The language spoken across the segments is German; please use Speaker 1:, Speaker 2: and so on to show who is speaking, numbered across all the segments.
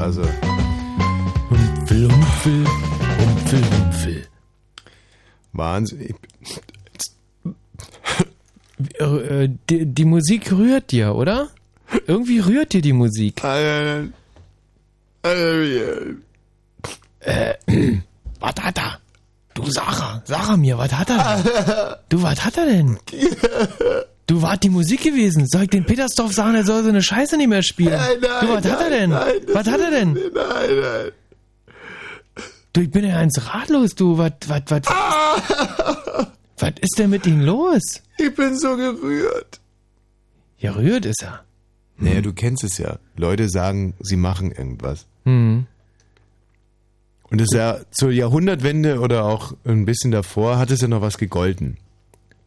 Speaker 1: Also.
Speaker 2: Humpel, Humpel, Humpel, Humpel.
Speaker 1: Wahnsinn.
Speaker 2: Äh, die, die Musik rührt dir, oder? Irgendwie rührt dir die Musik.
Speaker 1: Äh,
Speaker 2: was hat er? Du Sarah, Sarah mir, was hat er denn? Du, was hat er denn? Du wart die Musik gewesen. Soll ich den Petersdorf sagen, er soll so eine Scheiße nicht mehr spielen?
Speaker 1: Nein, nein,
Speaker 2: du, was hat er denn?
Speaker 1: nein,
Speaker 2: was hat er denn?
Speaker 1: Nein, nein.
Speaker 2: Du, ich bin ja ganz ratlos, du. Was, was, was? Was ist denn mit ihm los?
Speaker 1: Ich bin so gerührt.
Speaker 2: Ja, rührt ist er.
Speaker 1: Naja, du kennst es ja. Leute sagen, sie machen irgendwas.
Speaker 2: Hm.
Speaker 1: Und es ist ja zur Jahrhundertwende oder auch ein bisschen davor hat es ja noch was gegolten.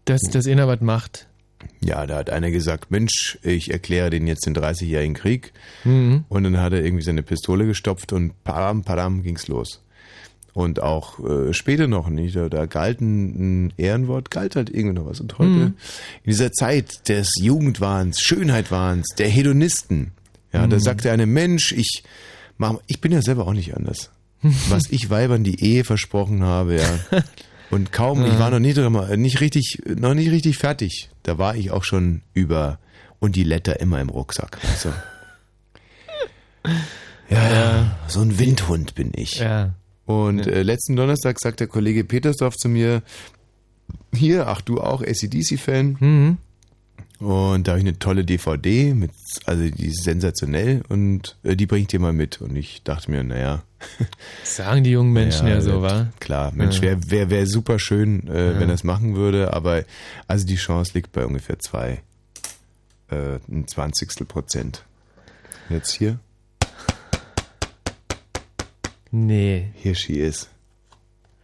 Speaker 2: Dass, dass einer was macht.
Speaker 1: Ja, da hat einer gesagt, Mensch, ich erkläre den jetzt den 30-jährigen Krieg.
Speaker 2: Mhm.
Speaker 1: Und dann hat er irgendwie seine Pistole gestopft und param, param ging's los. Und auch äh, später noch nicht. Da, da galt ein, ein Ehrenwort, galt halt irgendwie noch was. Und heute,
Speaker 2: Mhm.
Speaker 1: in dieser Zeit des Jugendwahns, Schönheitwahns, der Hedonisten, ja, da
Speaker 2: Mhm.
Speaker 1: sagte einer, Mensch, ich mach, ich bin ja selber auch nicht anders. Was ich Weibern die Ehe versprochen habe, ja. Und kaum, ich war noch nicht, nicht richtig, noch nicht richtig fertig. Da war ich auch schon über und die Letter immer im Rucksack. Also, ja, ja, so ein Windhund bin ich.
Speaker 2: Ja.
Speaker 1: Und äh, letzten Donnerstag sagt der Kollege Petersdorf zu mir, hier, ach du auch ACDC-Fan?
Speaker 2: Mhm.
Speaker 1: Und da habe ich eine tolle DVD, mit, also die ist sensationell und äh, die bringe ich dir mal mit. Und ich dachte mir, naja.
Speaker 2: Sagen die jungen Menschen ja, so,
Speaker 1: wird-
Speaker 2: wa?
Speaker 1: Klar, Mensch,
Speaker 2: Ja.
Speaker 1: wäre wär, wär super schön, äh,
Speaker 2: Ja.
Speaker 1: wenn er es machen würde, aber also die Chance liegt bei ungefähr zwei, äh, ein Zwanzigstel Prozent. Jetzt hier,
Speaker 2: Nee.
Speaker 1: here she is.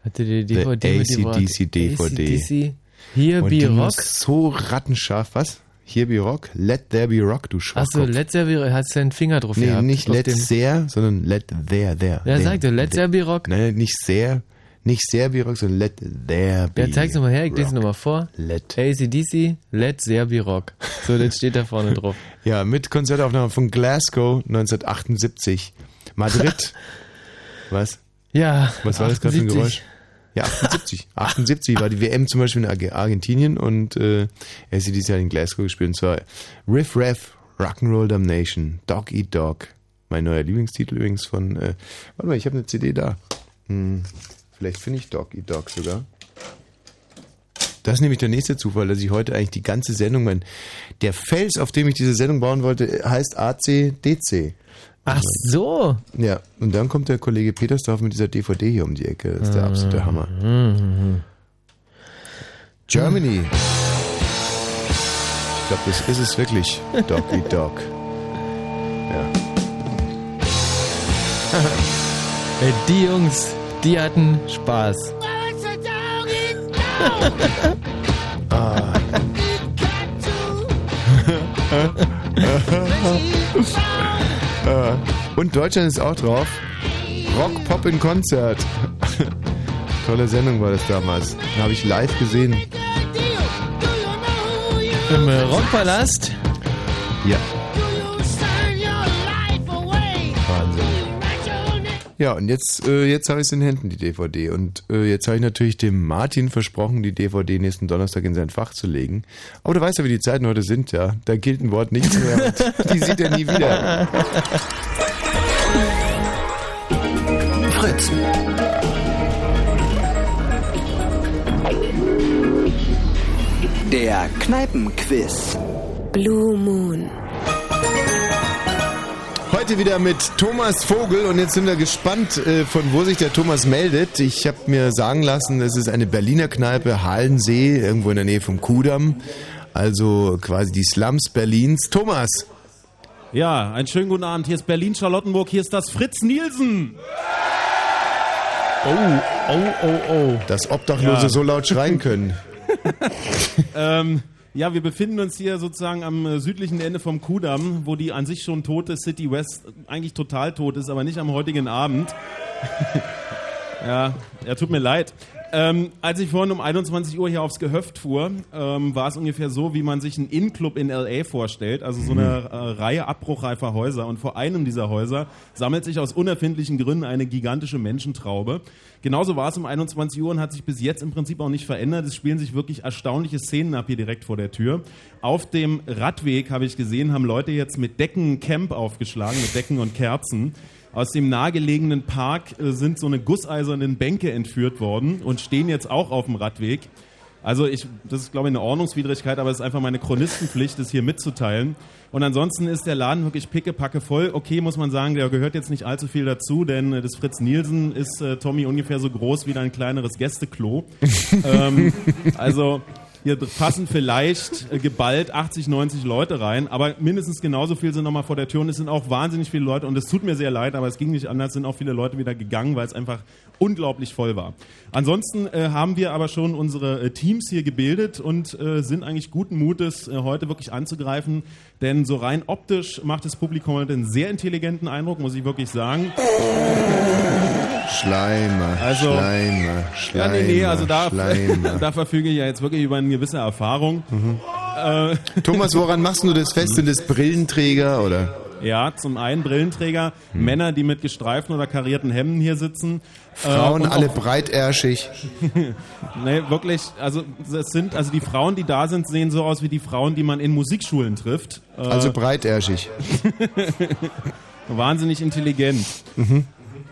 Speaker 2: Hatte die
Speaker 1: The
Speaker 2: DVD mitgebracht?
Speaker 1: AC/DC DVD.
Speaker 2: AC/DC. Hier
Speaker 1: Und
Speaker 2: be
Speaker 1: die
Speaker 2: Rock.
Speaker 1: muss so rattenscharf, was? Here be Rock? Let there be Rock, du Schwachkopf.
Speaker 2: Achso, Let There Be Hast du deinen Finger drauf
Speaker 1: Nee,
Speaker 2: gehabt?
Speaker 1: nicht let sehr, sondern let there, there.
Speaker 2: Ja,
Speaker 1: there,
Speaker 2: sag doch, Let There Be Rock.
Speaker 1: Nein, nicht sehr, nicht sehr be Rock, sondern let there be
Speaker 2: Ja, zeig's nochmal her, ich lese
Speaker 1: Rock.
Speaker 2: nochmal vor.
Speaker 1: Let.
Speaker 2: ACDC, Let There Be Rock. So, das steht da vorne drauf.
Speaker 1: Ja, mit Konzertaufnahme von Glasgow 1978. Madrid. was?
Speaker 2: Ja.
Speaker 1: Was war das gerade für ein
Speaker 2: 78.
Speaker 1: Geräusch? Ja, 78. 78 war die WM zum Beispiel in Arge- Argentinien und äh, ACDC hat in Glasgow gespielt und zwar Riff Raff, Rock'n'Roll Damnation, Dog Eat Dog. Mein neuer Lieblingstitel übrigens von, äh, warte mal, ich habe eine CD da. Hm, vielleicht finde ich Dog Eat Dog sogar. Das ist nämlich der nächste Zufall, dass ich heute eigentlich die ganze Sendung, mein, der Fels, auf dem ich diese Sendung bauen wollte, heißt ACDC.
Speaker 2: Ach so.
Speaker 1: Ja, und dann kommt der Kollege Petersdorf mit dieser DVD hier um die Ecke. Das ist der absolute Hammer. Germany. Ich glaube, das ist es wirklich. Dog Eat Dog. Ja.
Speaker 2: Die Jungs, die hatten Spaß.
Speaker 1: Ah. Äh, Und Deutschland ist auch drauf. Rock Pop in Konzert. Tolle Sendung war das damals. Habe ich live gesehen.
Speaker 2: Im äh, Rockpalast.
Speaker 1: Ja. Ja, und jetzt, äh, jetzt habe ich es in Händen, die DVD. Und äh, jetzt habe ich natürlich dem Martin versprochen, die DVD nächsten Donnerstag in sein Fach zu legen. Aber du weißt ja, wie die Zeiten heute sind, ja. Da gilt ein Wort nichts mehr. Und die sieht er nie wieder.
Speaker 3: Fritz. Der Kneipenquiz.
Speaker 4: Blue Moon.
Speaker 1: Heute wieder mit Thomas Vogel und jetzt sind wir gespannt, äh, von wo sich der Thomas meldet. Ich habe mir sagen lassen, es ist eine Berliner Kneipe, Halensee, irgendwo in der Nähe vom Kudamm. Also quasi die Slums Berlins. Thomas!
Speaker 5: Ja, einen schönen guten Abend. Hier ist Berlin-Charlottenburg. Hier ist das Fritz Nielsen.
Speaker 2: Oh, oh, oh, oh.
Speaker 1: Dass Obdachlose
Speaker 5: Ja.
Speaker 1: so laut schreien können.
Speaker 5: ähm, ja, wir befinden uns hier sozusagen am äh, südlichen Ende vom Kudamm, wo die an sich schon tote City West eigentlich total tot ist, aber nicht am heutigen Abend. ja, ja, tut mir leid. Ähm, als ich vorhin um 21 Uhr hier aufs Gehöft fuhr, ähm, war es ungefähr so, wie man sich einen In-Club in L.A. vorstellt, also so eine äh, Reihe abbruchreifer Häuser. Und vor einem dieser Häuser sammelt sich aus unerfindlichen Gründen eine gigantische Menschentraube. Genauso war es um 21 Uhr und hat sich bis jetzt im Prinzip auch nicht verändert. Es spielen sich wirklich erstaunliche Szenen ab hier direkt vor der Tür. Auf dem Radweg, habe ich gesehen, haben Leute jetzt mit Decken Camp aufgeschlagen, mit Decken und Kerzen. Aus dem nahegelegenen Park äh, sind so eine gusseisernen Bänke entführt worden und stehen jetzt auch auf dem Radweg. Also ich, das ist glaube ich eine Ordnungswidrigkeit, aber es ist einfach meine Chronistenpflicht, das hier mitzuteilen. Und ansonsten ist der Laden wirklich pickepacke voll. Okay, muss man sagen, der gehört jetzt nicht allzu viel dazu, denn äh, das Fritz Nielsen ist äh, Tommy ungefähr so groß wie ein kleineres Gästeklo. ähm, also hier passen vielleicht äh, geballt 80, 90 Leute rein, aber mindestens genauso viel sind nochmal vor der Tür und es sind auch wahnsinnig viele Leute und es tut mir sehr leid, aber es ging nicht anders, sind auch viele Leute wieder gegangen, weil es einfach unglaublich voll war. Ansonsten äh, haben wir aber schon unsere äh, Teams hier gebildet und äh, sind eigentlich guten Mutes, äh, heute wirklich anzugreifen, denn so rein optisch macht das Publikum heute einen sehr intelligenten Eindruck, muss ich wirklich sagen.
Speaker 1: Schleimer,
Speaker 5: Also-
Speaker 1: Schleimer, Schleimer.
Speaker 5: Ja, nee, nee, also da, da verfüge ich ja jetzt wirklich über eine gewisse Erfahrung.
Speaker 1: Thomas, woran machst du das fest? Sind das Brillenträger oder?
Speaker 5: Ja, zum einen Brillenträger, Männer, die mit gestreiften oder karierten Hemden hier sitzen.
Speaker 1: Frauen
Speaker 5: Äh,
Speaker 1: alle breitärschig.
Speaker 5: Nee, wirklich, also es sind, also die Frauen, die da sind, sehen so aus wie die Frauen, die man in Musikschulen trifft. Äh,
Speaker 1: Also breitärschig.
Speaker 5: wahnsinnig intelligent.
Speaker 1: Mhm.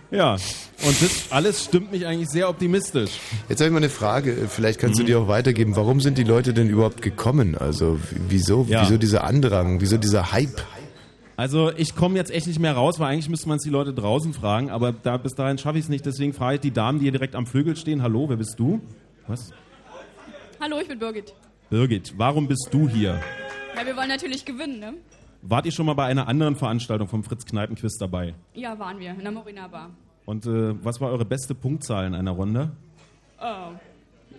Speaker 5: Ja, und das alles stimmt mich eigentlich sehr optimistisch.
Speaker 1: Jetzt habe ich mal eine Frage, vielleicht kannst
Speaker 5: Mhm.
Speaker 1: du die auch weitergeben. Warum sind die Leute denn überhaupt gekommen? Also wieso,
Speaker 5: Ja.
Speaker 1: wieso dieser Andrang, wieso dieser Hype?
Speaker 5: Also ich komme jetzt echt nicht mehr raus, weil eigentlich müsste man es die Leute draußen fragen, aber da, bis dahin schaffe ich es nicht, deswegen frage ich die Damen, die hier direkt am Flügel stehen. Hallo, wer bist du? Was?
Speaker 3: Hallo, ich bin Birgit.
Speaker 5: Birgit, warum bist du hier?
Speaker 3: Ja, wir wollen natürlich gewinnen, ne?
Speaker 5: Wart ihr schon mal bei einer anderen Veranstaltung vom Fritz Kneipenquiz dabei?
Speaker 3: Ja, waren wir, in der Morina Bar.
Speaker 5: Und äh, was war eure beste Punktzahl in einer Runde?
Speaker 3: Oh,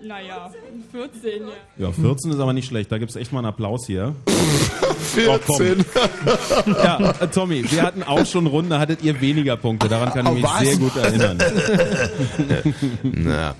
Speaker 3: naja, 14, ja.
Speaker 5: Ja, 14 ist aber nicht schlecht. Da gibt es echt mal einen Applaus hier. Oh, komm.
Speaker 1: 14.
Speaker 5: Ja, äh, Tommy, wir hatten auch schon Runden, da hattet ihr weniger Punkte. Daran kann ich
Speaker 1: Oh,
Speaker 5: mich
Speaker 1: was?
Speaker 5: sehr gut erinnern.
Speaker 1: Na,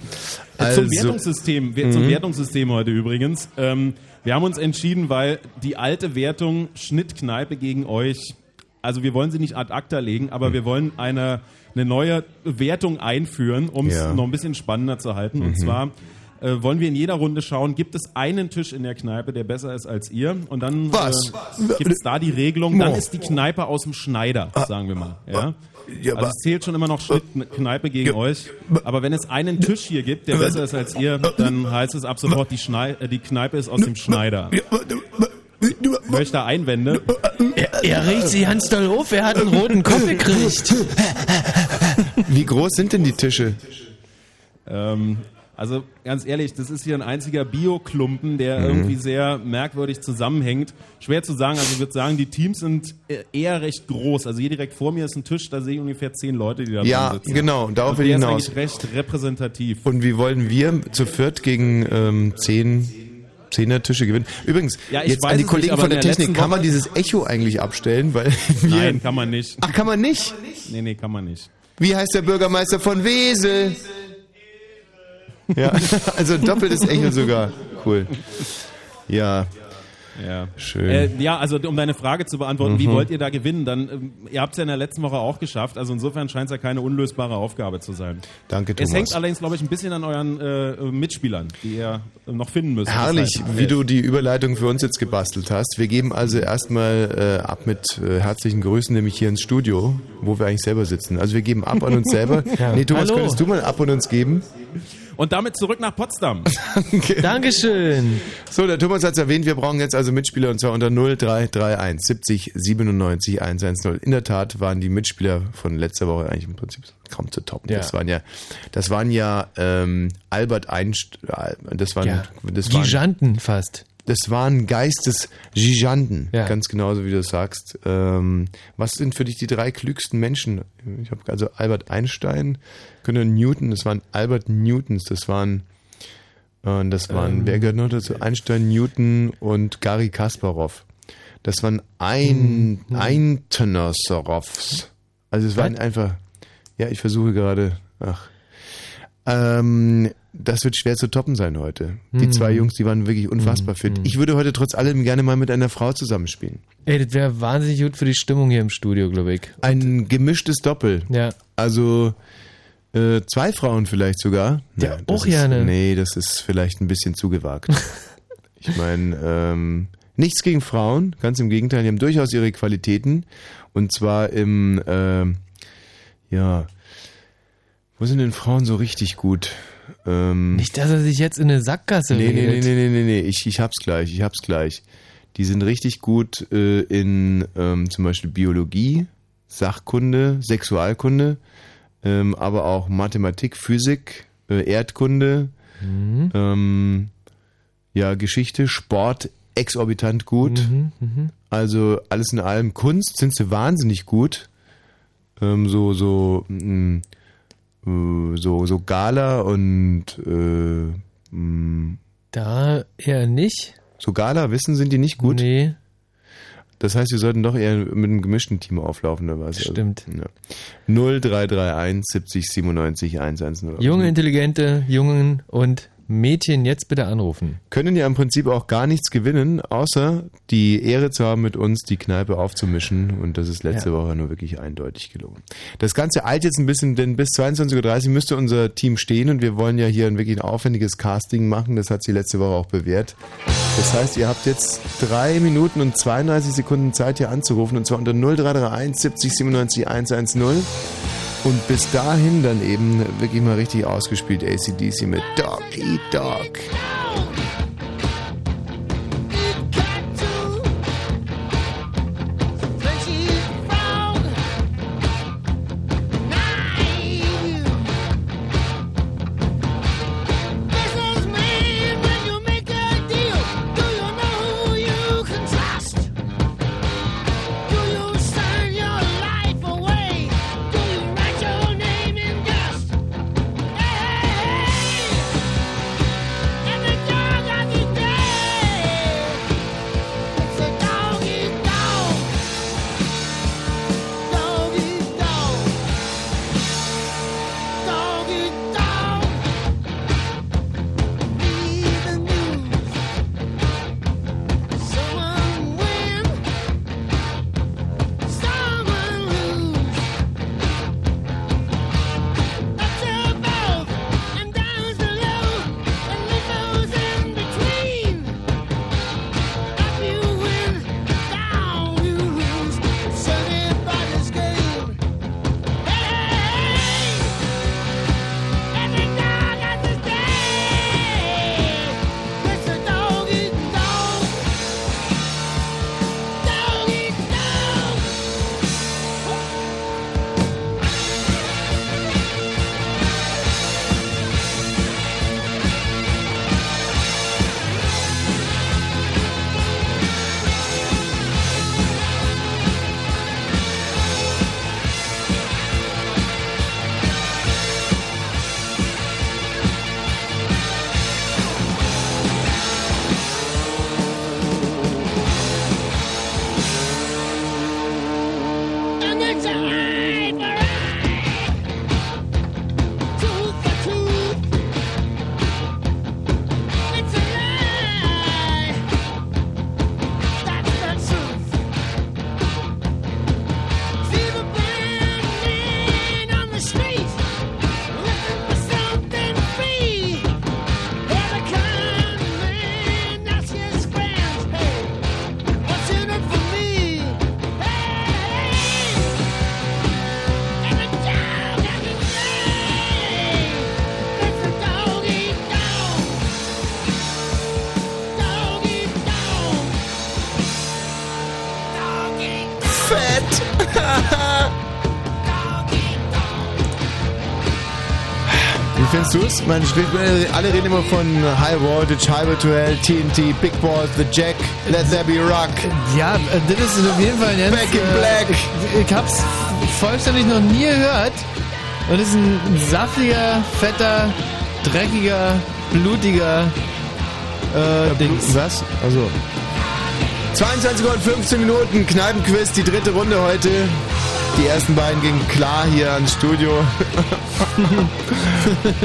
Speaker 5: Zum
Speaker 1: also, Mhm.
Speaker 5: Wertungssystem, wir- zum Wertungssystem heute übrigens. Ähm, wir haben uns entschieden, weil die alte Wertung Schnittkneipe gegen euch, also wir wollen sie nicht ad acta legen,
Speaker 1: Mhm.
Speaker 5: aber wir wollen eine, eine neue Wertung einführen, um es
Speaker 1: Ja. Mhm.
Speaker 5: noch ein bisschen spannender zu halten. Und zwar äh, wollen wir in jeder Runde schauen, gibt es einen Tisch in der Kneipe, der besser ist als ihr? Und dann? Äh, gibt es da die Regelung, dann ist die Kneipe aus dem Schneider, sagen wir mal. Ja?
Speaker 1: Ja,
Speaker 5: Also es zählt schon immer noch Schnittkneipe gegen euch. Aber wenn es einen Tisch hier gibt, der besser ist als ihr, dann heißt es ab sofort, die, Schnei äh, die Kneipe ist aus dem Schneider. Möchte Einwände?
Speaker 2: Er, er regt sie ganz doll auf, er hat einen roten Kopf gekriegt.
Speaker 1: wie groß sind denn die Tische?
Speaker 5: Ähm, also ganz ehrlich, das ist hier ein einziger Bio-Klumpen,
Speaker 1: Mhm.
Speaker 5: der irgendwie sehr merkwürdig zusammenhängt. Schwer zu sagen, also ich würde sagen, die Teams sind eher recht groß. Also hier direkt vor mir ist ein Tisch, da sehe ich ungefähr zehn Leute, die da
Speaker 1: Ja,
Speaker 5: sitzen.
Speaker 1: genau, darauf
Speaker 5: Und
Speaker 1: will ich
Speaker 5: der ist
Speaker 1: hinaus.
Speaker 5: eigentlich recht repräsentativ.
Speaker 1: Und wie wollen wir zu viert gegen ähm, zehn Zehner-Tische gewinnen? Übrigens,
Speaker 5: Ja, ich
Speaker 1: jetzt
Speaker 5: weiß
Speaker 1: an die Kollegen
Speaker 5: nicht,
Speaker 1: von der
Speaker 5: der
Speaker 1: Technik, kann man dieses Echo eigentlich abstellen? Weil wir,
Speaker 5: Nein, kann man nicht.
Speaker 1: Ach, kann man nicht?
Speaker 5: Nee, nee, kann man nicht.
Speaker 1: Wie heißt der Bürgermeister von Wesel? Ja, also ein doppeltes Echo sogar. Cool. Ja,
Speaker 5: Ja.
Speaker 1: Schön. Mhm.
Speaker 5: Äh, ja, also um deine Frage zu beantworten, wie wollt ihr da gewinnen? Dann, ähm, ihr habt es ja in der letzten Woche auch geschafft, also insofern scheint es ja keine unlösbare Aufgabe zu sein.
Speaker 1: danke
Speaker 5: Es hängt
Speaker 1: Thomas.
Speaker 5: allerdings, glaube ich, ein bisschen an euren äh, Mitspielern, die ihr noch finden müsst.
Speaker 1: Herrlich,
Speaker 5: Das heißt,
Speaker 1: wie
Speaker 5: äh,
Speaker 1: du die Überleitung für uns jetzt gebastelt hast. Wir geben also erstmal äh, ab mit äh, herzlichen Grüßen, nämlich hier ins Studio, wo wir eigentlich selber sitzen. Also wir geben ab an uns selber. Nee, Thomas,
Speaker 2: Hallo.
Speaker 1: könntest du mal ab an uns geben?
Speaker 5: Und damit zurück nach Potsdam.
Speaker 2: Dankeschön.
Speaker 1: So, der Thomas hat es erwähnt, wir brauchen jetzt also Mitspieler und zwar unter 0331 70 97 110. In der Tat waren die Mitspieler von letzter Woche eigentlich im Prinzip kaum zu toppen.
Speaker 2: Ja.
Speaker 1: Das waren ja, das waren ja ähm, Albert Einstein, das waren,
Speaker 2: Ja.
Speaker 1: das waren
Speaker 2: Giganten fast.
Speaker 1: Das waren Geistesgiganten,
Speaker 2: Ja.
Speaker 1: ganz genauso wie du es sagst. Ähm, was sind für dich die drei klügsten Menschen? Ich habe also Albert Einstein, Günther Newton, das waren Albert Newtons, das waren äh, das waren,
Speaker 2: Ähm.
Speaker 1: wer gehört noch dazu? Einstein, Newton und Gary Kasparov. Das waren ein,
Speaker 2: Hm.
Speaker 1: Eintenerserovs. Also es waren einfach, ja, ich versuche gerade, ach. Ähm, das wird schwer zu toppen sein heute. Die
Speaker 2: Mhm.
Speaker 1: zwei Jungs, die waren wirklich unfassbar fit. Ich würde heute trotz allem gerne mal mit einer Frau zusammenspielen.
Speaker 2: Ey, das wäre wahnsinnig gut für die Stimmung hier im Studio, glaube ich.
Speaker 1: Ein gemischtes Doppel.
Speaker 2: Ja.
Speaker 1: Also äh, zwei Frauen vielleicht sogar.
Speaker 2: Ja,
Speaker 1: das
Speaker 2: auch
Speaker 1: ist,
Speaker 2: gerne.
Speaker 1: Nee, das ist vielleicht ein bisschen zu gewagt. ich meine, ähm, nichts gegen Frauen, ganz im Gegenteil, die haben durchaus ihre Qualitäten. Und zwar im, ähm, ja, wo sind denn Frauen so richtig gut? Ähm,
Speaker 2: Nicht, dass er sich jetzt in eine Sackgasse
Speaker 1: Nee, nee, nee,
Speaker 2: redet.
Speaker 1: nee, nee, nee, nee. Ich, ich hab's gleich, ich hab's gleich. Die sind richtig gut äh, in ähm, zum Beispiel Biologie, Sachkunde, Sexualkunde, ähm, aber auch Mathematik, Physik, äh, Erdkunde,
Speaker 2: Mhm.
Speaker 1: ähm, ja, Geschichte, Sport, exorbitant gut.
Speaker 2: Mhm, mhm.
Speaker 1: Also alles in allem Kunst sind sie wahnsinnig gut. Ähm, so, so, mh, äh, so, so Gala und äh, mh,
Speaker 2: Da eher nicht.
Speaker 1: so Gala, wissen, sind die nicht gut?
Speaker 2: Nee.
Speaker 1: Das heißt, wir sollten doch eher mit einem gemischten Team auflaufen, oder was?
Speaker 2: Stimmt.
Speaker 1: Also, ja. 0331 70 97 110.
Speaker 2: Junge, intelligente Jungen und Mädchen jetzt bitte anrufen.
Speaker 1: können ja im Prinzip auch gar nichts gewinnen, außer die Ehre zu haben, mit uns die Kneipe aufzumischen. Und das ist letzte
Speaker 2: Ja.
Speaker 1: Woche nur wirklich eindeutig gelungen. Das Ganze eilt jetzt ein bisschen, denn bis 22.30 Uhr müsste unser Team stehen und wir wollen ja hier ein wirklich ein aufwendiges Casting machen. Das hat sie letzte Woche auch bewährt. Das heißt, ihr habt jetzt drei Minuten und 32 Sekunden Zeit hier anzurufen und zwar unter 0331 70 97 110. Und bis dahin dann eben wirklich mal richtig ausgespielt ACDC mit Dog Eat Dog. Man spricht, alle reden immer von High Voltage, High Virtual, TNT, Big Balls, The Jack, Let There Be Rock.
Speaker 2: Ja, äh, das ist auf jeden Fall ein ganz,
Speaker 1: Back in
Speaker 2: äh,
Speaker 1: Black.
Speaker 2: Ich, ich hab's vollständig noch nie gehört. Und ist ein saftiger, fetter, dreckiger, blutiger äh, Dings.
Speaker 1: Was? Also 22 Uhr und 15 Minuten, Kneipenquiz, die dritte Runde heute. Die ersten beiden gingen klar hier ans Studio.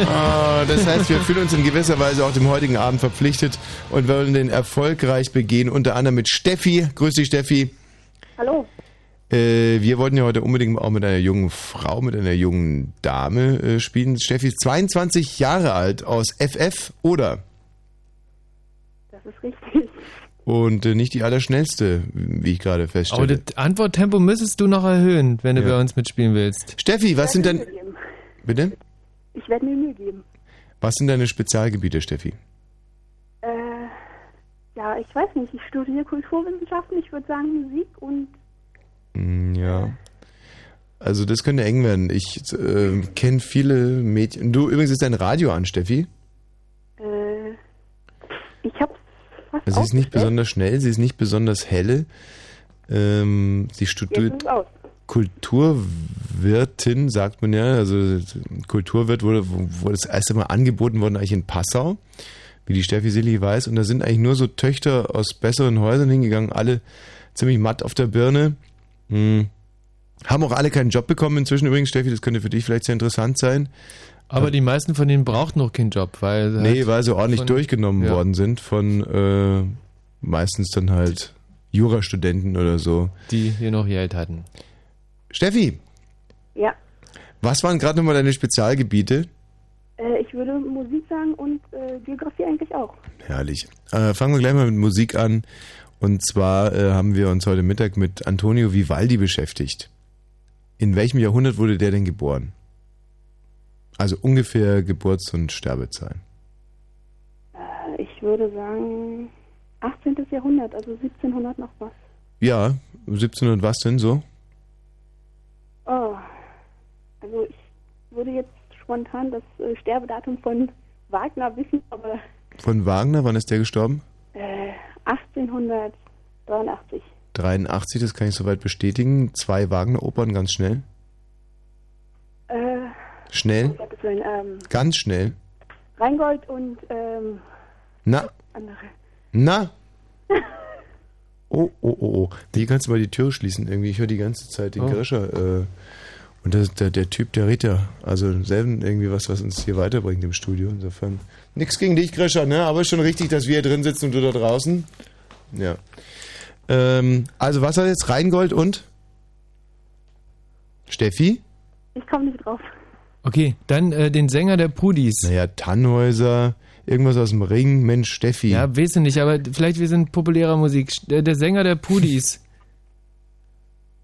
Speaker 1: Ah, das heißt, wir fühlen uns in gewisser Weise auch dem heutigen Abend verpflichtet und wollen den erfolgreich begehen, unter anderem mit Steffi. Grüß dich, Steffi.
Speaker 6: Hallo.
Speaker 1: Äh, wir wollten ja heute unbedingt auch mit einer jungen Frau, mit einer jungen Dame äh, spielen. Steffi ist 22 Jahre alt aus FF oder?
Speaker 6: Das ist richtig.
Speaker 1: Und äh, nicht die allerschnellste, wie ich gerade
Speaker 2: Aber
Speaker 1: feststelle.
Speaker 2: das Antworttempo müsstest du noch erhöhen, wenn du
Speaker 1: Ja.
Speaker 2: bei uns mitspielen willst.
Speaker 1: Steffi, was sind denn... Bitte?
Speaker 6: Ich werde mir Mühe geben.
Speaker 1: Was sind deine Spezialgebiete, Steffi?
Speaker 6: Äh, ja, ich weiß nicht. Ich studiere Kulturwissenschaften. Ich würde sagen Musik und
Speaker 1: Hm, Ja. Also das könnte eng werden. Ich äh, kenne viele Mädchen. Du übrigens ist dein Radio an, Steffi.
Speaker 6: äh, ich habe fast
Speaker 1: Sie ist nicht besonders schnell, sie ist nicht besonders helle. Ähm, sie
Speaker 6: Jetzt
Speaker 1: studiert
Speaker 6: ist es aus.
Speaker 1: Kulturwirtin, sagt man ja. Also Kulturwirt wurde, wurde das erste Mal angeboten worden eigentlich in Passau, wie die Steffi Silli weiß. Und da sind eigentlich nur so Töchter aus besseren Häusern hingegangen, alle ziemlich matt auf der Birne. Hm. Haben auch alle keinen Job bekommen inzwischen übrigens, Steffi, das könnte für dich vielleicht sehr interessant sein.
Speaker 2: Aber die meisten von denen brauchten noch keinen Job, weil sie
Speaker 1: Nee,
Speaker 2: halt
Speaker 1: weil sie ordentlich
Speaker 2: von-
Speaker 1: durchgenommen
Speaker 2: ja.
Speaker 1: worden sind von äh, meistens dann halt Jurastudenten oder so.
Speaker 2: die hier noch Geld hatten.
Speaker 1: Steffi,
Speaker 6: Ja,
Speaker 1: was waren gerade nochmal deine Spezialgebiete?
Speaker 6: äh, ich würde Musik sagen und äh, Geografie eigentlich auch.
Speaker 1: Herrlich. Äh, fangen wir gleich mal mit Musik an. Und zwar äh, haben wir uns heute Mittag mit Antonio Vivaldi beschäftigt. In welchem Jahrhundert wurde der denn geboren? Also ungefähr Geburts- und Sterbezahlen.
Speaker 6: Äh, ich würde sagen 18. Jahrhundert, also 1700 noch was.
Speaker 1: Ja, 1700 was denn so?
Speaker 6: Oh, also ich würde jetzt spontan das äh, Sterbedatum von Wagner wissen, aber
Speaker 1: Von Wagner, wann ist der gestorben?
Speaker 6: äh, 1883.
Speaker 1: 83, das kann ich soweit bestätigen. Zwei Wagner-Opern, ganz schnell.
Speaker 6: Äh,
Speaker 1: Schnell,
Speaker 6: Willen, ähm,
Speaker 1: ganz schnell.
Speaker 6: Rheingold und ähm,
Speaker 1: Na,
Speaker 6: andere.
Speaker 1: na. Oh, oh, oh, oh. Hier kannst du mal die Tür schließen irgendwie. Ich höre die ganze Zeit den
Speaker 2: Oh.
Speaker 1: Grischer. Äh, und das, der, der Typ, der redet ja. Also selten irgendwie was, was uns hier weiterbringt im Studio. Insofern. Nix gegen dich, Grischer, ne? Aber ist schon richtig, dass wir hier drin sitzen und du da draußen. Ja. Ähm, also was hat jetzt Rheingold und? Steffi?
Speaker 6: Ich komme nicht drauf.
Speaker 2: Okay, dann äh, den Sänger der Pudis.
Speaker 1: Naja, Tannhäuser, irgendwas aus dem Ring, Mensch, Steffi.
Speaker 2: Ja, weiß ich nicht, aber vielleicht wir sind populärer Musik. Der, der Sänger der Pudis.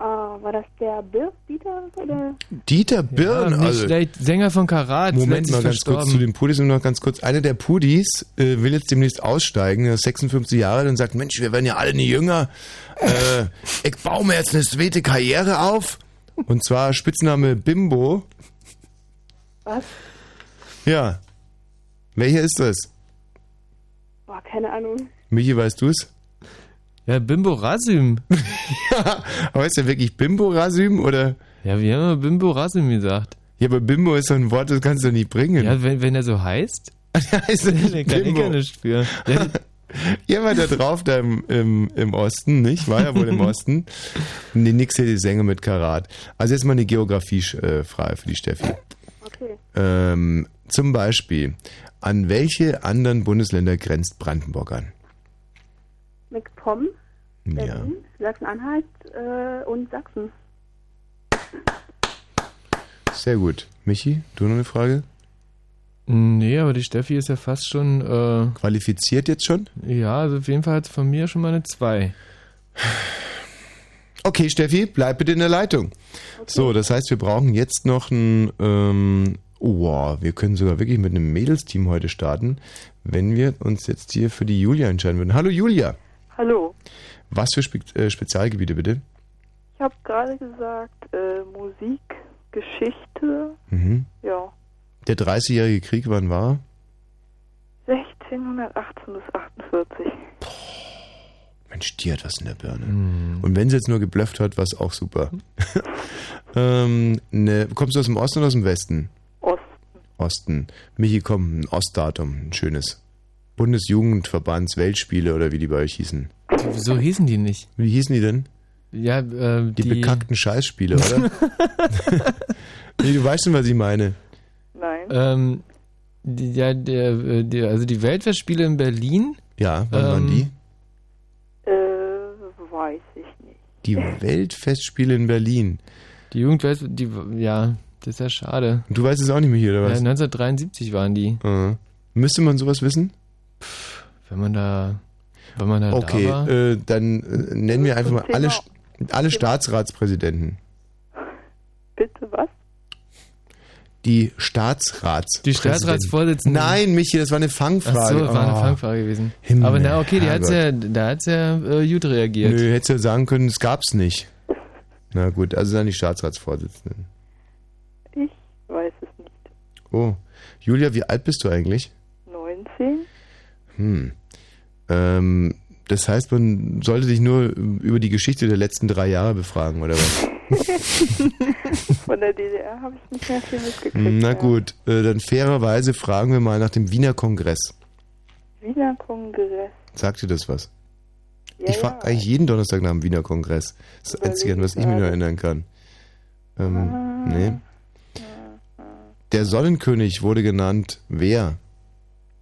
Speaker 6: Ah, war das der Birk Dieter oder?
Speaker 1: Dieter Birn,
Speaker 2: ja, nicht
Speaker 1: also.
Speaker 2: schlecht. Sänger von Karat.
Speaker 1: Moment mal ganz kurz
Speaker 2: verstorben.
Speaker 1: zu den Pudis und noch ganz kurz. Einer der Pudis äh, will jetzt demnächst aussteigen, er ist 56 Jahre alt und sagt, Mensch, wir werden ja alle nie jünger. Äh, ich baue mir jetzt eine zweite Karriere auf. Und zwar Spitzname Bimbo.
Speaker 6: Was?
Speaker 1: Ja. Welcher ist das?
Speaker 6: Boah, keine Ahnung.
Speaker 1: Michi, weißt du es?
Speaker 2: Ja, Bimbo Rasüm.
Speaker 1: ja, aber ist der wirklich Bimbo Rasüm oder?
Speaker 2: Ja, wir haben immer Bimbo Rasüm gesagt.
Speaker 1: Ja, aber Bimbo ist so ein Wort, das kannst du nicht bringen.
Speaker 2: Ja, wenn, wenn er so heißt,
Speaker 1: der heißt ja nicht
Speaker 2: kann ich
Speaker 1: Bimbo.
Speaker 2: ja nicht für. Ja,
Speaker 1: Ihr war da drauf, da im, im, im Osten, nicht? War ja wohl im Osten. Nee, nix hier die Sänger mit Karat. Also jetzt mal eine Geografiefrage für die Steffi.
Speaker 6: Okay.
Speaker 1: Ähm, zum Beispiel, an welche anderen Bundesländer grenzt Brandenburg an?
Speaker 6: MacPom,
Speaker 1: Ja.
Speaker 6: Berlin, Sachsen-Anhalt äh, und Sachsen.
Speaker 1: Sehr gut. Michi, du noch eine Frage?
Speaker 2: nee, aber die Steffi ist ja fast schon, äh,
Speaker 1: Qualifiziert jetzt schon?
Speaker 2: ja, also auf jeden Fall hat von mir schon mal eine 2.
Speaker 1: Okay, Steffi, bleib bitte in der Leitung. So, das heißt, wir brauchen jetzt noch ein, ähm, oh, wow, wir können sogar wirklich mit einem Mädelsteam heute starten, wenn wir uns jetzt hier für die Julia entscheiden würden. Hallo Julia,
Speaker 7: Hallo.
Speaker 1: was für Spe äh, Spezialgebiete bitte?
Speaker 7: Ich habe gerade gesagt, äh, Musik, Geschichte,
Speaker 1: Mhm.
Speaker 7: ja,
Speaker 1: Der 30-jährige Krieg, wann war?
Speaker 7: 1618 bis 48.
Speaker 1: Mensch, die hat was in der Birne.
Speaker 2: Hm.
Speaker 1: Und wenn sie jetzt nur geblufft hat, war es auch super. ähm, ne, kommst du aus dem Osten oder aus dem Westen?
Speaker 7: Osten.
Speaker 1: Michi, komm, ein Ostdatum, ein schönes. Bundesjugendverbands Weltspiele oder wie die bei euch hießen.
Speaker 2: so hießen die nicht.
Speaker 1: Wie hießen die denn?
Speaker 2: Ja, äh,
Speaker 1: Die, bekackten Scheißspiele, oder? nee, du weißt schon, was ich meine.
Speaker 7: Nein.
Speaker 2: Ähm, die, ja, der, äh, der, also die Weltfestspiele in Berlin.
Speaker 1: Ja, wann waren
Speaker 2: Ähm,
Speaker 1: die?
Speaker 7: Äh, weiß ich nicht.
Speaker 1: Die Weltfestspiele in Berlin.
Speaker 2: Die Jugendwelt, die, ja, das ist ja schade.
Speaker 1: Und du weißt es auch nicht mehr hier, oder
Speaker 2: Ja,
Speaker 1: was?
Speaker 2: 1973 waren die.
Speaker 1: Äh. Müsste man sowas wissen?
Speaker 2: Wenn man da, wenn man da
Speaker 1: Okay,
Speaker 2: da war.
Speaker 1: äh, dann äh, nennen wir einfach mal
Speaker 7: Thema-
Speaker 1: alle, alle Staatsratspräsidenten.
Speaker 7: Bitte was?
Speaker 1: Die Staatsrats.
Speaker 2: Die Staatsratsvorsitzende.
Speaker 1: Nein, Michi, das war eine
Speaker 2: Ach
Speaker 1: Fangfrage.
Speaker 2: so, war eine
Speaker 1: Oh.
Speaker 2: Fangfrage gewesen.
Speaker 1: Himmel,
Speaker 2: Aber na, okay, die hat's ja, da hat's ja äh, gut reagiert.
Speaker 1: Nö, hättest du ja sagen können, es gab's nicht. Na gut, also dann die Staatsratsvorsitzenden.
Speaker 7: Weiß es nicht.
Speaker 1: Oh, Julia, wie alt bist du eigentlich?
Speaker 7: 19?
Speaker 1: Hm. Ähm, das heißt, man sollte dich nur über die Geschichte der letzten drei Jahre befragen, oder was?
Speaker 7: Von der DDR habe ich nicht mehr viel mitgekriegt.
Speaker 1: Na
Speaker 7: ja.
Speaker 1: gut, äh, dann fairerweise fragen wir mal nach dem Wiener Kongress.
Speaker 7: Wiener Kongress.
Speaker 1: Sagt dir das was?
Speaker 7: Ja,
Speaker 1: ich frage
Speaker 7: ja.
Speaker 1: eigentlich jeden Donnerstag nach dem Wiener Kongress. Das ist das Einzige, an was ich mich
Speaker 7: gerade.
Speaker 1: erinnern kann. Ähm,
Speaker 7: Ah.
Speaker 1: nee. Der Sonnenkönig wurde genannt wer?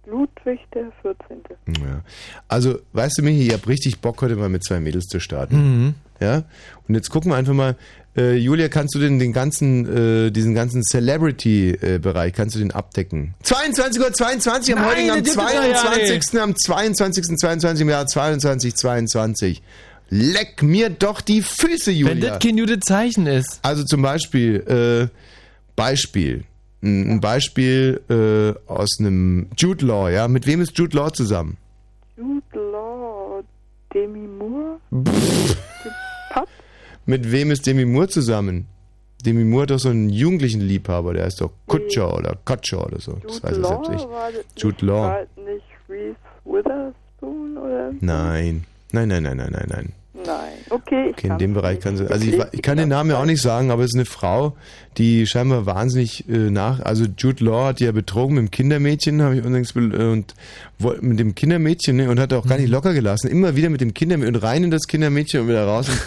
Speaker 7: Ludwig der 14.
Speaker 1: Ja. Also, weißt du, Michi, ich hab richtig Bock, heute mal mit zwei Mädels zu starten.
Speaker 2: Mhm.
Speaker 1: Ja? Und jetzt gucken wir einfach mal, äh, Julia, kannst du denn den ganzen, äh, diesen ganzen Celebrity-Bereich, kannst du den abdecken? 22 Uhr 22 am
Speaker 2: Nein,
Speaker 1: heutigen, am
Speaker 2: das gibt es doch ja
Speaker 1: 22. am 22. 22. im Jahr 22, 22. Leck mir doch die Füße, Julia.
Speaker 2: Wenn das kein gutes Zeichen ist.
Speaker 1: Also zum Beispiel, äh, Beispiel. Ein Beispiel äh, aus einem Jude Law, ja. Mit wem ist Jude Law zusammen?
Speaker 7: Jude Law, Demi Moore,
Speaker 1: Mit wem ist Demi Moore zusammen? Demi Moore hat doch so einen jugendlichen Liebhaber, der heißt doch Kutscher oder Kutscher oder so. Das weiß
Speaker 7: Jude
Speaker 1: er
Speaker 7: Law,
Speaker 1: selbst nicht. Jude Law.
Speaker 7: War nicht Reese Witherspoon oder?
Speaker 1: Nein. Nein, nein, nein, nein, nein, nein.
Speaker 7: Okay, ich
Speaker 1: Okay, in dem Bereich kann sie. Also ich, ich kann den Namen ja auch nicht sagen, aber es ist eine Frau, die scheinbar wahnsinnig äh, nach. Also Jude Law hat ja betrogen mit dem Kindermädchen, habe ich be- äh, und mit dem Kindermädchen ne, und hat auch gar
Speaker 2: Mhm.
Speaker 1: nicht locker gelassen. Immer wieder mit dem Kindermädchen und rein in das Kindermädchen und wieder raus. Und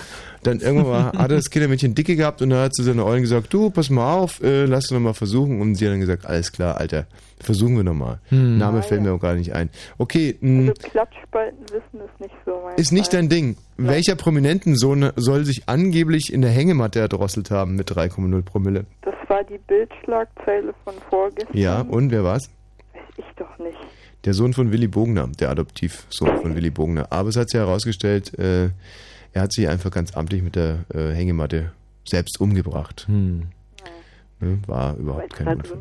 Speaker 1: dann irgendwann mal, hat er das Kindermädchen dicke gehabt und dann hat zu seiner Eulen gesagt, du, pass mal auf, äh, lass uns noch mal versuchen. Und sie hat dann gesagt, alles klar, Alter, versuchen wir noch mal.
Speaker 2: Hm.
Speaker 1: Name fällt mir auch gar nicht ein. Okay,
Speaker 7: Also Klatschspalten wissen ist nicht so mein
Speaker 1: ist nicht
Speaker 7: Fall.
Speaker 1: dein Ding. Welcher Prominentensohn soll sich angeblich in der Hängematte erdrosselt haben mit 3,0 Promille?
Speaker 7: Das war die Bildschlagzeile von vorgestern.
Speaker 1: Ja, und wer war's?
Speaker 7: Weiß ich doch nicht.
Speaker 1: Der Sohn von Willy Bogner, der Adoptivsohn von Willy Bogner. Aber es hat sich herausgestellt, äh, er hat sich einfach ganz amtlich mit der äh, Hängematte selbst umgebracht.
Speaker 2: Hm.
Speaker 1: Ne, War überhaupt kein Unfall.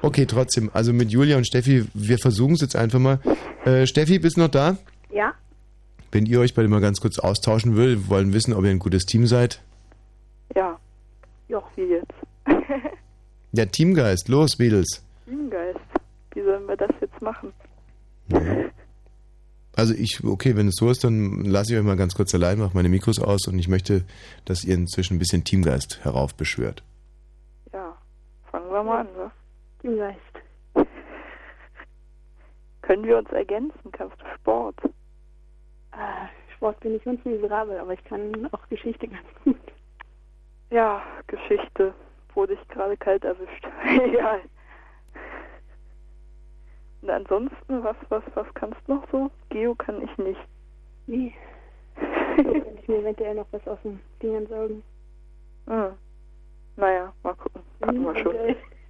Speaker 1: Okay, trotzdem, also mit Julia und Steffi, wir versuchen es jetzt einfach mal. Äh, Steffi, bist du noch da?
Speaker 6: Ja?
Speaker 1: Wenn ihr euch beide mal ganz kurz austauschen will, wir wollen wissen, ob ihr ein gutes Team seid.
Speaker 7: Ja. Ja, wie jetzt?
Speaker 1: Ja, Teamgeist, los, Mädels.
Speaker 7: Teamgeist. Wie sollen wir das jetzt machen?
Speaker 1: Also ich, okay, wenn es so ist, dann lasse ich euch mal ganz kurz allein, mache meine Mikros aus und ich möchte, dass ihr inzwischen ein bisschen Teamgeist heraufbeschwört.
Speaker 7: Ja. Fangen wir mal an, wa?
Speaker 6: Teamgeist.
Speaker 7: Können wir uns ergänzen? Kannst du Sport?
Speaker 6: Ah, Sport bin ich ganz miserabel, aber ich kann auch Geschichte ganz gut.
Speaker 7: Ja, Geschichte. Wurde ich gerade kalt erwischt. Egal. Und ansonsten, was, was, was kannst du noch so? Geo kann ich nicht.
Speaker 6: Nee. So kann ich mir eventuell noch was aus den Dingern saugen.
Speaker 7: Hm. Naja, mal gucken. Hatten wir schon.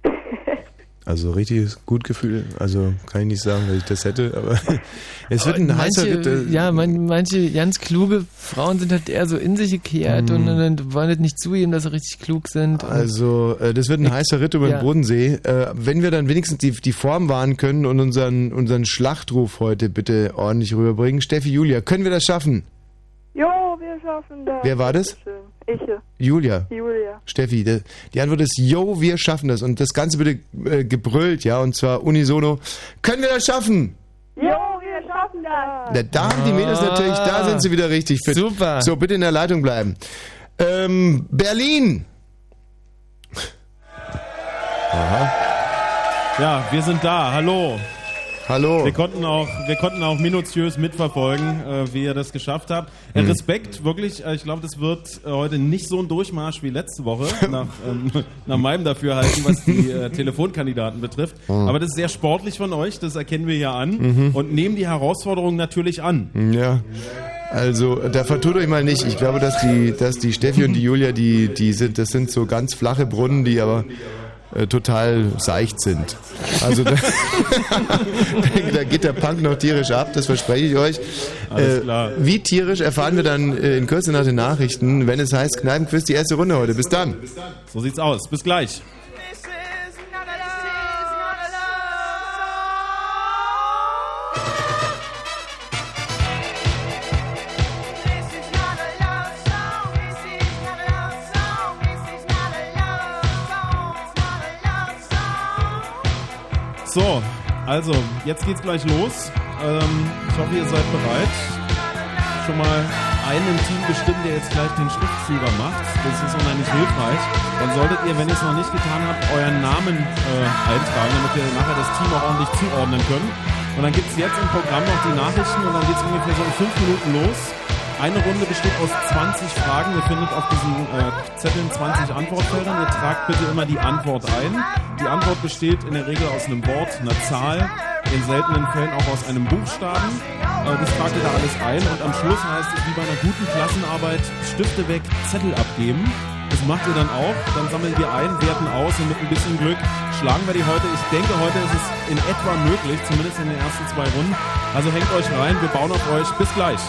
Speaker 1: Also richtiges Gutgefühl, also kann ich nicht sagen, dass ich das hätte, aber es wird ein heißer
Speaker 2: manche,
Speaker 1: Ritt. äh,
Speaker 2: ja, man, manche ganz kluge Frauen sind halt eher so in sich gekehrt
Speaker 1: Mhm.
Speaker 2: und, und wollen halt nicht zugeben, dass sie richtig klug sind.
Speaker 1: Also, äh, das wird ein heißer Ritt über
Speaker 2: Ja.
Speaker 1: den Bodensee. Äh, wenn wir dann wenigstens die, die Form wahren können und unseren, unseren Schlachtruf heute bitte ordentlich rüberbringen. Steffi, Julia, können wir das schaffen?
Speaker 7: Jo, wir schaffen das.
Speaker 1: Wer war das?
Speaker 7: Ich.
Speaker 1: Julia.
Speaker 7: Julia.
Speaker 1: Steffi, die, die Antwort ist, yo, wir schaffen das. Und das Ganze bitte äh, gebrüllt, ja, und zwar unisono. Können wir das schaffen?
Speaker 6: Jo, wir schaffen das!
Speaker 1: Na, da haben die Mädels natürlich, da sind sie wieder richtig fit.
Speaker 2: Super.
Speaker 1: So, bitte in der Leitung bleiben. Ähm, Berlin. Aha.
Speaker 5: Ja, wir sind da. Hallo.
Speaker 1: Hallo.
Speaker 5: Wir konnten auch, wir konnten auch minutiös mitverfolgen, äh, wie ihr das geschafft habt. Äh,
Speaker 1: Mhm.
Speaker 5: Respekt, wirklich. Äh, ich glaube, das wird äh, heute nicht so ein Durchmarsch wie letzte Woche, nach, ähm, nach meinem Dafürhalten, was die äh, Telefonkandidaten betrifft.
Speaker 1: Mhm.
Speaker 5: Aber das ist sehr sportlich von euch, das erkennen wir ja an
Speaker 1: Mhm.
Speaker 5: und nehmen die Herausforderung natürlich an.
Speaker 1: Ja. Also, da vertut euch mal nicht. Ich glaube, dass die, dass die Steffi und die Julia, die, die sind, das sind so ganz flache Brunnen, die aber äh, total seicht sind. Also da, da geht der Punk noch tierisch ab, das verspreche ich euch.
Speaker 5: Alles klar.
Speaker 1: Wie tierisch erfahren wir dann äh, in Kürze nach den Nachrichten, wenn es heißt Kneipenquiz die erste Runde heute. Bis dann.
Speaker 5: So sieht's aus. Bis gleich. So, also, jetzt geht's gleich los. Ähm, ich hoffe, ihr seid bereit. Schon mal einen im Team bestimmen, der jetzt gleich den Schriftführer macht. Das ist unheimlich hilfreich. Dann solltet ihr, wenn ihr es noch nicht getan habt, euren Namen äh, eintragen, damit wir nachher das Team auch ordentlich zuordnen können. Und dann gibt's jetzt im Programm noch die Nachrichten und dann geht's ungefähr so in fünf Minuten los. Eine Runde besteht aus 20 Fragen. Ihr findet auf diesen äh, Zetteln 20 Antwortfeldern. Ihr tragt bitte immer die Antwort ein. Die Antwort besteht in der Regel aus einem Wort, einer Zahl, in seltenen Fällen auch aus einem Buchstaben. Äh, das tragt ihr da alles ein und am Schluss heißt es wie bei einer guten Klassenarbeit Stifte weg, Zettel abgeben. Das macht ihr dann auch. Dann sammeln wir ein, werten aus und mit ein bisschen Glück schlagen wir die heute. Ich denke, heute ist es in etwa möglich, zumindest in den ersten zwei Runden. Also hängt euch rein, wir bauen auf euch. Bis gleich.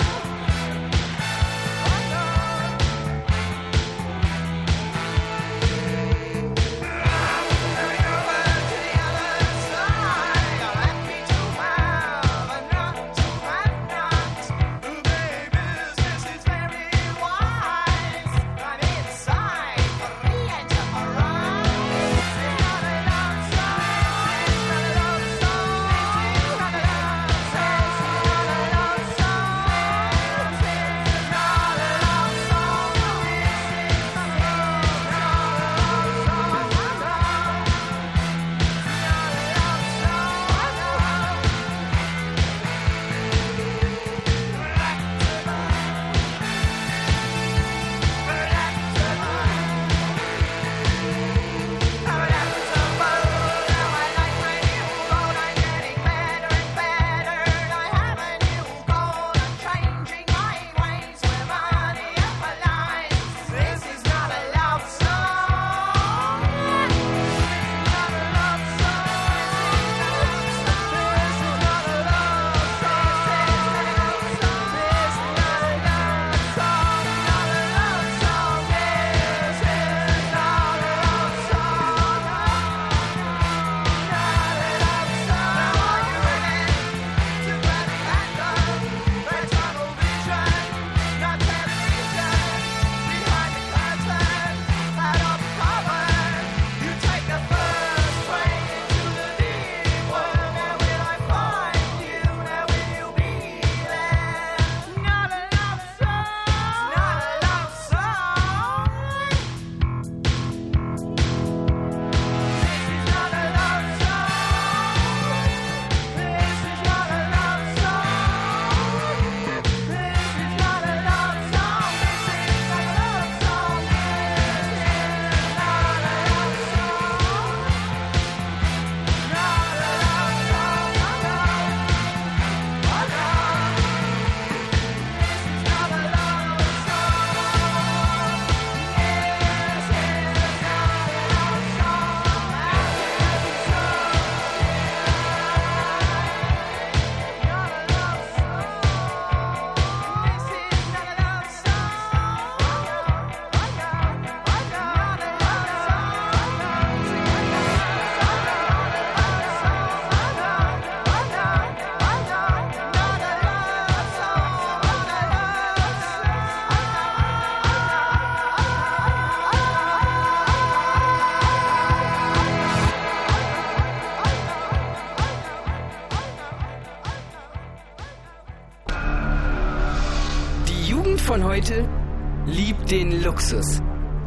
Speaker 8: Luxus,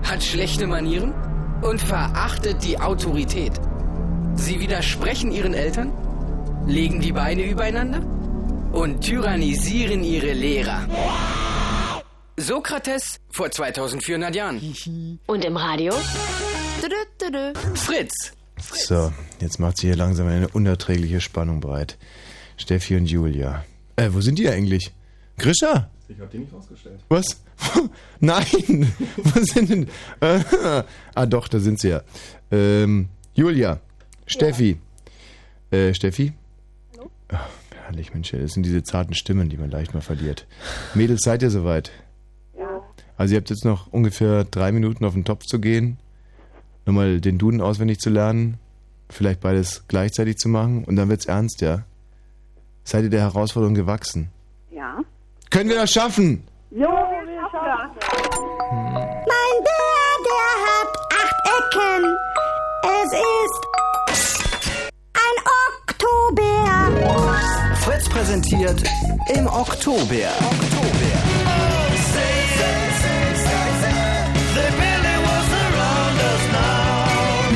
Speaker 8: hat schlechte Manieren und verachtet die Autorität. Sie widersprechen ihren Eltern, legen die Beine übereinander und tyrannisieren ihre Lehrer. Sokrates vor 2400 Jahren.
Speaker 4: Und im Radio?
Speaker 8: Fritz.
Speaker 1: So, jetzt macht sich hier langsam eine unerträgliche Spannung breit. Steffi und Julia. Äh, wo sind die eigentlich? Grisha?
Speaker 5: Ich hab die nicht ausgestellt.
Speaker 1: Was? Nein! Wo sind denn. Äh, ah, doch, da sind sie ja. Ähm, Julia. Steffi. Äh, Steffi? Hallo? Ach, herrlich, Mensch, das sind diese zarten Stimmen, die man leicht mal verliert. Mädels, seid ihr soweit?
Speaker 6: Ja.
Speaker 1: Also, ihr habt jetzt noch ungefähr drei Minuten auf den Topf zu gehen, nochmal den Duden auswendig zu lernen, vielleicht beides gleichzeitig zu machen und dann wird's ernst, ja? Seid ihr der Herausforderung gewachsen? Können wir das schaffen?
Speaker 6: Jo, wir schaffen das.
Speaker 9: Mein Bär, der hat acht Ecken. Es ist ein Oktober.
Speaker 10: Fritz präsentiert im Oktober.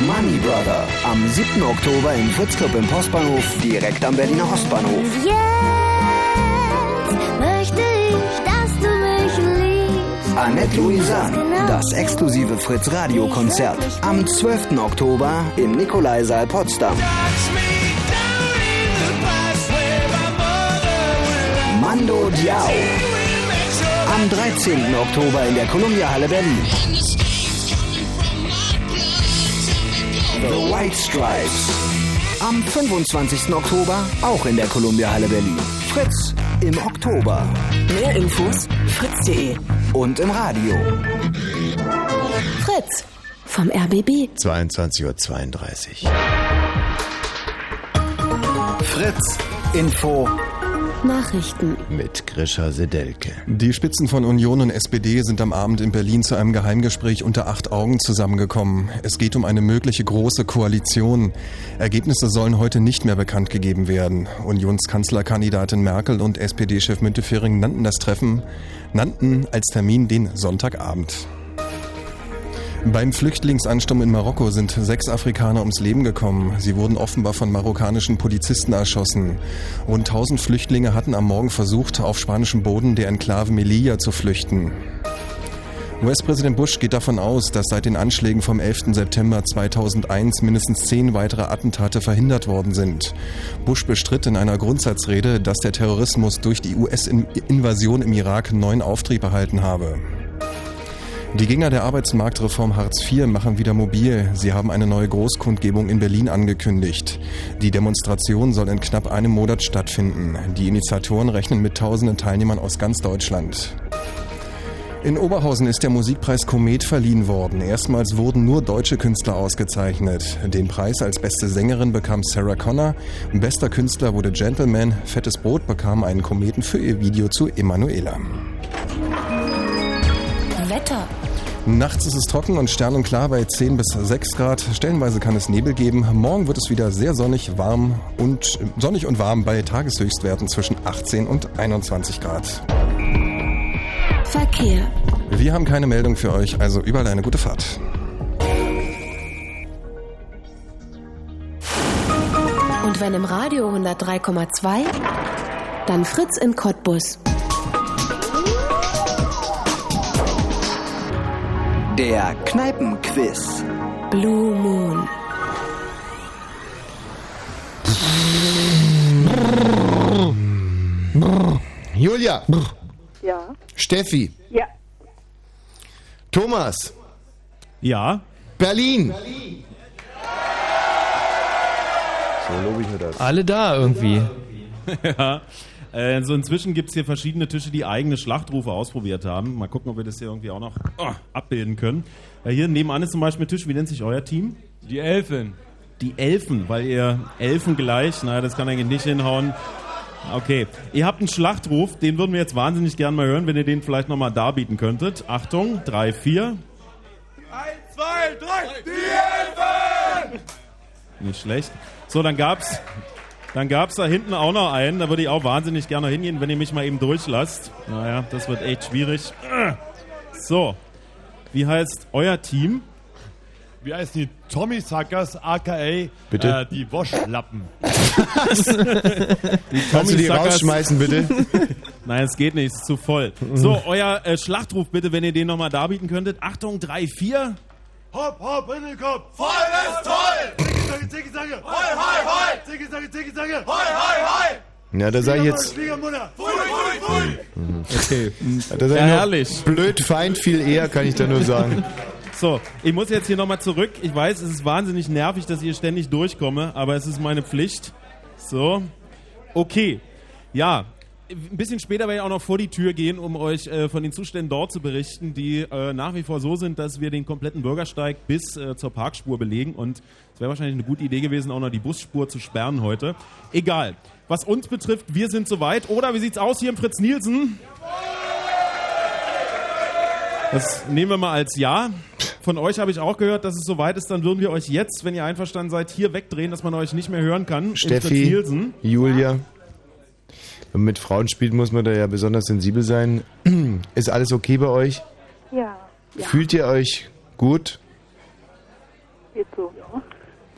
Speaker 10: Money Brother am 7. Oktober im Fritz Club im Postbahnhof, direkt am Berliner Ostbahnhof.
Speaker 9: Jetzt
Speaker 10: Annette Louisanne, das exklusive Fritz Radio Konzert am 12. Oktober im Nikolaisaal Potsdam. Mando Diao. Am 13. Oktober in der Columbia Halle Berlin. The White Stripes. Am 25. Oktober auch in der Columbia Halle Berlin. Fritz im Oktober.
Speaker 4: Mehr Infos fritz.de.
Speaker 10: Und im Radio.
Speaker 4: Fritz vom RBB.
Speaker 1: 22.32 Uhr.
Speaker 10: Fritz Info.
Speaker 4: Nachrichten.
Speaker 1: Mit Grisha Sedelke.
Speaker 11: Die Spitzen von Union und SPD sind am Abend in Berlin zu einem Geheimgespräch unter acht Augen zusammengekommen. Es geht um eine mögliche große Koalition. Ergebnisse sollen heute nicht mehr bekannt gegeben werden. Unionskanzlerkandidatin Merkel und SPD-Chef Müntefering nannten das Treffen, nannten als Termin den Sonntagabend. Beim Flüchtlingsansturm in Marokko sind sechs Afrikaner ums Leben gekommen. Sie wurden offenbar von marokkanischen Polizisten erschossen. Rund 1000 Flüchtlinge hatten am Morgen versucht, auf spanischem Boden der Enklave Melilla zu flüchten. US-Präsident Bush geht davon aus, dass seit den Anschlägen vom 11. September 2001 mindestens zehn weitere Attentate verhindert worden sind. Bush bestritt in einer Grundsatzrede, dass der Terrorismus durch die US-Invasion im Irak neuen Auftrieb erhalten habe. Die Gegner der Arbeitsmarktreform Hartz IV machen wieder mobil. Sie haben eine neue Großkundgebung in Berlin angekündigt. Die Demonstration soll in knapp einem Monat stattfinden. Die Initiatoren rechnen mit tausenden Teilnehmern aus ganz Deutschland. In Oberhausen ist der Musikpreis Komet verliehen worden. Erstmals wurden nur deutsche Künstler ausgezeichnet. Den Preis als beste Sängerin bekam Sarah Connor. Bester Künstler wurde Gentleman. Fettes Brot bekam einen Kometen für ihr Video zu Emanuela.
Speaker 4: Wetter.
Speaker 11: Nachts ist es trocken und sternenklar bei 10 bis 6 Grad. Stellenweise kann es Nebel geben. Morgen wird es wieder sehr sonnig, warm und sonnig und warm bei Tageshöchstwerten zwischen 18 und 21 Grad.
Speaker 4: Verkehr.
Speaker 11: Wir haben keine Meldung für euch, also überall eine gute Fahrt.
Speaker 4: Und wenn im Radio 103,2, dann Fritz im Cottbus.
Speaker 10: Der Kneipenquiz.
Speaker 4: Blue Moon.
Speaker 1: Julia.
Speaker 6: Ja.
Speaker 1: Steffi.
Speaker 6: Ja.
Speaker 1: Thomas.
Speaker 5: Ja.
Speaker 1: Berlin. So lobe ich mir das.
Speaker 2: Alle da irgendwie.
Speaker 5: ja. Äh, so inzwischen gibt es hier verschiedene Tische, die eigene Schlachtrufe ausprobiert haben. Mal gucken, ob wir das hier irgendwie auch noch oh, abbilden können. Äh, hier nebenan ist zum Beispiel ein Tisch. Wie nennt sich euer Team?
Speaker 2: Die Elfen.
Speaker 5: Die Elfen, weil ihr Elfen gleich. Naja, das kann eigentlich nicht hinhauen. Okay, ihr habt einen Schlachtruf, den würden wir jetzt wahnsinnig gern mal hören, wenn ihr den vielleicht nochmal darbieten könntet. Achtung, 3, 4.
Speaker 12: 1, 2, 3, die Elfen!
Speaker 5: Nicht schlecht. So, dann gab's, dann gab's da hinten auch noch einen, da würde ich auch wahnsinnig gerne hingehen, wenn ihr mich mal eben durchlasst. Naja, das wird echt schwierig. So, wie heißt euer Team?
Speaker 12: Wir heißen die Tommy Suckers, aka
Speaker 1: Bitte?
Speaker 12: Äh, die Waschlappen.
Speaker 1: Kannst du die
Speaker 5: Tommy-Suckers-
Speaker 1: rausschmeißen, bitte?
Speaker 5: Nein, es geht nicht, es ist zu voll. So, euer äh, Schlachtruf bitte, wenn ihr den nochmal darbieten könntet. Achtung, 3, 4.
Speaker 12: Hopp, hopp, in den Kopf. Voll ist toll. Zicki, zacke. Hoi, hoi, hoi. Zicki, zacke, zicki, zacke. Hoi, hoi, hoi.
Speaker 1: Ja, da sag ich jetzt.
Speaker 12: Pfui, pfui, pfui.
Speaker 1: Okay.
Speaker 5: Ja, herrlich.
Speaker 1: Blöd, Feind, viel eher, kann ich da nur sagen.
Speaker 5: So, ich muss jetzt hier nochmal zurück. Ich weiß, es ist wahnsinnig nervig, dass ich hier ständig durchkomme, aber es ist meine Pflicht. So. Okay. Ja. Ein bisschen später werde ich auch noch vor die Tür gehen, um euch äh, von den Zuständen dort zu berichten, die äh, nach wie vor so sind, dass wir den kompletten Bürgersteig bis äh, zur Parkspur belegen. Und es wäre wahrscheinlich eine gute Idee gewesen, auch noch die Busspur zu sperren heute. Egal. Was uns betrifft, wir sind soweit. Oder wie sieht's aus hier im Fritz Nielsen? Das nehmen wir mal als Ja. Von euch habe ich auch gehört, dass es soweit ist. Dann würden wir euch jetzt, wenn ihr einverstanden seid, hier wegdrehen, dass man euch nicht mehr hören kann.
Speaker 1: Steffi,
Speaker 5: Nielsen.
Speaker 1: Julia. Wenn man mit Frauen spielt, muss man da ja besonders sensibel sein. Ist alles okay bei euch?
Speaker 7: Ja, ja.
Speaker 1: Fühlt ihr euch gut?
Speaker 7: Geht so.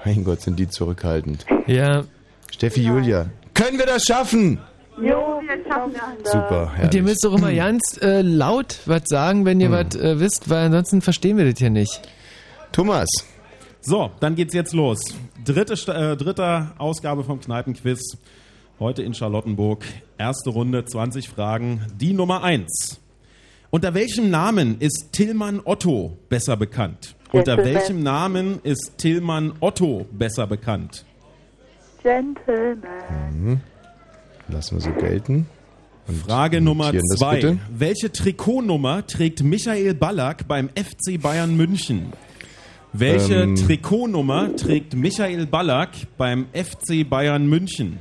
Speaker 1: Mein Gott, sind die zurückhaltend.
Speaker 2: Ja.
Speaker 1: Steffi, Julia. Können wir das schaffen?
Speaker 7: Jo, wir schaffen das.
Speaker 1: Super,
Speaker 2: Und ihr
Speaker 1: herrlich.
Speaker 2: müsst doch immer ganz äh, laut was sagen, wenn ihr was äh, wisst, weil ansonsten verstehen wir das hier nicht.
Speaker 1: Thomas.
Speaker 5: So, dann geht's jetzt los. Dritte, äh, dritte Ausgabe vom Kneipenquiz. Heute in Charlottenburg. Erste Runde, 20 Fragen. Die Nummer 1. Unter welchem Namen ist Tillmann Otto besser bekannt? Unter
Speaker 7: Gentleman.
Speaker 5: welchem Namen ist Tillmann Otto besser bekannt?
Speaker 7: Gentleman.
Speaker 1: Mhm. Lassen wir so gelten. Und
Speaker 5: Frage Nummer zwei.
Speaker 1: bitte.
Speaker 5: Welche Trikotnummer trägt Michael Ballack beim FC Bayern München? Welche
Speaker 1: Ähm.
Speaker 5: Trikotnummer trägt Michael Ballack beim FC Bayern München?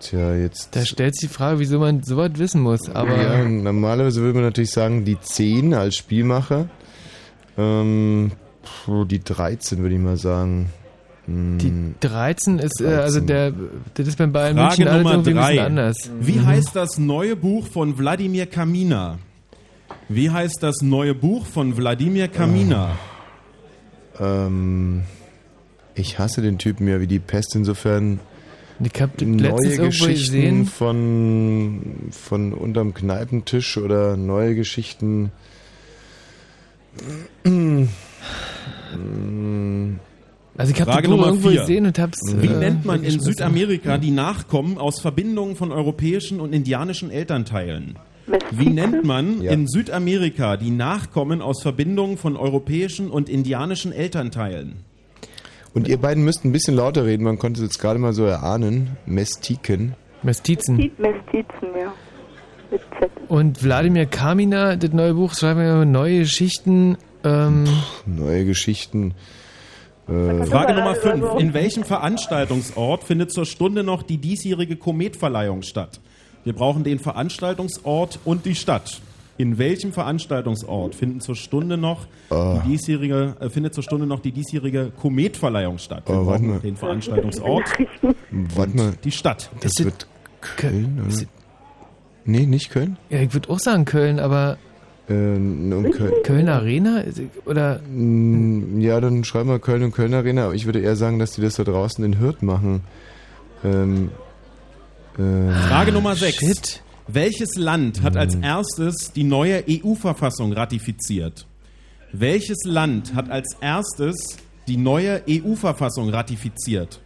Speaker 1: Tja, jetzt.
Speaker 2: Da stellt sich die Frage, wieso man sowas wissen muss. Aber
Speaker 1: ja, normalerweise würde man natürlich sagen, die 10 als Spielmacher. Ähm, die 13 würde ich mal sagen. Hm,
Speaker 2: die 13 ist, äh, also
Speaker 1: 13.
Speaker 2: der, das ist beim Bayern
Speaker 5: Frage
Speaker 2: München alles
Speaker 5: Nummer
Speaker 2: irgendwie ein bisschen
Speaker 5: drei.
Speaker 2: anders.
Speaker 5: Wie
Speaker 2: Mhm.
Speaker 5: heißt das neue Buch von Wladimir Kamina? Wie heißt das neue Buch von Wladimir Kamina?
Speaker 1: Ähm, ich hasse den Typen ja wie die Pest, insofern.
Speaker 2: Ich hab
Speaker 1: neue Geschichten von, von unterm Kneipentisch oder neue Geschichten.
Speaker 2: Also ich habe
Speaker 5: Frage Nummer
Speaker 2: irgendwo
Speaker 5: vier.
Speaker 2: gesehen und hab's.
Speaker 5: Wie
Speaker 2: äh,
Speaker 5: nennt man in. Südamerika die Nachkommen aus Verbindungen von europäischen und indianischen Elternteilen? Wie nennt man
Speaker 1: Ja.
Speaker 5: in Südamerika die Nachkommen aus Verbindungen von europäischen und indianischen Elternteilen?
Speaker 1: Und ihr beiden müsst ein bisschen lauter reden, man konnte es jetzt gerade mal so erahnen. Mestiken.
Speaker 2: Mestizen.
Speaker 7: Mestizen, ja.
Speaker 2: Und Wladimir Kamina, das neue Buch, schreiben wir neue Geschichten. Ähm,
Speaker 1: Neue Geschichten. Äh,
Speaker 5: Frage Nummer 5. In welchem Veranstaltungsort findet zur Stunde noch die diesjährige Kometverleihung statt? Wir brauchen den Veranstaltungsort und die Stadt. In welchem Veranstaltungsort finden zur Stunde noch
Speaker 1: Ah.
Speaker 5: die diesjährige, äh, findet zur Stunde noch die diesjährige Kometverleihung statt? Wir
Speaker 1: Oh, warte
Speaker 5: brauchen
Speaker 1: mal.
Speaker 5: den Veranstaltungsort,
Speaker 1: warte mal,
Speaker 5: die Stadt.
Speaker 1: das wird Köln, oder? Nee, nicht Köln?
Speaker 2: ja, ich würde auch sagen Köln, aber
Speaker 1: Äh, um Köln.
Speaker 2: Köln Arena? Oder
Speaker 1: Mm, Ja, dann schreiben wir Köln und Köln Arena, aber ich würde eher sagen, dass die das da draußen in Hürth machen. Ähm, ähm,
Speaker 5: Frage Nummer 6.
Speaker 2: Shit.
Speaker 5: Welches Land hat als erstes die neue EU-Verfassung ratifiziert? Welches Land hat als erstes die neue EU-Verfassung ratifiziert?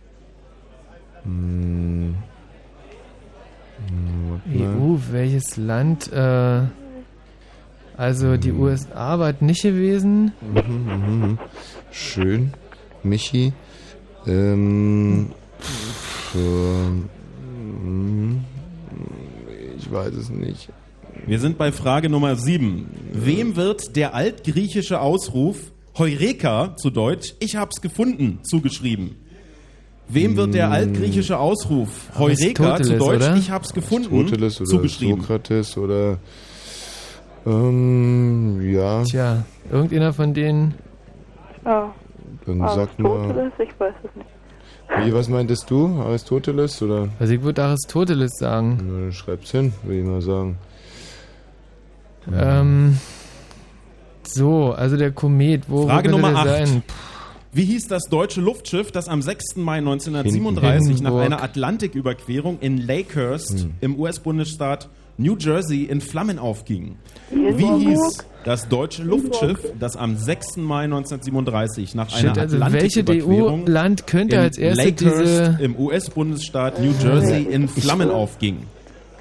Speaker 1: mm, mm.
Speaker 2: EU, welches Land? Äh, also die USA war nicht gewesen.
Speaker 1: Mhm, mhm, mhm. Schön. Michi. Ähm, ähm, mm, ich weiß es nicht.
Speaker 5: Wir sind bei Frage Nummer 7. Wem wird der altgriechische Ausruf Heureka zu Deutsch Ich hab's gefunden zugeschrieben? Wem wird der altgriechische Ausruf Heureka zu Deutsch
Speaker 2: oder?
Speaker 5: Ich hab's gefunden
Speaker 1: Aristoteles oder
Speaker 5: zugeschrieben?
Speaker 1: Sokrates oder ähm, ja,
Speaker 2: Tja, irgendeiner von denen.
Speaker 7: Ja.
Speaker 1: dann sag mal.
Speaker 7: Aristoteles, ich weiß es nicht.
Speaker 1: Wie, was meintest du? Aristoteles oder?
Speaker 2: Also ich würde Aristoteles sagen.
Speaker 1: Na, dann schreib's hin, würde ich mal sagen.
Speaker 2: Ähm, so, also der Komet, wo,
Speaker 5: Frage
Speaker 2: wo
Speaker 5: Nummer
Speaker 2: der
Speaker 5: 8.
Speaker 2: sein?
Speaker 5: Wie hieß das deutsche Luftschiff, das am 6. Mai 1937 nach
Speaker 2: Hindenburg.
Speaker 5: einer Atlantiküberquerung in Lakehurst
Speaker 1: Hm.
Speaker 5: im US-Bundesstaat New Jersey in Flammen aufging? Wie hieß das deutsche Luftschiff, das am 6. Mai 1937 nach einer
Speaker 2: Shit, also welche EU-Land könnte
Speaker 5: in
Speaker 2: als erstes diese...
Speaker 5: im US-Bundesstaat New Jersey in Flammen aufging?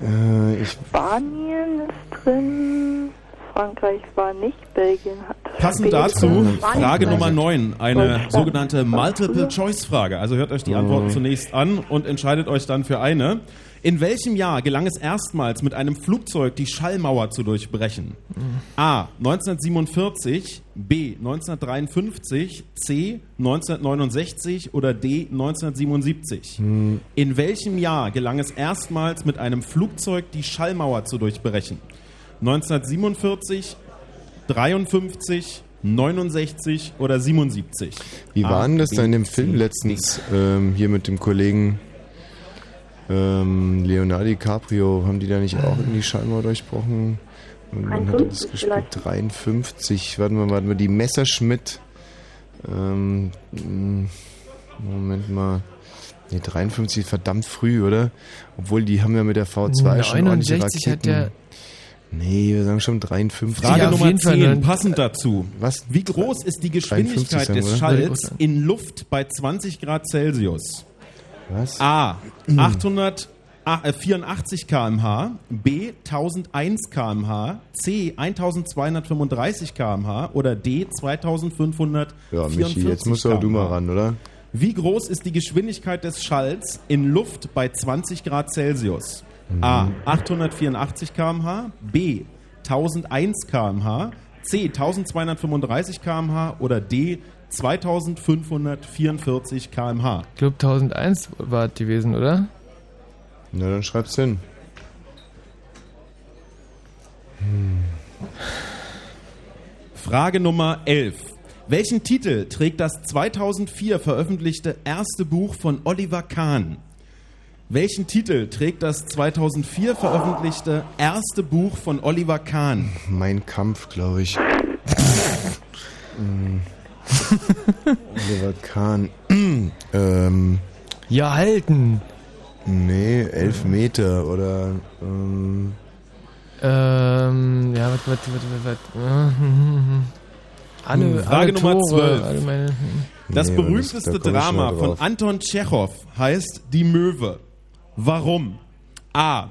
Speaker 1: Äh, ich,
Speaker 7: Spanien ist drin. Frankreich war nicht. Belgien hat.
Speaker 5: Passend dazu. Frage Nummer 9, eine sogenannte Multiple-Choice-Frage. Also hört euch die Antworten zunächst an und entscheidet euch dann für eine. In welchem Jahr gelang es erstmals mit einem Flugzeug die Schallmauer zu durchbrechen? A. 1947, B. 1953, C. 1969 oder D. 1977? In welchem Jahr gelang es erstmals mit einem Flugzeug die Schallmauer zu durchbrechen? 1947, 53, 69 oder 77?
Speaker 1: Wie war denn das da in dem Film letztens ähm, hier mit dem Kollegen ähm, Leonardo DiCaprio? Haben die da nicht auch irgendwie Schallmauer durchbrochen? Und wann hat er das
Speaker 6: 53
Speaker 1: gespielt?
Speaker 6: vielleicht.
Speaker 1: 53. Warte mal, warte mal. Die Messerschmitt. Ähm, mh, Moment mal. Nee, 53 ist verdammt früh, oder? Obwohl die haben ja mit der V2 schon ordentliche
Speaker 2: 69 hat
Speaker 1: Raketen.
Speaker 2: der...
Speaker 1: Nee, wir sagen schon 53.
Speaker 5: Frage
Speaker 2: Ja,
Speaker 5: Nummer
Speaker 2: jeden Fall
Speaker 5: 10,
Speaker 2: dann-
Speaker 5: passend dazu.
Speaker 1: Was?
Speaker 5: Wie groß ist die Geschwindigkeit
Speaker 1: 53
Speaker 5: des
Speaker 1: wir,
Speaker 5: Schalls in Luft bei 20 Grad Celsius?
Speaker 1: Was?
Speaker 5: A. 884 km/h, B. 1001 km/h, C. 1235 km/h oder D. 2544
Speaker 1: Ja, Michi, jetzt musst du mal ran, oder?
Speaker 5: Wie groß ist die Geschwindigkeit des Schalls in Luft bei 20 Grad Celsius? A. 884 km/h, B. 1001 km/h, C. 1235 km/h oder D. 2544 km/h.
Speaker 2: Ich glaube 1001 war es gewesen, oder?
Speaker 1: Na, dann schreib's hin.
Speaker 5: Frage Nummer 11. Welchen Titel trägt das 2004 veröffentlichte erste Buch von Oliver Kahn? Welchen Titel trägt das 2004 veröffentlichte erste Buch von Oliver Kahn?
Speaker 1: Mein Kampf, glaube ich. Hm. Oliver Kahn. ähm,
Speaker 2: Ja, halten.
Speaker 1: nee, elf Meter oder. Ähm,
Speaker 2: Ähm, ja, warte, warte, warte, warte. Alle,
Speaker 5: Hm, Frage
Speaker 2: alle
Speaker 5: Nummer
Speaker 2: Tore,
Speaker 5: 12.
Speaker 2: alle meine,
Speaker 5: Das
Speaker 1: Nee, das-
Speaker 5: berühmteste
Speaker 1: da
Speaker 5: Drama von. Anton Tschechow heißt Die Möwe. Warum? A.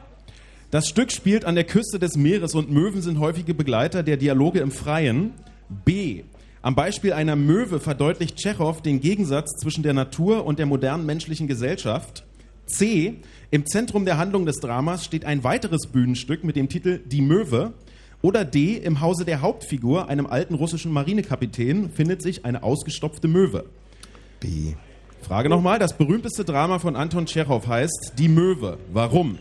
Speaker 5: Das Stück spielt an der Küste des Meeres und Möwen sind häufige Begleiter der Dialoge im Freien. B. Am Beispiel einer Möwe verdeutlicht Tschechow den Gegensatz zwischen der Natur und der modernen menschlichen Gesellschaft. C. Im Zentrum der Handlung des Dramas steht ein weiteres Bühnenstück mit dem Titel Die Möwe. Oder D. Im Hause der Hauptfigur, einem alten russischen Marinekapitän, findet sich eine ausgestopfte Möwe.
Speaker 1: B.
Speaker 5: Frage nochmal. Das berühmteste Drama von Anton Tschechow heißt Die Möwe. Warum?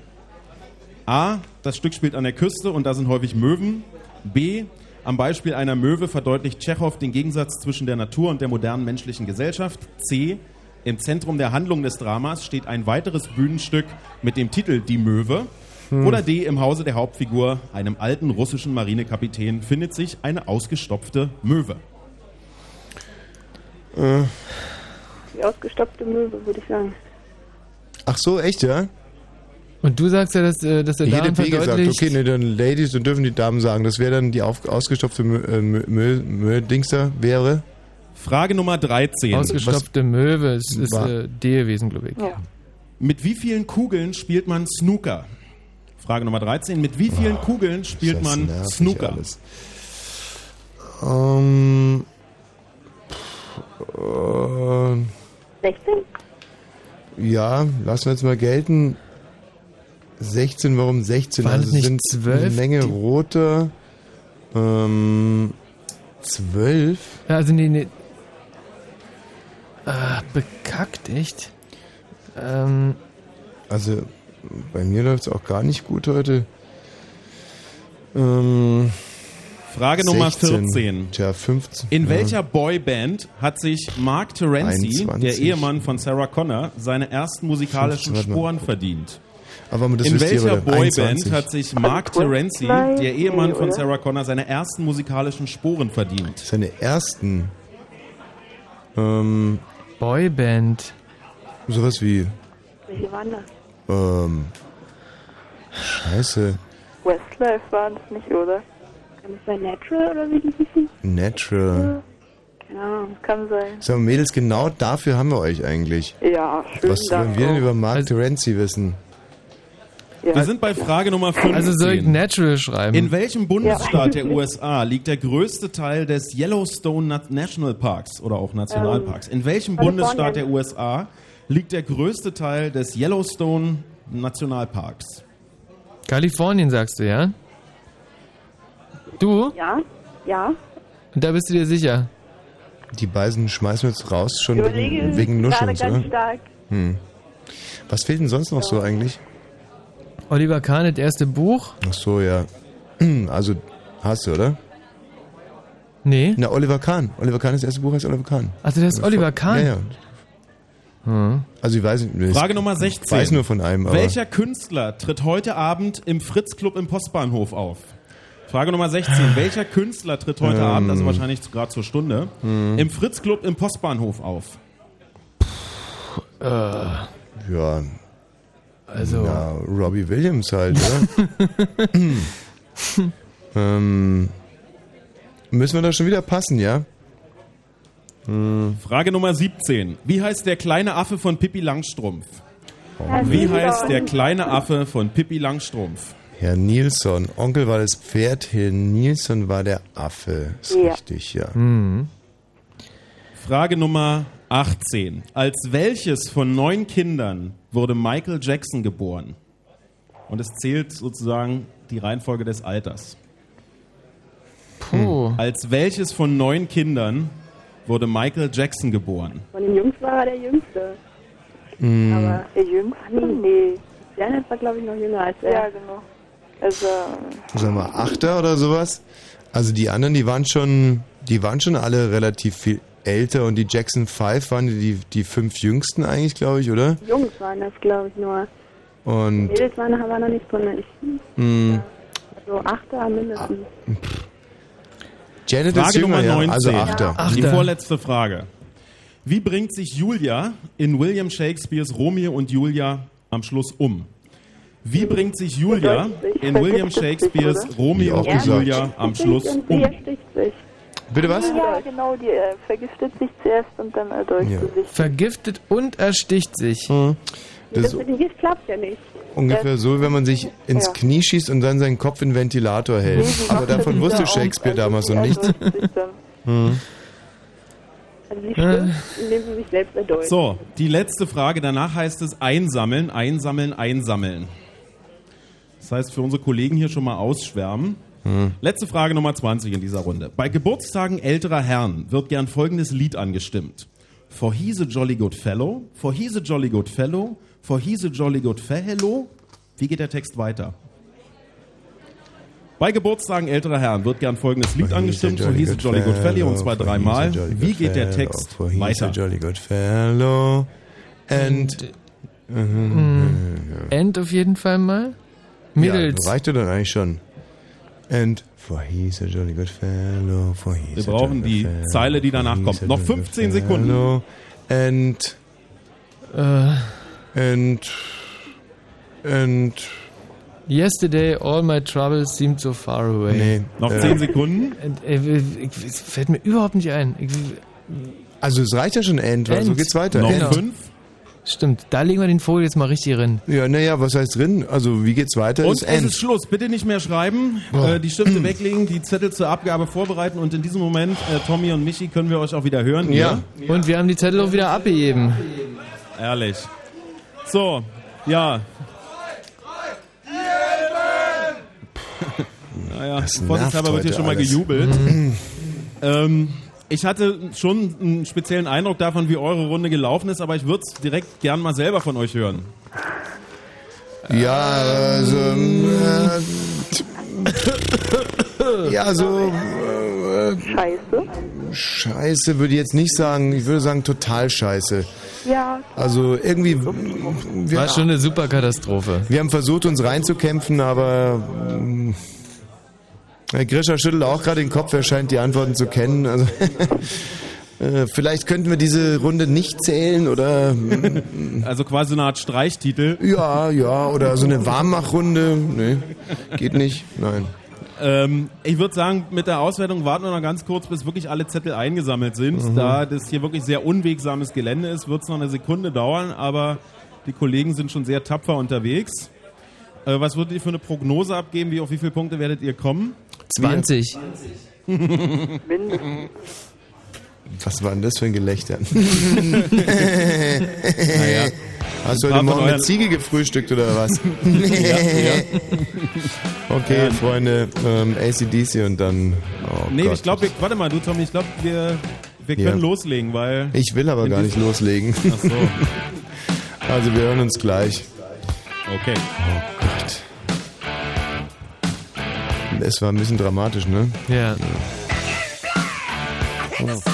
Speaker 5: A. Das Stück spielt an der Küste und da sind häufig Möwen. B. Am Beispiel einer Möwe verdeutlicht Tschechow den Gegensatz zwischen der Natur und der modernen menschlichen Gesellschaft. C. Im Zentrum der Handlung des Dramas steht ein weiteres Bühnenstück mit dem Titel Die Möwe.
Speaker 1: Hm.
Speaker 5: Oder D. Im Hause der Hauptfigur, einem alten russischen Marinekapitän, findet sich eine ausgestopfte Möwe.
Speaker 1: Äh,
Speaker 6: Die ausgestopfte Möwe, würde ich sagen.
Speaker 1: ach so, echt, ja?
Speaker 2: Und du sagst ja, dass, äh, dass der Damen
Speaker 1: B gesagt.
Speaker 2: verdeutlicht...
Speaker 1: Okay, nee, dann Ladies, dann dürfen die Damen sagen. Das wäre dann die auf, ausgestopfte Mö, äh, Mö, Mö, Mö Dings da wäre.
Speaker 5: Frage Nummer 13.
Speaker 2: Ausgestopfte Möwe, es ist
Speaker 1: War-
Speaker 2: äh, D gewesen, glaube ich.
Speaker 6: Ja.
Speaker 5: Mit wie vielen Kugeln spielt man Snooker? Frage Nummer 13. Mit wie vielen Kugeln spielt man Snooker?
Speaker 1: alles. Ähm, pff, äh,
Speaker 6: 16?
Speaker 1: ja, lassen wir jetzt mal gelten. 16, warum 16?
Speaker 2: Waren
Speaker 1: also
Speaker 2: nicht
Speaker 1: sind
Speaker 2: 12?
Speaker 1: eine Menge roter. Ähm, 12?
Speaker 2: Ja, Also nee, nee. Ah, bekackt, echt? Ähm,
Speaker 1: Also bei mir läuft es auch gar nicht gut heute. Ähm,
Speaker 5: Frage Nummer
Speaker 1: 16.
Speaker 5: 14.
Speaker 1: Tja, 15.
Speaker 5: In
Speaker 1: ja.
Speaker 5: welcher Boyband hat sich Mark Terenzi,
Speaker 1: 21.
Speaker 5: der Ehemann von Sarah Connor, seine ersten musikalischen
Speaker 1: 15, warte mal.
Speaker 5: Sporen verdient?
Speaker 1: Aber das
Speaker 5: In welcher. Boyband
Speaker 1: 21.
Speaker 5: hat sich Mark Terenzi, der Ehemann von? Sarah Connor, seine ersten musikalischen Sporen verdient?
Speaker 1: Seine ersten. Ähm,
Speaker 2: Boyband.
Speaker 1: sowas wie,
Speaker 7: Welche waren das?
Speaker 1: ähm, Scheiße,
Speaker 7: Westlife waren es nicht, oder?
Speaker 6: Kann es sein Natural oder wie die hießen?
Speaker 1: Natural.
Speaker 7: Keine Ahnung, kann sein.
Speaker 1: So, Mädels, genau dafür haben wir euch eigentlich.
Speaker 7: Ja, schön.
Speaker 1: Was wollen wir denn über Mark
Speaker 2: Also
Speaker 1: Terenzi wissen?
Speaker 5: Wir sind bei Frage Nummer 15.
Speaker 2: Also soll ich Natural schreiben?
Speaker 5: In welchem Bundesstaat der USA liegt der größte Teil des Yellowstone Na- National Parks oder auch Nationalparks? In welchem. Bundesstaat der USA liegt der größte Teil des Yellowstone Nationalparks?
Speaker 2: Kalifornien sagst du, ja? Du?
Speaker 6: Ja, ja.
Speaker 2: Und da bist du dir sicher?
Speaker 1: Die beiden schmeißen wir jetzt raus, schon wegen, wegen
Speaker 6: gerade
Speaker 1: Nuschelns,
Speaker 6: ganz stark.
Speaker 1: Hm. Was fehlt denn sonst noch so eigentlich?
Speaker 2: Oliver Kahn, das erste Buch?
Speaker 1: Ach so, ja. Also, hast du, oder?
Speaker 2: Nee.
Speaker 1: Na, Oliver Kahn. Oliver Kahn, das erste Buch heißt Oliver Kahn.
Speaker 2: Also das ist Oliver Kahn?
Speaker 1: Ja, ja.
Speaker 2: Hm.
Speaker 1: Also ich weiß nicht.
Speaker 5: Frage
Speaker 1: ich
Speaker 5: Nummer 16.
Speaker 1: weiß nur von einem, aber...
Speaker 5: Welcher Künstler tritt heute Abend im Fritz Club im Postbahnhof auf? Frage Nummer 16. Welcher Künstler tritt heute
Speaker 1: Ähm.
Speaker 5: Abend, also wahrscheinlich gerade zur Stunde,
Speaker 1: Hm.
Speaker 5: im Fritz Club im Postbahnhof auf?
Speaker 2: Äh,
Speaker 1: Ja.
Speaker 2: Also-
Speaker 1: Ja, Robbie Williams halt, oder? ähm, müssen wir da schon wieder passen, ja? Hm.
Speaker 5: Frage Nummer 17. Wie heißt der kleine Affe von Pippi Langstrumpf? Wie heißt der kleine Affe von Pippi Langstrumpf?
Speaker 1: Herr Nilsson. Onkel war das Pferd, Herr Nilsson war der Affe. Ist
Speaker 5: Ja.
Speaker 1: richtig, ja.
Speaker 2: Mhm.
Speaker 5: Frage Nummer 18. Als welches von neun Kindern wurde Michael Jackson geboren? Und es zählt sozusagen die Reihenfolge des Alters.
Speaker 2: Puh.
Speaker 5: Als welches von neun Kindern wurde Michael Jackson geboren?
Speaker 6: Von den Jungs war er der Jüngste.
Speaker 1: Hm.
Speaker 6: Aber
Speaker 7: Der Jüngste?
Speaker 6: Nee.
Speaker 7: Nee.
Speaker 6: Janet war, glaube ich, noch jünger als er.
Speaker 7: Ja, genau. Also,
Speaker 1: Sagen wir Achter oder sowas? Also die anderen, die waren schon, die waren schon alle relativ viel älter und die Jackson 5 waren die, die fünf jüngsten eigentlich, glaube ich, oder?
Speaker 6: Jungs waren das, glaube ich, nur.
Speaker 1: Und
Speaker 6: Mädels waren nachher noch nicht drin. Ich,
Speaker 1: mh,
Speaker 6: also Achter mindestens.
Speaker 1: Janet
Speaker 5: Frage
Speaker 1: ist jünger,
Speaker 5: Nummer
Speaker 1: ja,
Speaker 5: 19.
Speaker 1: also Achter.
Speaker 5: Die vorletzte Frage. Wie bringt sich Julia in William Shakespeares Romeo und Julia am Schluss um? Wie bringt sich Julia in William Shakespeares Romeo und Julia am Schluss
Speaker 7: und
Speaker 5: um?
Speaker 7: Sie.
Speaker 1: Bitte was?
Speaker 7: Ja, genau, die äh, vergiftet sich zuerst und dann erdolcht
Speaker 1: Ja.
Speaker 7: sie sich.
Speaker 2: Vergiftet und ersticht sich.
Speaker 1: Das
Speaker 6: Das dem Gift klappt ja nicht.
Speaker 1: ungefähr so, wenn man sich ins
Speaker 6: Ja.
Speaker 1: Knie schießt und dann seinen Kopf in den Ventilator hält.
Speaker 6: Nee, sie
Speaker 1: Aber davon
Speaker 6: das
Speaker 1: wusste Shakespeare
Speaker 6: also
Speaker 1: damals
Speaker 6: sie
Speaker 1: noch nichts.
Speaker 6: sich dann.
Speaker 1: Hm.
Speaker 6: Also sie stirbt, indem sie sich selbst erdolcht.
Speaker 5: So, die letzte Frage. Danach heißt es einsammeln, einsammeln, einsammeln. Das heißt für unsere Kollegen hier schon mal ausschwärmen.
Speaker 1: Hm.
Speaker 5: Letzte Frage Nummer 20 in dieser Runde. Bei Geburtstagen älterer Herren wird gern folgendes Lied angestimmt. For he's a jolly good fellow, for he's a jolly good fellow, for he's a jolly good fellow. Wie geht der Text weiter? Bei Geburtstagen älterer Herren wird gern folgendes Lied angestimmt, for he's a jolly good fellow, und zwar
Speaker 1: a
Speaker 5: dreimal. Wie geht der Text
Speaker 1: for he's a
Speaker 5: weiter?
Speaker 1: jolly good fellow. And...
Speaker 2: Mhm. End auf jeden Fall mal. Mädels.
Speaker 1: Ja, reicht dir dann eigentlich schon. And for he's a jolly good fellow, for he's
Speaker 5: Wir brauchen
Speaker 1: a
Speaker 5: die
Speaker 1: fellow,
Speaker 5: Zeile, die danach kommt. Noch 15 Sekunden.
Speaker 1: And, uh, and, and.
Speaker 2: Yesterday all my troubles seemed so far away.
Speaker 1: Nee,
Speaker 5: noch
Speaker 1: äh,
Speaker 5: 10 Sekunden.
Speaker 2: And, äh, es fällt mir überhaupt nicht ein. Ich,
Speaker 1: also es reicht ja schon End, end. so geht's weiter.
Speaker 2: Noch 5. Stimmt, da legen wir den Vogel jetzt mal richtig rein.
Speaker 1: Ja, naja, was heißt drin? Also wie geht's weiter?
Speaker 5: Und
Speaker 1: ist
Speaker 5: es
Speaker 1: End.
Speaker 5: ist Schluss. Bitte nicht mehr schreiben, äh, die Stifte weglegen, die Zettel zur Abgabe vorbereiten und in diesem Moment, äh, Tommy und Michi, können wir euch auch wieder hören.
Speaker 2: Ja. Und wir haben die Zettel auch wieder abgegeben.
Speaker 5: Ehrlich. So, ja. naja,
Speaker 1: Das
Speaker 5: vorsichtshalber wird hier schon mal
Speaker 1: alles.
Speaker 5: gejubelt.
Speaker 1: Mhm.
Speaker 5: ähm, ich hatte schon einen speziellen Eindruck davon, wie eure Runde gelaufen ist, aber ich würde es direkt gern mal selber von euch hören.
Speaker 1: Ja, also... Äh, ja, so... Äh,
Speaker 7: scheiße.
Speaker 1: Scheiße würde ich jetzt nicht sagen. Ich würde sagen total scheiße.
Speaker 7: Ja.
Speaker 1: Also irgendwie... Wir,
Speaker 2: War schon eine super Katastrophe.
Speaker 1: wir haben versucht, uns reinzukämpfen, aber... ähm, Herr Grischer schüttelt auch gerade den Kopf, er scheint die Antworten zu kennen. Also,
Speaker 8: Äh, vielleicht könnten wir diese Runde nicht zählen oder.
Speaker 5: Also quasi eine Art Streichtitel.
Speaker 8: Ja, ja, oder so eine Warmmachrunde. Nee, geht nicht. Nein.
Speaker 5: Ähm, ich würde sagen, mit der Auswertung warten wir noch ganz kurz, bis wirklich alle Zettel eingesammelt sind.
Speaker 8: Mhm.
Speaker 5: Da das hier wirklich sehr unwegsames Gelände ist, wird es noch eine Sekunde dauern, aber die Kollegen sind schon sehr tapfer unterwegs. Äh, was würdet ihr für eine Prognose abgeben? Wie auf wie viele Punkte werdet ihr kommen?
Speaker 2: 20.
Speaker 8: Was war denn das für ein Gelächter?
Speaker 5: Naja.
Speaker 8: Hast du heute Morgen eine Ziege gefrühstückt oder was?
Speaker 5: Ja, ja.
Speaker 8: Okay,
Speaker 5: Ja.
Speaker 8: Freunde, ähm, ACDC und dann. Oh
Speaker 5: nee,
Speaker 8: Gott.
Speaker 5: ich glaube, warte mal, du Tommy, ich glaube, wir, wir können loslegen, weil...
Speaker 8: Ich will aber gar nicht loslegen.
Speaker 5: Ach so.
Speaker 8: Also wir hören uns gleich.
Speaker 5: Okay.
Speaker 8: Es war ein bisschen dramatisch, ne?
Speaker 2: Ja.
Speaker 8: Oh.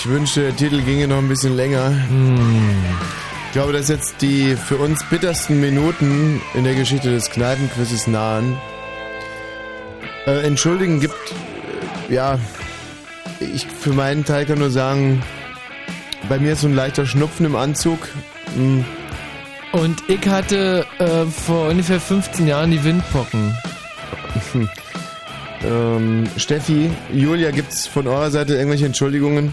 Speaker 8: Ich wünschte, der Titel ginge noch ein bisschen länger. Ich glaube, dass jetzt die für uns bittersten Minuten in der Geschichte des Kneipenquizzes nahen. Äh, entschuldigen gibt, äh, ja, ich für meinen Teil kann nur sagen, bei mir ist so ein leichter Schnupfen im Anzug. Hm.
Speaker 2: Und ich hatte äh, vor ungefähr 15 Jahren die Windpocken.
Speaker 8: Ähm, Steffi, Julia, gibt's von eurer Seite irgendwelche Entschuldigungen?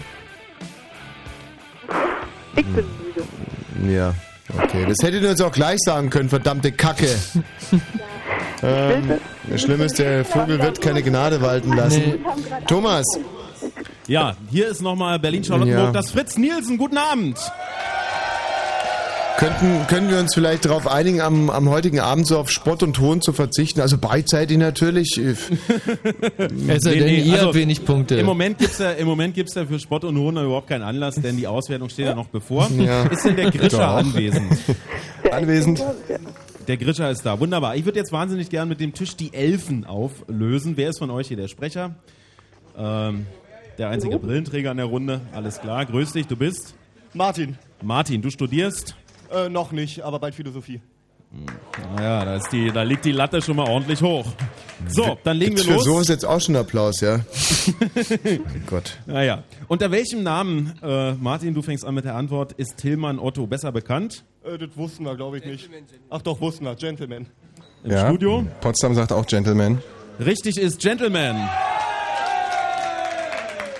Speaker 8: Ja, okay. Das hättet ihr uns auch gleich sagen können, verdammte Kacke. ähm, das Schlimme ist, der Vogel wird keine Gnade walten lassen. Thomas,
Speaker 5: Ja, hier ist nochmal Berlin-Charlottenburg,
Speaker 8: Ja.
Speaker 5: das Fritz Nielsen. Guten Abend.
Speaker 8: Könnten, können wir uns vielleicht darauf einigen, am, am heutigen Abend so auf Spott und Ton zu verzichten? Also beidseitig natürlich.
Speaker 2: Es sei denn, ihr habt wenig Punkte.
Speaker 5: also Im Moment gibt's ja, im Moment gibt's ja für Spott und Hohn überhaupt keinen Anlass, denn die Auswertung steht ja noch bevor.
Speaker 8: Ja.
Speaker 5: Ist denn der Grischer
Speaker 8: Doch.
Speaker 5: anwesend?
Speaker 8: Anwesend.
Speaker 5: Der Grischer ist da. Wunderbar. Ich würde jetzt wahnsinnig gern mit dem Tisch die Elfen auflösen. Wer ist von euch hier der Sprecher? Ähm, der einzige Brillenträger in der Runde. Alles klar. Grüß dich. Du bist?
Speaker 13: Martin.
Speaker 5: Martin, du studierst?
Speaker 13: Äh, noch nicht, aber bald Philosophie.
Speaker 5: Naja, da, ist die, da liegt die Latte schon mal ordentlich hoch. So, dann legen wir
Speaker 1: Für
Speaker 5: los.
Speaker 1: so ist jetzt auch schon Applaus, ja? oh Gott.
Speaker 5: Naja. Unter welchem Namen, äh, Martin, du fängst an mit der Antwort, ist Tillmann Otto besser bekannt?
Speaker 13: Äh, das wussten wir, glaube ich, nicht. Ach doch, wussten wir. Gentleman.
Speaker 5: Im Studio?
Speaker 11: Potsdam sagt auch Gentleman.
Speaker 5: Richtig ist Gentleman.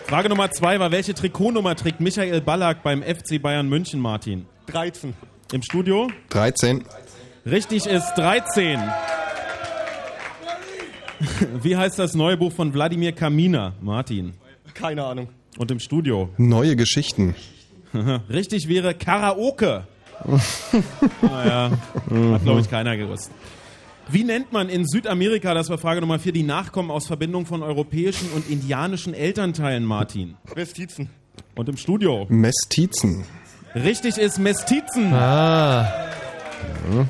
Speaker 5: Frage Nummer zwei war, welche Trikotnummer trägt Michael Ballack beim FC Bayern München, Martin?
Speaker 13: 13.
Speaker 5: Im Studio?
Speaker 11: 13.
Speaker 5: Richtig ist 13. Wie heißt das neue Buch von Wladimir Kamina, Martin?
Speaker 13: Keine Ahnung.
Speaker 5: Und im Studio?
Speaker 11: Neue Geschichten.
Speaker 5: Richtig wäre Karaoke. naja, hat glaube ich keiner gewusst. Wie nennt man in Südamerika, das war Frage Nummer vier, die Nachkommen aus Verbindung von europäischen und indianischen Elternteilen, Martin?
Speaker 13: Westizen.
Speaker 5: Und im Studio?
Speaker 11: Mestizen.
Speaker 5: Richtig ist Mestizen.
Speaker 2: Ah.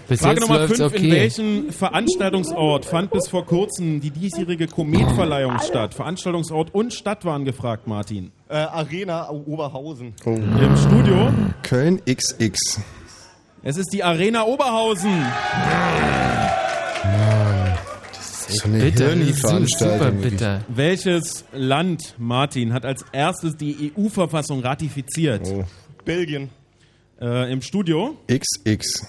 Speaker 2: Bis
Speaker 5: Frage Nummer
Speaker 2: läuft's
Speaker 5: 5. In
Speaker 2: okay.
Speaker 5: welchem Veranstaltungsort fand bis vor kurzem die diesjährige Kometverleihung statt? Veranstaltungsort und Stadt waren gefragt, Martin.
Speaker 13: Äh, Arena Oberhausen.
Speaker 5: Im Studio?
Speaker 11: Köln XX.
Speaker 5: Es ist die Arena Oberhausen.
Speaker 1: Das ist so eine
Speaker 2: bitter,
Speaker 1: Hirni-Veranstaltung.
Speaker 2: super bitter.
Speaker 5: Welches Land, Martin, hat als erstes die EU-Verfassung ratifiziert?
Speaker 1: Oh.
Speaker 13: Belgien.
Speaker 5: Äh, Im Studio?
Speaker 11: XX.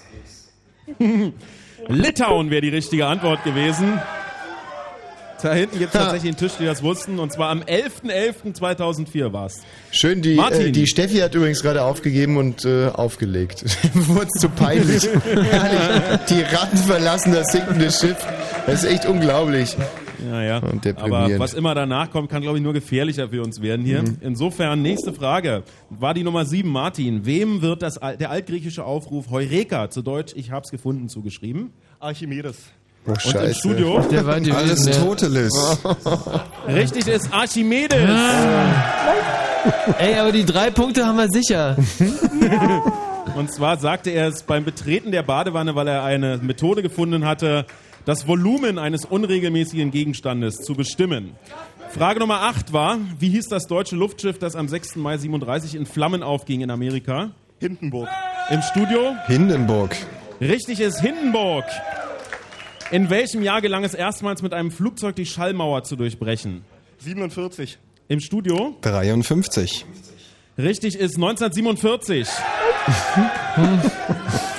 Speaker 5: Litauen wäre die richtige Antwort gewesen. Da hinten gibt es tatsächlich einen Tisch, die das wussten. Und zwar am 11.11.2004 war es.
Speaker 1: Schön, die, äh, die Steffi hat übrigens gerade aufgegeben und äh, aufgelegt. Wurde zu peinlich. Herrlich. Die Ratten verlassen das sinkende Schiff. Das ist echt unglaublich.
Speaker 5: Ja, ja.
Speaker 1: Und
Speaker 5: Aber was immer danach kommt, kann, glaube ich, nur gefährlicher für uns werden hier.
Speaker 1: Mhm.
Speaker 5: Insofern, nächste Frage. War die Nummer 7, Martin. Wem wird das, der altgriechische Aufruf Heureka, zu Deutsch, ich hab's gefunden, zugeschrieben?
Speaker 13: Archimedes.
Speaker 1: Oh,
Speaker 5: Und im Studio?
Speaker 2: Der war gewesen,
Speaker 11: Alles
Speaker 2: der-
Speaker 11: Toteles.
Speaker 5: Richtig ist Archimedes.
Speaker 2: Ey, aber die drei Punkte haben wir sicher.
Speaker 5: Und zwar sagte er es beim Betreten der Badewanne, weil er eine Methode gefunden hatte, das Volumen eines unregelmäßigen Gegenstandes zu bestimmen. Frage Nummer 8 war, wie hieß das deutsche Luftschiff, das am 6. Mai 37 in Flammen aufging in Amerika?
Speaker 13: Hindenburg.
Speaker 5: Im Studio?
Speaker 11: Hindenburg.
Speaker 5: Richtig ist Hindenburg. In welchem Jahr gelang es erstmals mit einem Flugzeug die Schallmauer zu durchbrechen?
Speaker 13: 47.
Speaker 5: Im Studio?
Speaker 11: 53.
Speaker 5: Richtig ist 1947.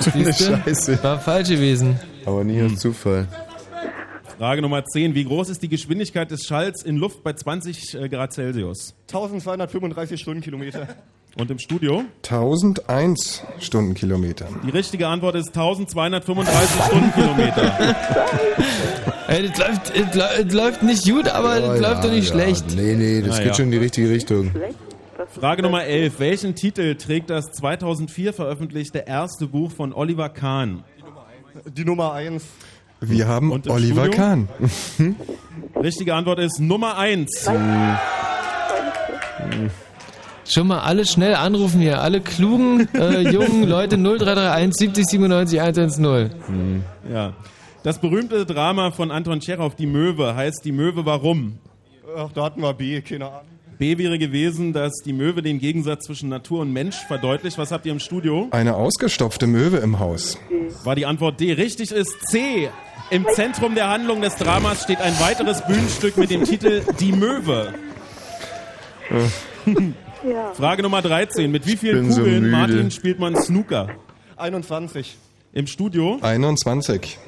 Speaker 2: Siehste?
Speaker 1: Scheiße.
Speaker 2: War falsch gewesen.
Speaker 1: Aber nie aus Zufall.
Speaker 5: Frage Nummer 10. Wie groß ist die Geschwindigkeit des Schalls in Luft bei 20 äh, Grad Celsius?
Speaker 13: 1235 Stundenkilometer.
Speaker 5: Und im Studio?
Speaker 11: 1001 Stundenkilometer.
Speaker 5: Die richtige Antwort ist 1235 Stundenkilometer.
Speaker 2: Ey, das läuft, das läuft- das läuft nicht gut, aber das
Speaker 1: Ja,
Speaker 2: läuft doch nicht
Speaker 1: ja.
Speaker 2: schlecht.
Speaker 1: Nee, nee, das
Speaker 5: Na
Speaker 1: geht
Speaker 5: ja.
Speaker 1: schon in die richtige Richtung.
Speaker 5: Frage Nummer 11. Welchen Titel trägt das 2004 veröffentlichte erste Buch von Oliver Kahn?
Speaker 13: Die Nummer 1.
Speaker 11: Wir haben Oliver
Speaker 5: Studio?
Speaker 11: Kahn.
Speaker 5: Richtige Antwort ist Nummer 1.
Speaker 2: Schon mal alle schnell anrufen hier. Alle klugen, äh, jungen Leute 0331 70 97 110.
Speaker 5: Ja. Das berühmte Drama von Anton Tschechow, Die Möwe, heißt Die Möwe warum?
Speaker 13: Ach, da hatten wir B, keine Ahnung.
Speaker 5: B wäre gewesen, dass die Möwe den Gegensatz zwischen Natur und Mensch verdeutlicht. Was habt ihr im Studio?
Speaker 11: Eine ausgestopfte Möwe im Haus.
Speaker 5: War die Antwort D. Richtig ist C. Im Zentrum der Handlung des Dramas steht ein weiteres Bühnenstück mit dem Titel Die Möwe.
Speaker 7: Ja.
Speaker 5: Frage Nummer 13. Mit wie vielen
Speaker 1: so
Speaker 5: Kugeln,
Speaker 1: müde.
Speaker 5: Martin, spielt man Snooker?
Speaker 13: 21.
Speaker 5: Im Studio?
Speaker 11: 21.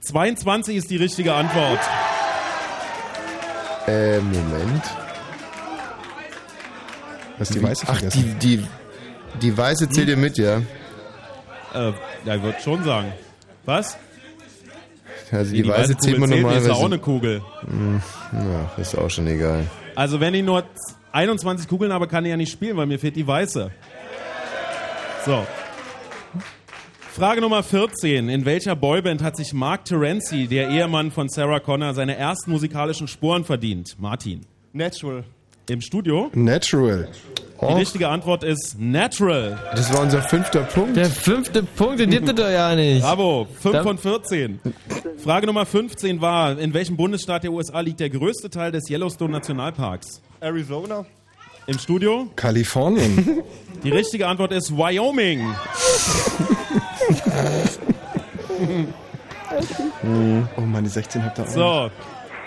Speaker 5: 22 ist die richtige Antwort.
Speaker 1: Äh, Moment.
Speaker 11: Was die weiße
Speaker 1: Ach,
Speaker 11: vergessen.
Speaker 1: die, die, die weiße zählt ihr mit, ja?
Speaker 5: Äh, ja, ich würde schon sagen. Was?
Speaker 1: Also
Speaker 5: Nee,
Speaker 1: die, weiße zählt man normalerweise.
Speaker 5: ist ja auch eine Kugel.
Speaker 1: Hm, Ja, ist auch schon egal.
Speaker 5: Also wenn ich nur 21 Kugeln habe, kann ich ja nicht spielen, weil mir fehlt die weiße. So. Frage Nummer 14. In welcher Boyband hat sich Mark Terenzi, der Ehemann von Sarah Connor, seine ersten musikalischen Sporen verdient? Martin.
Speaker 13: Natural.
Speaker 5: Im Studio?
Speaker 11: Natural.
Speaker 5: Die richtige Antwort ist Natural.
Speaker 1: Das war unser fünfter Punkt.
Speaker 2: Der fünfte Punkt, den gibt es doch ja nicht.
Speaker 5: Bravo, 5
Speaker 2: Da-
Speaker 5: von 14. Frage Nummer 15 war, in welchem Bundesstaat der USA liegt der größte Teil des Yellowstone Nationalparks?
Speaker 13: Arizona.
Speaker 5: Im Studio?
Speaker 11: Kalifornien.
Speaker 5: Die richtige Antwort ist Wyoming.
Speaker 11: Oh Mann, die 16 habt ihr auch.
Speaker 5: So,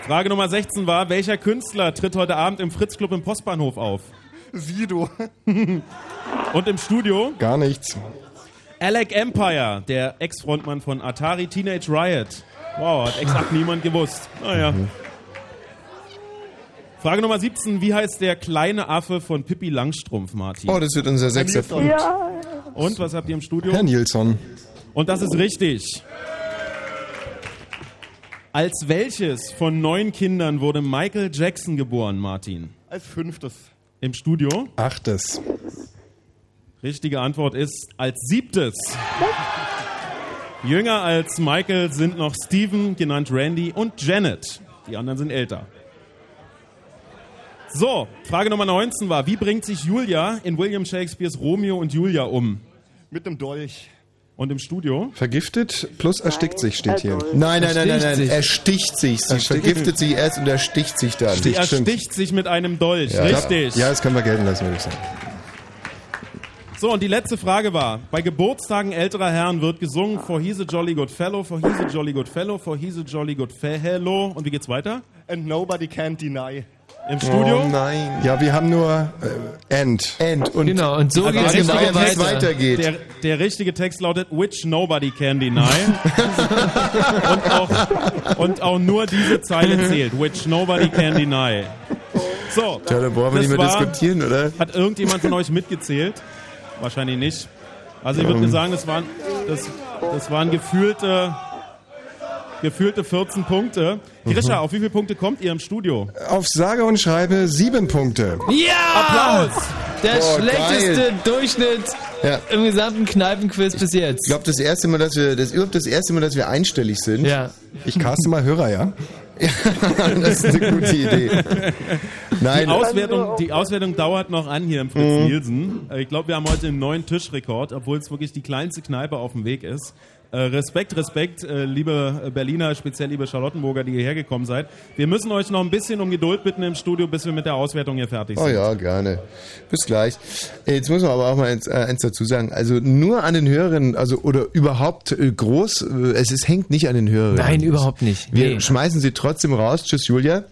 Speaker 5: Frage Nummer 16 war, welcher Künstler tritt heute Abend im Fritz Club im Postbahnhof auf?
Speaker 13: Sido.
Speaker 5: Und im Studio?
Speaker 11: Gar nichts.
Speaker 5: Alec Empire, der Ex-Frontmann von Atari Teenage Riot. Wow, hat exakt niemand gewusst. Naja. Frage Nummer 17, wie heißt der kleine Affe von Pippi Langstrumpf, Martin?
Speaker 1: Oh, das wird unser sechster Punkt.
Speaker 6: Ja,
Speaker 5: Und, was habt ihr im Studio?
Speaker 11: Herr Nilsson.
Speaker 5: Und das ist richtig. Als welches von neun Kindern wurde Michael Jackson geboren, Martin?
Speaker 13: Als fünftes.
Speaker 5: Im Studio?
Speaker 11: Achtes.
Speaker 5: Richtige Antwort ist als siebtes. Jünger als Michael sind noch Steven, genannt Randy, und Janet. Die anderen sind älter. So, Frage Nummer 19 war, wie bringt sich Julia in William Shakespeares Romeo und Julia um?
Speaker 13: Mit dem Dolch.
Speaker 5: Und im Studio?
Speaker 11: Vergiftet plus erstickt sich steht hier.
Speaker 1: Nein, nein, nein, nein, nein.
Speaker 2: sich.
Speaker 1: Er sticht sich. Sie vergiftet sich erst und er sticht sich dann.
Speaker 5: Sie ersticht sich mit einem Dolch.
Speaker 11: Ja.
Speaker 5: Richtig.
Speaker 11: Ja, das können wir gelten lassen, würde ich sagen.
Speaker 5: So, und die letzte Frage war, bei Geburtstagen älterer Herren wird gesungen For he's a jolly good fellow, for he's a jolly good fellow, for he's a jolly good fellow. Und wie geht's weiter?
Speaker 13: And nobody can deny.
Speaker 5: Im Studio?
Speaker 1: Oh nein.
Speaker 11: Ja, wir haben nur äh, End.
Speaker 1: End. Und
Speaker 2: Genau, und so geht's
Speaker 5: der
Speaker 2: genau
Speaker 1: es
Speaker 2: weiter.
Speaker 1: weitergeht.
Speaker 5: Der, der richtige Text lautet, which nobody can deny. und, auch, und auch nur diese Zeile zählt, which nobody can deny. So,
Speaker 1: Tja, da brauchen wir nicht mehr
Speaker 5: war-
Speaker 1: diskutieren, oder?
Speaker 5: Hat irgendjemand von euch mitgezählt? Wahrscheinlich nicht. Also ich würde sagen, das waren, das, das waren gefühlte, gefühlte 14 Punkte. Grisha, auf wie viele Punkte kommt ihr im Studio?
Speaker 11: Auf sage und schreibe sieben Punkte.
Speaker 2: Ja!
Speaker 5: Applaus!
Speaker 2: Der
Speaker 1: Boah,
Speaker 2: schlechteste
Speaker 1: geil.
Speaker 2: Durchschnitt
Speaker 1: Ja.
Speaker 2: im gesamten Kneipenquiz bis jetzt.
Speaker 1: Ich glaube, das erste Mal, dass wir, das überhaupt das erste Mal, dass wir einstellig sind.
Speaker 2: Ja.
Speaker 11: Ich caste mal Hörer, ja?
Speaker 1: das ist eine gute Idee. Nein,
Speaker 5: Die Auswertung, die Auswertung dauert noch an hier im Fritz Nielsen. Äh, Ich glaube, wir haben heute einen neuen Tischrekord, obwohl es wirklich die kleinste Kneipe auf dem Weg ist. Äh, Respekt, Respekt, äh, liebe Berliner, speziell liebe Charlottenburger, die hierher gekommen seid. Wir müssen euch noch ein bisschen um Geduld bitten im Studio, bis wir mit der Auswertung hier fertig sind.
Speaker 1: Oh ja, gerne. Bis gleich. Äh, Jetzt muss man aber auch mal eins, eins dazu sagen. Also nur an den Hörern, also oder überhaupt groß, es ist, hängt nicht an den Hörern.
Speaker 2: Nein, überhaupt nicht.
Speaker 1: Wir
Speaker 2: Nee.
Speaker 1: schmeißen sie trotzdem raus. Tschüss, Julia.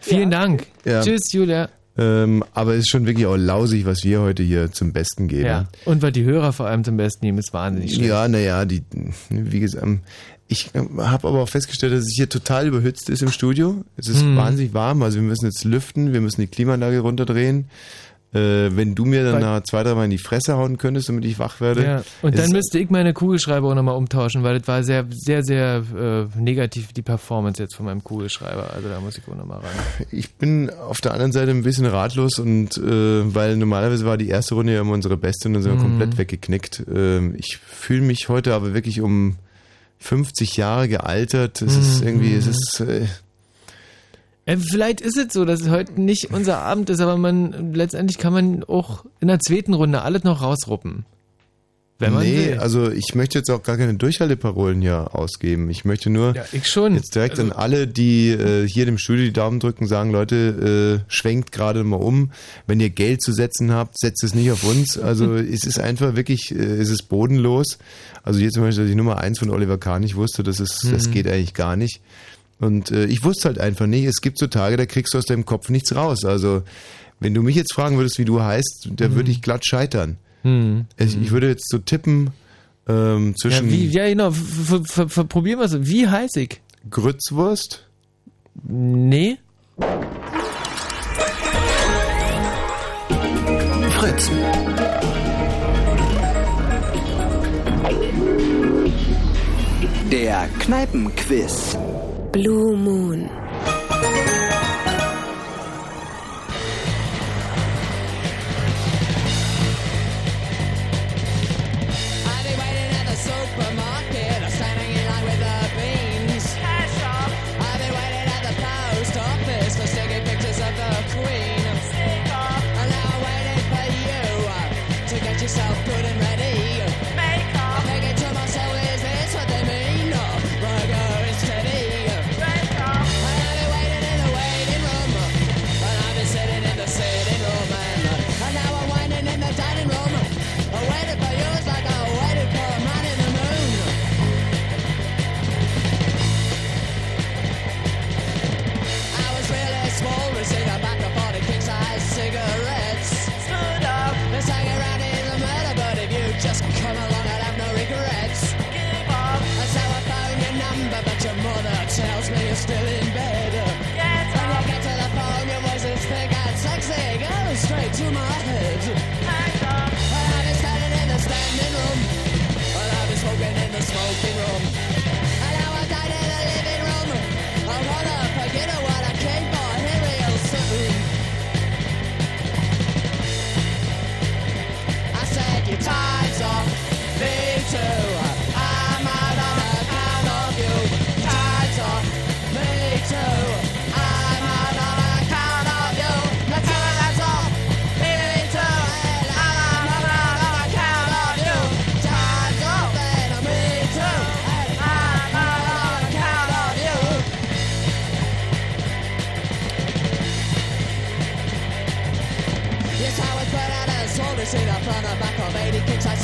Speaker 2: Vielen Dank.
Speaker 1: Ja.
Speaker 2: Tschüss, Julia.
Speaker 1: Ähm, aber es ist schon wirklich auch lausig, was wir heute hier zum Besten geben.
Speaker 2: Ja. Und weil die Hörer vor allem zum Besten nehmen, ist wahnsinnig schön.
Speaker 1: Ja, naja, die, wie gesagt, ähm, ich habe aber auch festgestellt, dass es hier total überhitzt ist im Studio. Es ist
Speaker 2: Hm.
Speaker 1: wahnsinnig warm, also wir müssen jetzt lüften, wir müssen die Klimaanlage runterdrehen. Äh, wenn du mir dann nach zwei, drei Mal in die Fresse hauen könntest, damit ich wach werde.
Speaker 2: Ja. Und dann
Speaker 1: ist-
Speaker 2: müsste ich meine Kugelschreiber auch nochmal umtauschen, weil das war sehr, sehr, sehr äh, negativ, die Performance jetzt von meinem Kugelschreiber. Also da muss ich auch nochmal ran.
Speaker 1: ich bin auf der anderen Seite ein bisschen ratlos und äh, weil normalerweise war die erste Runde ja immer unsere beste und dann sind wir
Speaker 2: Mhm.
Speaker 1: komplett weggeknickt. Ähm, ich fühle mich heute aber wirklich um 50 Jahre gealtert. Es ist
Speaker 2: Mhm.
Speaker 1: irgendwie, es ist äh,
Speaker 2: Äh, vielleicht ist es so, dass es heute nicht unser Abend ist, aber man letztendlich kann man auch in der zweiten Runde alles noch rausruppen. Wenn man
Speaker 1: nee,
Speaker 2: will.
Speaker 1: also ich möchte jetzt auch gar keine Durchhalteparolen hier ausgeben. Ich möchte nur
Speaker 2: Ja, ich
Speaker 1: jetzt direkt
Speaker 2: Also-
Speaker 1: an alle, die äh, hier im Studio die Daumen drücken, sagen, Leute, äh, schwenkt gerade mal um. Wenn ihr Geld zu setzen habt, setzt es nicht auf uns. Also es ist einfach wirklich, äh, es ist bodenlos. Also hier zum Beispiel, dass ich Nummer eins von Oliver Kahn nicht wusste, das ist, das
Speaker 2: Mhm.
Speaker 1: geht eigentlich gar nicht. Und äh, ich wusste halt einfach nicht, es gibt so Tage, da kriegst du aus deinem Kopf nichts raus. Also wenn du mich jetzt fragen würdest, wie du heißt, da würde ich glatt scheitern.
Speaker 2: Hm.
Speaker 1: Ich, ich würde jetzt so tippen ähm,
Speaker 2: Ja,
Speaker 1: zwischen
Speaker 2: wie, ja, genau. F- Probieren wir es. Wie heiß ich?
Speaker 1: Grützwurst.
Speaker 2: Nee.
Speaker 10: Fritz. Der Kneipenquiz.
Speaker 4: Blue Moon.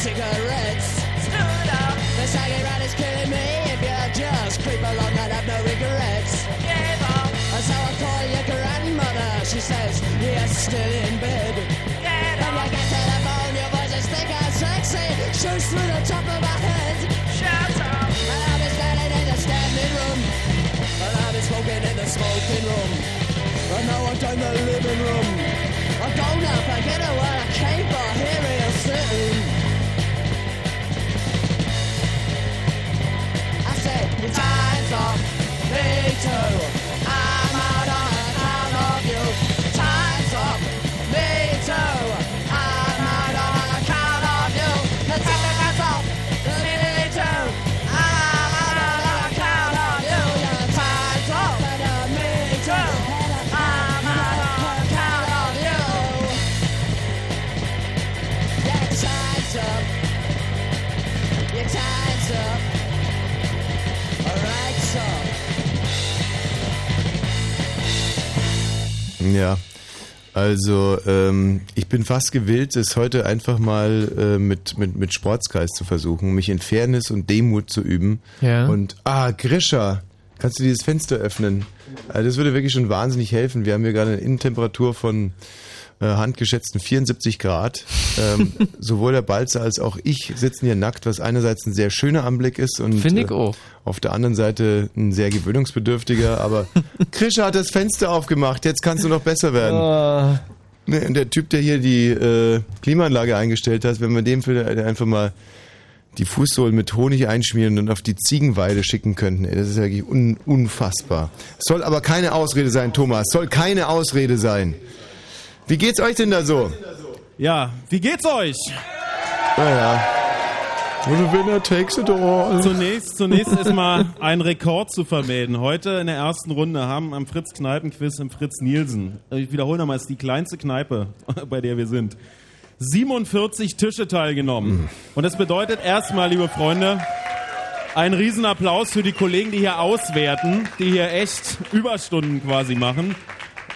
Speaker 14: Cigarettes. Stood up. The saggy rat is killing me if you just creep along and have no regrets. Give up. So I call your grandmother. She says you're still in bed. Get up. When you get to the phone, your voice is thick and sexy. Shoots through the top of my head. Shut up. And I've been standing in the standing room. And I've been smoking in the smoking room. And now I'm down the living room. I'm gonna forget what I came Total
Speaker 1: Ja. Also, ähm, ich bin fast gewillt, es heute einfach mal äh, mit, mit, mit Sportskreis zu versuchen, mich in Fairness und Demut zu üben.
Speaker 2: Ja.
Speaker 1: Und, ah, Grisha, kannst du dieses Fenster öffnen? Also das würde wirklich schon wahnsinnig helfen. Wir haben hier gerade eine Innentemperatur von handgeschätzten 74 Grad. Ähm, sowohl der Balzer als auch ich sitzen hier nackt, was einerseits ein sehr schöner Anblick ist und äh, auf der anderen Seite ein sehr gewöhnungsbedürftiger. Aber Krisha hat das Fenster aufgemacht, jetzt kannst du noch besser werden. Ne, und der Typ, der hier die äh, Klimaanlage eingestellt hat, wenn wir dem für einfach mal die Fußsohlen mit Honig einschmieren und auf die Ziegenweide schicken könnten. Das ist wirklich un unfassbar. Soll aber keine Ausrede sein, Thomas. Soll keine Ausrede sein. Wie geht's euch denn da so?
Speaker 5: Ja, wie geht's euch?
Speaker 1: Naja. Winner takes it all.
Speaker 5: Zunächst, zunächst ist mal ein Rekord zu vermelden. Heute in der ersten Runde haben am Fritz Kneipenquiz im Fritz Nielsen, ich wiederhole nochmal, es ist die kleinste Kneipe, bei der wir sind, 47 Tische teilgenommen. Und das bedeutet erstmal, liebe Freunde, ein Riesenapplaus für die Kollegen, die hier auswerten, die hier echt Überstunden quasi machen.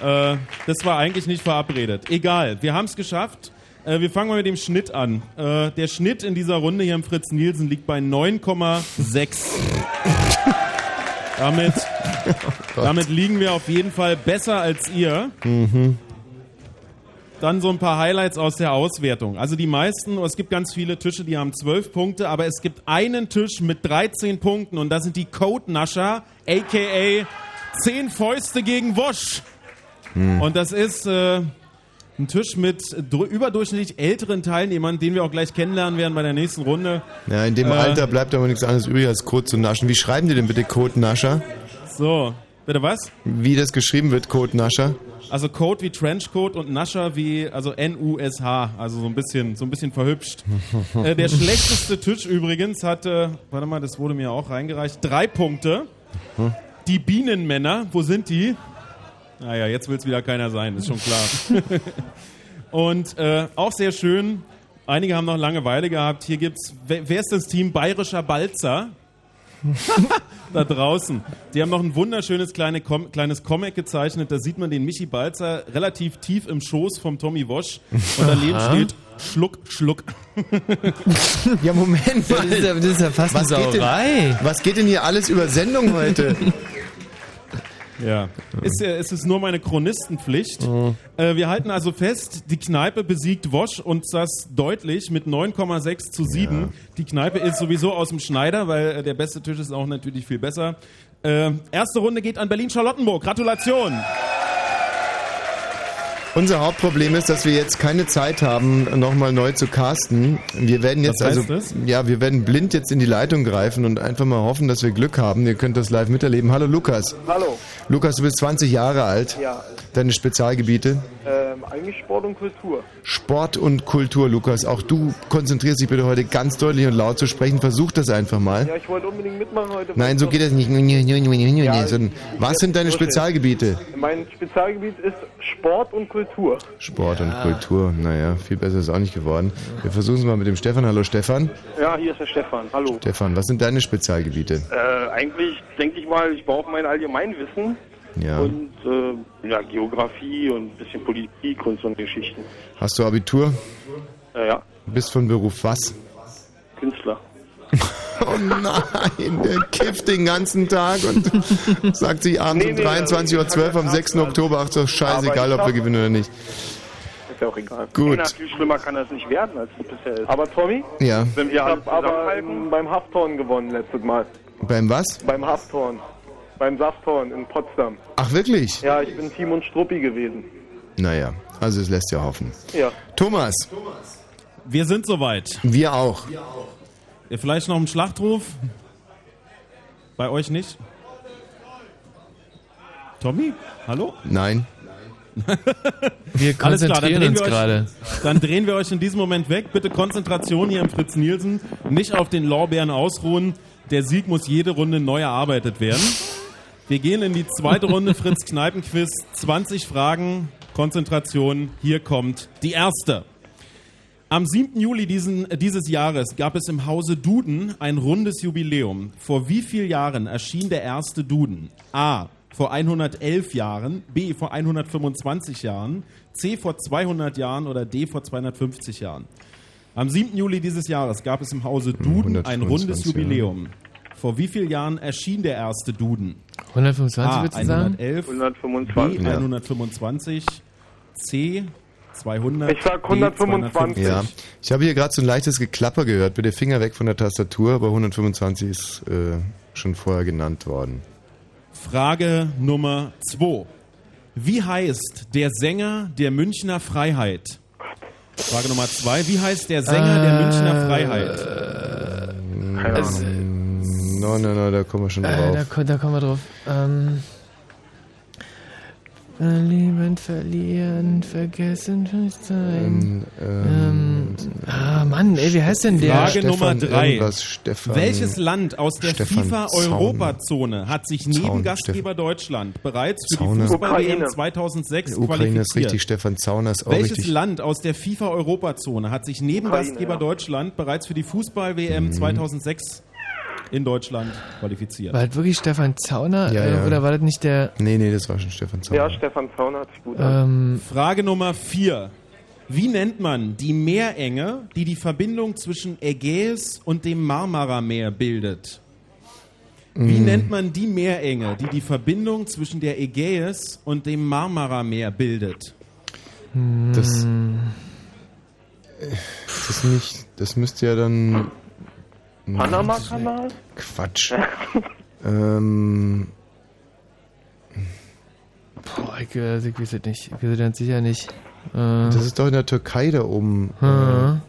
Speaker 5: Äh, das war eigentlich nicht verabredet. Egal, wir haben es geschafft. Äh, wir fangen mal mit dem Schnitt an. Äh, der Schnitt in dieser Runde hier im Fritz Nielsen liegt bei 9,6. damit, damit liegen wir auf jeden Fall besser als ihr.
Speaker 1: Mhm.
Speaker 5: Dann so ein paar Highlights aus der Auswertung. Also die meisten, es gibt ganz viele Tische, die haben 12 Punkte, aber es gibt einen Tisch mit 13 Punkten und das sind die Code-Nascher, aka 10 Fäuste gegen Wosch.
Speaker 1: Hm.
Speaker 5: Und das ist äh, ein Tisch mit überdurchschnittlich älteren Teilnehmern, den wir auch gleich kennenlernen werden bei der nächsten Runde.
Speaker 1: Ja, in dem
Speaker 5: Äh,
Speaker 1: Alter bleibt aber nichts anderes übrig, als Code zu naschen. Wie schreiben die denn bitte Code Nascher?
Speaker 5: So, bitte was?
Speaker 1: Wie das geschrieben wird, Code Nascher?
Speaker 5: Also Code wie Trenchcoat und Nascher wie also N-U-S-H, also so ein bisschen, so ein bisschen verhübscht. äh, der schlechteste Tisch übrigens hatte, warte mal, das wurde mir auch reingereicht, drei Punkte. Die Bienenmänner, wo sind die? Naja, jetzt will es wieder keiner sein, ist schon klar. und äh, auch sehr schön, einige haben noch Langeweile gehabt. Hier gibt's, wer, wer ist das Team Bayerischer Balzer? da draußen. Die haben noch ein wunderschönes kleine Com kleines Comic gezeichnet. Da sieht man den Michi Balzer relativ tief im Schoß vom Tommy Wosch. Und daneben
Speaker 2: Aha.
Speaker 5: steht Schluck, Schluck.
Speaker 1: Ja, Moment.
Speaker 2: Das ist ja, das ist ja fast
Speaker 1: Was
Speaker 2: eine
Speaker 1: geht, denn, was geht denn hier alles über Sendung heute?
Speaker 5: Ja. Ist, ja- es ist nur meine Chronistenpflicht. Äh, wir halten also fest, die Kneipe besiegt Wosch und das deutlich mit 9,6 zu 7. Die Kneipe ist sowieso aus dem Schneider, weil äh, der beste Tisch ist auch natürlich viel besser. Äh, erste Runde geht an Berlin-Charlottenburg. Gratulation.
Speaker 1: Unser Hauptproblem ist, dass wir jetzt keine Zeit haben, nochmal neu zu casten. Wir werden jetzt
Speaker 5: Was heißt
Speaker 1: also,
Speaker 5: das?
Speaker 1: ja, wir werden blind jetzt in die Leitung greifen und einfach mal hoffen, dass wir Glück haben. Ihr könnt das live miterleben. Hallo Lukas.
Speaker 15: Hallo.
Speaker 1: Lukas, du bist 20 Jahre alt.
Speaker 15: Ja.
Speaker 1: Deine Spezialgebiete?
Speaker 15: Ähm, eigentlich Sport und Kultur.
Speaker 1: Sport und Kultur, Lukas. Auch du konzentrierst dich bitte heute ganz deutlich und laut zu sprechen. Versuch das einfach mal.
Speaker 15: Ja, ich wollte unbedingt mitmachen heute.
Speaker 1: Nein, so geht das nicht.
Speaker 15: Ja,
Speaker 1: Sondern,
Speaker 15: ich-
Speaker 1: was sind deine Spezialgebiete?
Speaker 15: Mein Spezialgebiet ist Sport und Kultur.
Speaker 1: Sport und Kultur. Naja, viel besser ist auch nicht geworden. Wir versuchen es mal mit dem Stefan. Hallo Stefan.
Speaker 15: Ja, hier ist der Stefan. Hallo.
Speaker 1: Stefan, was sind deine Spezialgebiete?
Speaker 15: Äh, eigentlich denke ich mal, ich brauche mein Allgemeinwissen
Speaker 1: Ja.
Speaker 15: und äh, ja, Geografie und ein bisschen Politik und so eine Geschichten.
Speaker 1: Hast du Abitur?
Speaker 15: Äh, ja,
Speaker 1: Bist von Beruf was?
Speaker 15: Künstler.
Speaker 1: Oh nein, der kifft den ganzen Tag und sagt sich abends
Speaker 15: Nee,
Speaker 1: um
Speaker 15: nee,
Speaker 1: 23.12 Uhr am 6. Oktober, ach doch scheißegal, ob wir gewinnen oder nicht.
Speaker 15: Ist ja auch egal.
Speaker 1: Gut.
Speaker 15: Nee, viel schlimmer kann das nicht werden, als es bisher ist. Aber Tommy?
Speaker 1: Ja.
Speaker 15: Wenn wir ich aber ähm, beim Hafthorn gewonnen letztes Mal.
Speaker 1: Beim was?
Speaker 15: Beim Hafthorn. Beim Safthorn in Potsdam.
Speaker 1: Ach wirklich?
Speaker 15: Ja, ich bin Timon Struppi gewesen.
Speaker 1: Naja, also es lässt ja hoffen.
Speaker 15: Ja.
Speaker 1: Thomas.
Speaker 5: Wir sind soweit.
Speaker 1: Wir auch.
Speaker 5: Vielleicht noch ein Schlachtruf? Bei euch nicht? Tommy? Hallo?
Speaker 1: Nein.
Speaker 2: Wir
Speaker 5: Alles klar, dann
Speaker 2: konzentrieren
Speaker 5: drehen,
Speaker 2: uns
Speaker 5: wir euch,
Speaker 2: gerade.
Speaker 5: dann drehen wir euch in diesem Moment weg. Bitte Konzentration hier im Fritz Nielsen. Nicht auf den Lorbeeren ausruhen. Der Sieg muss jede Runde neu erarbeitet werden. Wir gehen in die zweite Runde Fritz Kneipenquiz. 20 Fragen, Konzentration. Hier kommt die erste. Am 7. Juli diesen, dieses Jahres gab es im Hause Duden ein rundes Jubiläum. Vor wie vielen Jahren erschien der erste Duden? A. Vor 111 Jahren, B. Vor 125 Jahren, C. Vor 200 Jahren oder D. vor 250 Jahren. Am 7. Juli dieses Jahres gab es im Hause Duden ein
Speaker 1: 125
Speaker 5: rundes Jubiläum. Vor wie vielen Jahren erschien der erste Duden?
Speaker 2: 125
Speaker 5: A.
Speaker 2: würdest du sagen?
Speaker 5: 111,
Speaker 15: 125.
Speaker 5: B.
Speaker 15: Ja.
Speaker 5: 125, C. 200.
Speaker 15: Ich sag
Speaker 5: D.
Speaker 15: 125.
Speaker 5: 250.
Speaker 1: Ja. Ich habe hier gerade so ein leichtes Geklapper gehört. Bitte Finger weg von der Tastatur, aber 125 ist äh, schon vorher genannt worden.
Speaker 5: Frage Nummer 2. Wie heißt der Sänger der Münchner Freiheit? Frage Nummer 2. Wie heißt der Sänger der Münchner Freiheit?
Speaker 2: Also,
Speaker 1: Nein, nein, nein, da kommen wir schon
Speaker 2: äh, da,
Speaker 1: drauf.
Speaker 2: ko- da kommen wir drauf. Ähm, verlieben, verlieren, vergessen, sein. Ähm, ah, Mann, ey, wie heißt denn der?
Speaker 5: Frage Nummer 3.
Speaker 1: irgendwas, Stefan-
Speaker 5: Welches Land aus der
Speaker 1: Stefan
Speaker 5: FIFA-Europazone hat sich neben
Speaker 1: Zaun,
Speaker 5: Gastgeber Deutschland bereits für
Speaker 1: Zauner.
Speaker 5: die Fußball-WM
Speaker 15: Ukraine.
Speaker 5: 2006
Speaker 1: Ukraine ist
Speaker 5: qualifiziert?
Speaker 1: richtig, Stefan Zauner ist auch
Speaker 5: Welches
Speaker 1: richtig.
Speaker 5: Land aus der FIFA-Europazone hat sich neben
Speaker 15: Ukraine,
Speaker 5: Gastgeber
Speaker 15: ja.
Speaker 5: Deutschland bereits für die Fußball-WM
Speaker 1: Mhm.
Speaker 5: 2006 in Deutschland qualifiziert?
Speaker 2: War das wirklich Stefan Zauner?
Speaker 1: Ja,
Speaker 2: äh,
Speaker 1: ja.
Speaker 2: Oder war das nicht der...
Speaker 1: Nee, nee, das war schon Stefan Zauner.
Speaker 15: Ja, Stefan Zauner hat sich gut an.
Speaker 2: Ähm,
Speaker 5: Frage Nummer 4. Wie nennt man die Meerenge, die die Verbindung zwischen Ägäis und dem Marmarameer bildet? Wie
Speaker 1: Mm.
Speaker 5: nennt man die Meerenge, die die Verbindung zwischen der Ägäis und dem Marmarameer bildet?
Speaker 1: Das, das nicht, das müsste ja dann.
Speaker 15: Panama-Kanal?
Speaker 1: Quatsch. ähm,
Speaker 2: boah, ich, äh, ich weiß es nicht. Ich weiß es ganz sicher nicht. Äh,
Speaker 1: das ist doch in der Türkei da oben.
Speaker 2: hm.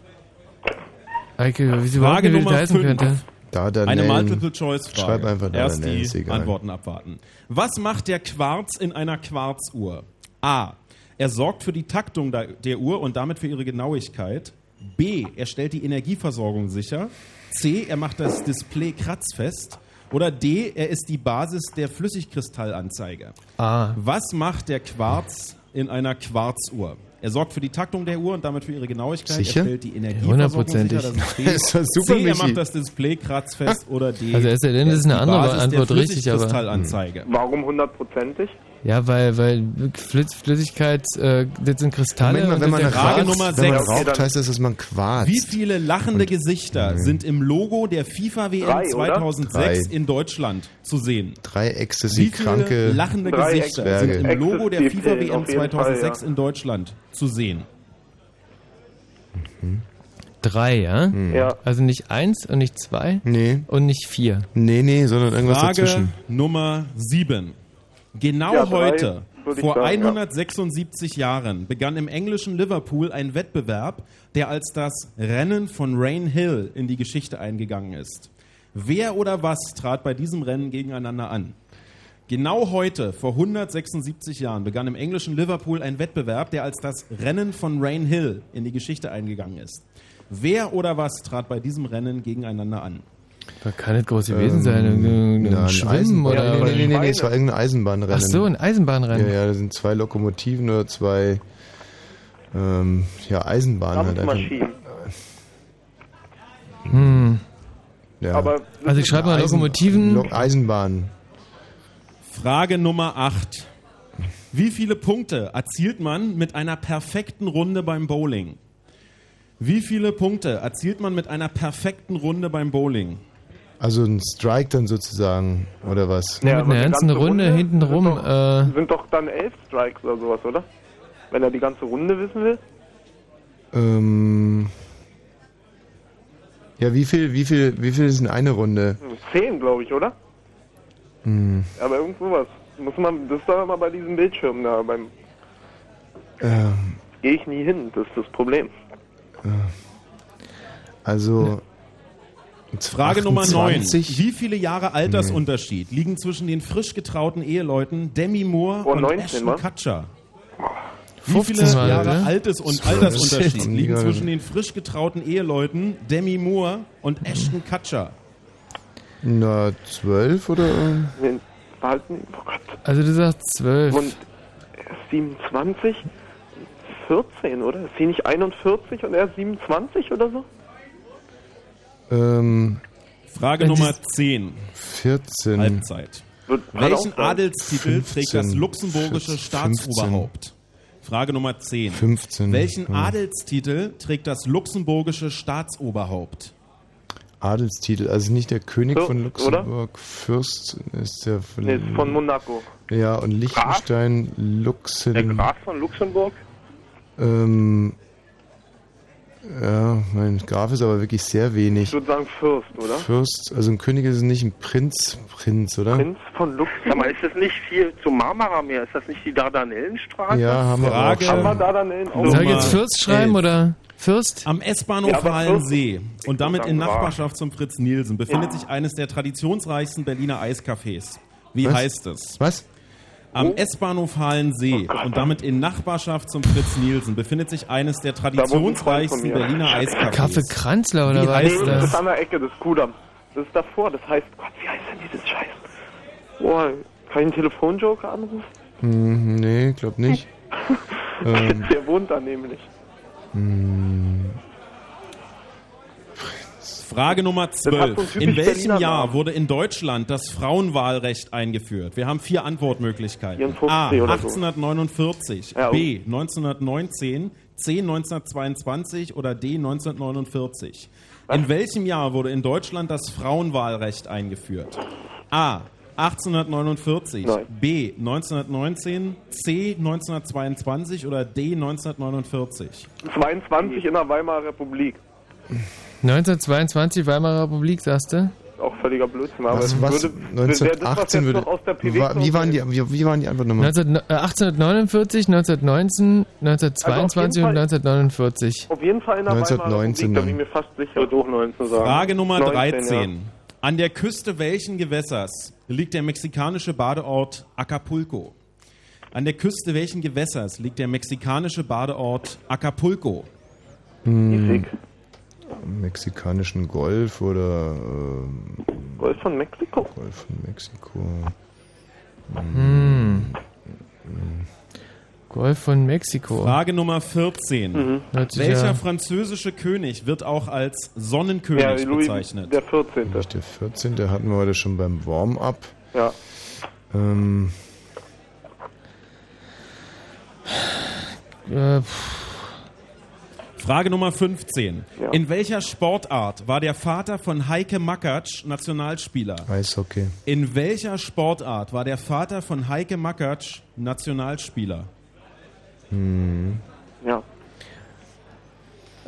Speaker 2: Eike, wie sie überhaupt
Speaker 5: Frage Nummer
Speaker 2: heißen
Speaker 5: 5.
Speaker 2: könnte.
Speaker 1: Da, da,
Speaker 5: Eine. Multiple-Choice-Frage.
Speaker 1: Schreib einfach da,
Speaker 5: Erst
Speaker 1: ist
Speaker 5: die
Speaker 1: egal.
Speaker 5: Antworten abwarten. Was macht der Quarz in einer Quarzuhr? A. Er sorgt für die Taktung der Uhr und damit für ihre Genauigkeit. B. Er stellt die Energieversorgung sicher. C. Er macht das Display kratzfest. Oder D. Er ist die Basis der Flüssigkristallanzeige.
Speaker 2: A.
Speaker 5: Was macht der Quarz in einer Quarzuhr? Er sorgt für die Taktung der Uhr und damit für ihre Genauigkeit.
Speaker 1: Sicher?
Speaker 5: Er stellt die Energieversorgung
Speaker 2: Hundertprozentig.
Speaker 5: Das ist
Speaker 1: super,
Speaker 5: C. Er macht das Display kratzfest. Oder D.
Speaker 2: Also es sei denn,
Speaker 5: er
Speaker 2: das ist eine
Speaker 5: die
Speaker 2: andere
Speaker 5: Basis
Speaker 2: Antwort
Speaker 5: der
Speaker 2: richtig, aber-
Speaker 5: Flüssigkristallanzeige.
Speaker 15: Warum hundertprozentig?
Speaker 2: Ja, weil, weil Flüss, Flüssigkeit, äh, das sind Kristalle.
Speaker 1: Moment mal,
Speaker 2: und
Speaker 1: wenn man,
Speaker 2: ja
Speaker 5: Frage
Speaker 1: raucht,
Speaker 5: Nummer
Speaker 1: wenn man
Speaker 5: sechs.
Speaker 1: raucht, heißt das, dass man quarzt.
Speaker 5: Wie viele lachende Gesichter sind im Logo der FIFA WM
Speaker 1: Drei, oder?
Speaker 5: 2006
Speaker 1: Drei.
Speaker 5: in Deutschland zu sehen?
Speaker 1: Drei
Speaker 5: Wie
Speaker 1: Ecstasy-kranke
Speaker 5: viele lachende
Speaker 1: Drei
Speaker 5: Gesichter
Speaker 1: Zwerge.
Speaker 5: sind im Logo der FIFA WM
Speaker 15: auf jeden
Speaker 5: 2006
Speaker 15: Fall, ja.
Speaker 5: in Deutschland zu sehen?
Speaker 2: Drei, ja?
Speaker 15: Ja.
Speaker 2: Also nicht eins und nicht zwei
Speaker 1: Nee.
Speaker 2: und nicht vier.
Speaker 1: Nee, nee, sondern irgendwas
Speaker 5: Frage
Speaker 1: dazwischen.
Speaker 5: Nummer 7. Genau
Speaker 15: Ja,
Speaker 5: heute, vor
Speaker 15: sagen, ja.
Speaker 5: 176 Jahren, begann im englischen Liverpool ein Wettbewerb, der als das Rennen von Rain Hill in die Geschichte eingegangen ist. Wer oder was trat bei diesem Rennen gegeneinander an? Genau heute, vor 176 Jahren, begann im englischen Liverpool ein Wettbewerb, der als das Rennen von Rain Hill in die Geschichte eingegangen ist. Wer oder was trat bei diesem Rennen gegeneinander an?
Speaker 2: Da kann nicht groß gewesen sein. Ein, ein
Speaker 1: Ähm, Ja, ein
Speaker 2: Schwimmen
Speaker 1: Eisen-
Speaker 2: oder.
Speaker 1: Nee, nee, nee, nee,
Speaker 15: Schweine.
Speaker 1: es war irgendein Eisenbahnrennen.
Speaker 2: Ach so, ein Eisenbahnrennen.
Speaker 1: Ja, ja, da sind zwei Lokomotiven oder zwei ähm, ja, Eisenbahnen halt einfach.
Speaker 2: Hm.
Speaker 1: Ja.
Speaker 15: Aber
Speaker 2: Also ich schreibe mal
Speaker 1: Eisen-
Speaker 2: Lokomotiven.
Speaker 1: Lo Eisenbahnen.
Speaker 5: Frage Nummer 8. Wie viele Punkte erzielt man mit einer perfekten Runde beim Bowling? Wie viele Punkte erzielt man mit einer perfekten Runde beim Bowling?
Speaker 1: Also ein Strike dann sozusagen, oder was?
Speaker 2: Ja, mit einer ganzen
Speaker 15: ganze
Speaker 2: Runde,
Speaker 15: Runde
Speaker 2: hinten rum.
Speaker 15: sind
Speaker 2: Äh,
Speaker 15: Sind doch dann elf Strikes oder sowas, oder? Wenn er die ganze Runde wissen will?
Speaker 1: Ähm, ja, wie viel, wie viel, wie viel ist denn eine Runde?
Speaker 15: Zehn, glaube ich, oder?
Speaker 1: Hm,
Speaker 15: Aber irgend sowas. Muss man, das ist doch immer bei diesem Bildschirm da. Beim
Speaker 1: ähm,
Speaker 15: gehe ich nie hin, das ist das Problem.
Speaker 1: also
Speaker 5: Frage Nummer 9.
Speaker 1: 28.
Speaker 5: Wie viele Jahre Altersunterschied liegen zwischen den frisch getrauten Eheleuten Demi Moore
Speaker 15: Oh,
Speaker 5: und
Speaker 15: 19,
Speaker 5: Ashton
Speaker 15: wa?
Speaker 5: Kutcher? Wie
Speaker 2: 15
Speaker 5: viele
Speaker 2: Mal,
Speaker 5: Jahre
Speaker 2: ne?
Speaker 5: Altes und
Speaker 1: Shit.
Speaker 5: Altersunterschied liegen zwischen den frisch getrauten Eheleuten Demi Moore und Ashton Kutcher?
Speaker 1: na, zwölf oder?
Speaker 15: Wen behalten? Oh Gott.
Speaker 2: also du sagst zwölf.
Speaker 15: Und er ist 27? 14, oder? Ist sie nicht 41 und er ist 27 oder so?
Speaker 1: Ähm,
Speaker 5: Frage Nummer
Speaker 2: Sie-
Speaker 5: 10.
Speaker 1: 14.
Speaker 5: Halbzeit. Welchen. Adelstitel trägt das
Speaker 1: 15,
Speaker 5: luxemburgische
Speaker 1: 15.
Speaker 5: Staatsoberhaupt? Frage Nummer 10.
Speaker 1: 15.
Speaker 5: Welchen
Speaker 1: ja.
Speaker 5: Adelstitel trägt das luxemburgische Staatsoberhaupt?
Speaker 1: Adelstitel, also nicht der König
Speaker 15: Fürst,
Speaker 1: von Luxemburg, Fürst ist der von,
Speaker 15: Nee, ist von Monaco.
Speaker 1: Ja, und Liechtenstein,
Speaker 15: Der
Speaker 1: Luxem,
Speaker 15: Graf von Luxemburg?
Speaker 1: ähm, ja, mein Graf ist aber wirklich sehr
Speaker 15: Ich
Speaker 1: wenig.
Speaker 15: würde sagen Fürst, oder?
Speaker 1: Fürst, also ein König ist nicht ein Prinz, Prinz, oder?
Speaker 15: Prinz von Luxemburg?
Speaker 16: mal, ist das nicht hier zum Marmara-Meer? Ist das nicht die Dardanellenstraße?
Speaker 1: Ja, haben wir auch
Speaker 5: Frage-
Speaker 15: Haben wir
Speaker 1: schon.
Speaker 15: da dann in
Speaker 5: Nummer
Speaker 2: Soll ich jetzt Fürst schreiben
Speaker 5: 11.
Speaker 2: oder Fürst?
Speaker 5: Am S-Bahnhof
Speaker 15: Ja, aber
Speaker 5: Wallensee und damit in. Nachbarschaft zum Fritz Nielsen befindet sich eines der traditionsreichsten Berliner Eiscafés. Wie
Speaker 1: Was?
Speaker 5: heißt es?
Speaker 1: Was?
Speaker 5: Am S-Bahnhof Halensee und damit in Nachbarschaft zum Fritz Nielsen befindet sich eines der traditionsreichsten. Berliner Eiscafés.
Speaker 2: Kaffee Kranzler oder
Speaker 5: Wie
Speaker 2: was
Speaker 5: heißt
Speaker 2: ist
Speaker 15: das
Speaker 2: das?
Speaker 15: ist an der Ecke des Kudamm. Das ist davor, das heißt, Gott, wie heißt denn dieses Scheiß? Boah, kann ich einen Telefonjoker anrufen?
Speaker 1: Hm, nee, glaub nicht. ähm,
Speaker 15: Der wohnt da nämlich.
Speaker 1: hm,
Speaker 5: Frage Nummer
Speaker 15: hat so
Speaker 5: 12.
Speaker 15: einen typisch
Speaker 5: In welchem Jahr wurde in Deutschland das Frauenwahlrecht eingeführt? Wir haben vier Antwortmöglichkeiten.
Speaker 15: 54
Speaker 5: A.
Speaker 15: oder so.
Speaker 5: 1849,
Speaker 15: Ja.
Speaker 5: B. 1919, C. 1922 oder D. 1949. In welchem Jahr wurde in Deutschland das Frauenwahlrecht eingeführt? A. 1849,
Speaker 15: Nein.
Speaker 5: B. 1919, C. 1922 oder D. 1949.
Speaker 15: 22 in der Weimarer Republik.
Speaker 2: 1922 Weimarer Republik, sagst du?
Speaker 15: Auch völliger Blödsinn. Aber
Speaker 1: was, was,
Speaker 15: würde, wäre das, was
Speaker 1: 1918
Speaker 15: jetzt
Speaker 1: würde, wie, waren die, wie, wie waren die Antwort nochmal?
Speaker 2: 19, äh, 1849, 1919, 1922 und
Speaker 15: Fall-
Speaker 2: 1949.
Speaker 15: Auf jeden Fall in der
Speaker 1: 1919
Speaker 15: Weimarer Republik, da bin ich mir fast sicher. Auch 19 sagen.
Speaker 5: Frage Nummer
Speaker 15: 19,
Speaker 5: 13. An der Küste welchen Gewässers liegt der mexikanische Badeort Acapulco? An der Küste welchen Gewässers liegt der mexikanische Badeort Acapulco?
Speaker 1: Hm, mexikanischen Golf oder. Äh,
Speaker 15: Golf von Mexiko?
Speaker 1: Golf von Mexiko.
Speaker 2: Hm. Hm. Golf von Mexiko.
Speaker 5: Frage Nummer 14.
Speaker 15: Mhm.
Speaker 5: Welcher
Speaker 2: ja.
Speaker 5: französische König wird auch als Sonnenkönig
Speaker 15: ja, Louis
Speaker 5: bezeichnet?
Speaker 15: Der 14.
Speaker 1: Der 14. Der hatten wir heute schon beim Warm-up.
Speaker 15: Ja.
Speaker 1: Ähm.
Speaker 2: Äh.
Speaker 5: Frage Nummer 15. In welcher Sportart war der Vater von Heike Makatsch Nationalspieler?
Speaker 1: Eishockey.
Speaker 5: In welcher Sportart war der Vater von Heike Makatsch Nationalspieler?
Speaker 1: Hm.
Speaker 15: Ja.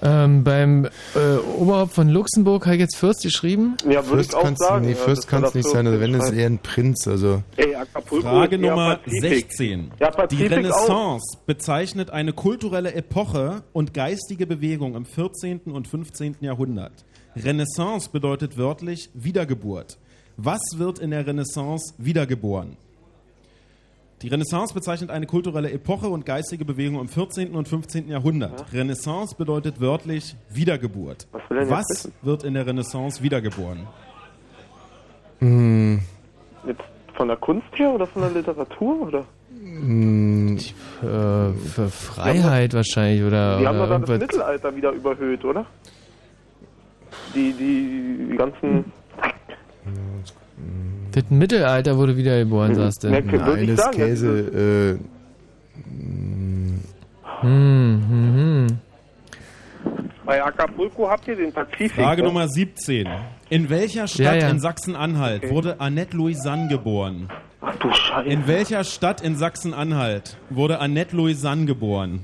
Speaker 2: Ähm, beim äh, Oberhaupt von Luxemburg habe ich jetzt Fürst geschrieben.
Speaker 15: Ja,
Speaker 1: Fürst
Speaker 15: auch
Speaker 1: kannst,
Speaker 15: sagen.
Speaker 1: nee,
Speaker 15: ja,
Speaker 1: Fürst kann es nicht sein, also wenn, ist eher ein Prinz, also.
Speaker 15: Ey,
Speaker 5: Frage Nummer
Speaker 15: Pazifik.
Speaker 5: 16.
Speaker 15: Ja,
Speaker 5: Die Renaissance bezeichnet eine kulturelle Epoche und geistige Bewegung im 14. und 15. Jahrhundert. Renaissance bedeutet wörtlich Wiedergeburt. Was wird in der Renaissance wiedergeboren? Die Renaissance bezeichnet eine kulturelle Epoche und geistige Bewegung im 14. und 15. Jahrhundert. Renaissance bedeutet wörtlich Wiedergeburt.
Speaker 15: Was
Speaker 5: Was wird in der Renaissance wiedergeboren?
Speaker 1: Hm,
Speaker 15: Jetzt von der Kunst her oder von der Literatur? Oder?
Speaker 1: hm,
Speaker 2: Äh, für Freiheit wahrscheinlich oder,
Speaker 15: Die haben
Speaker 2: oder
Speaker 15: doch dann das. Mittelalter wieder überhöht, oder? Die, die, die ganzen.
Speaker 2: Das Mittelalter wurde wiedergeboren, sagst du.
Speaker 15: Ich
Speaker 1: Nein, das
Speaker 15: sagen,
Speaker 1: Käse, äh,
Speaker 2: Hm, hm, hm.
Speaker 15: Bei Acapulco habt ihr den Pazifik.
Speaker 5: Frage
Speaker 15: ne?
Speaker 5: Nummer 17. In welcher Stadt
Speaker 2: Ja, ja.
Speaker 5: in Sachsen-Anhalt wurde Annette Louisanne geboren?
Speaker 15: Ach du Scheiße.
Speaker 5: In welcher Stadt in Sachsen-Anhalt wurde Annette Louisanne geboren?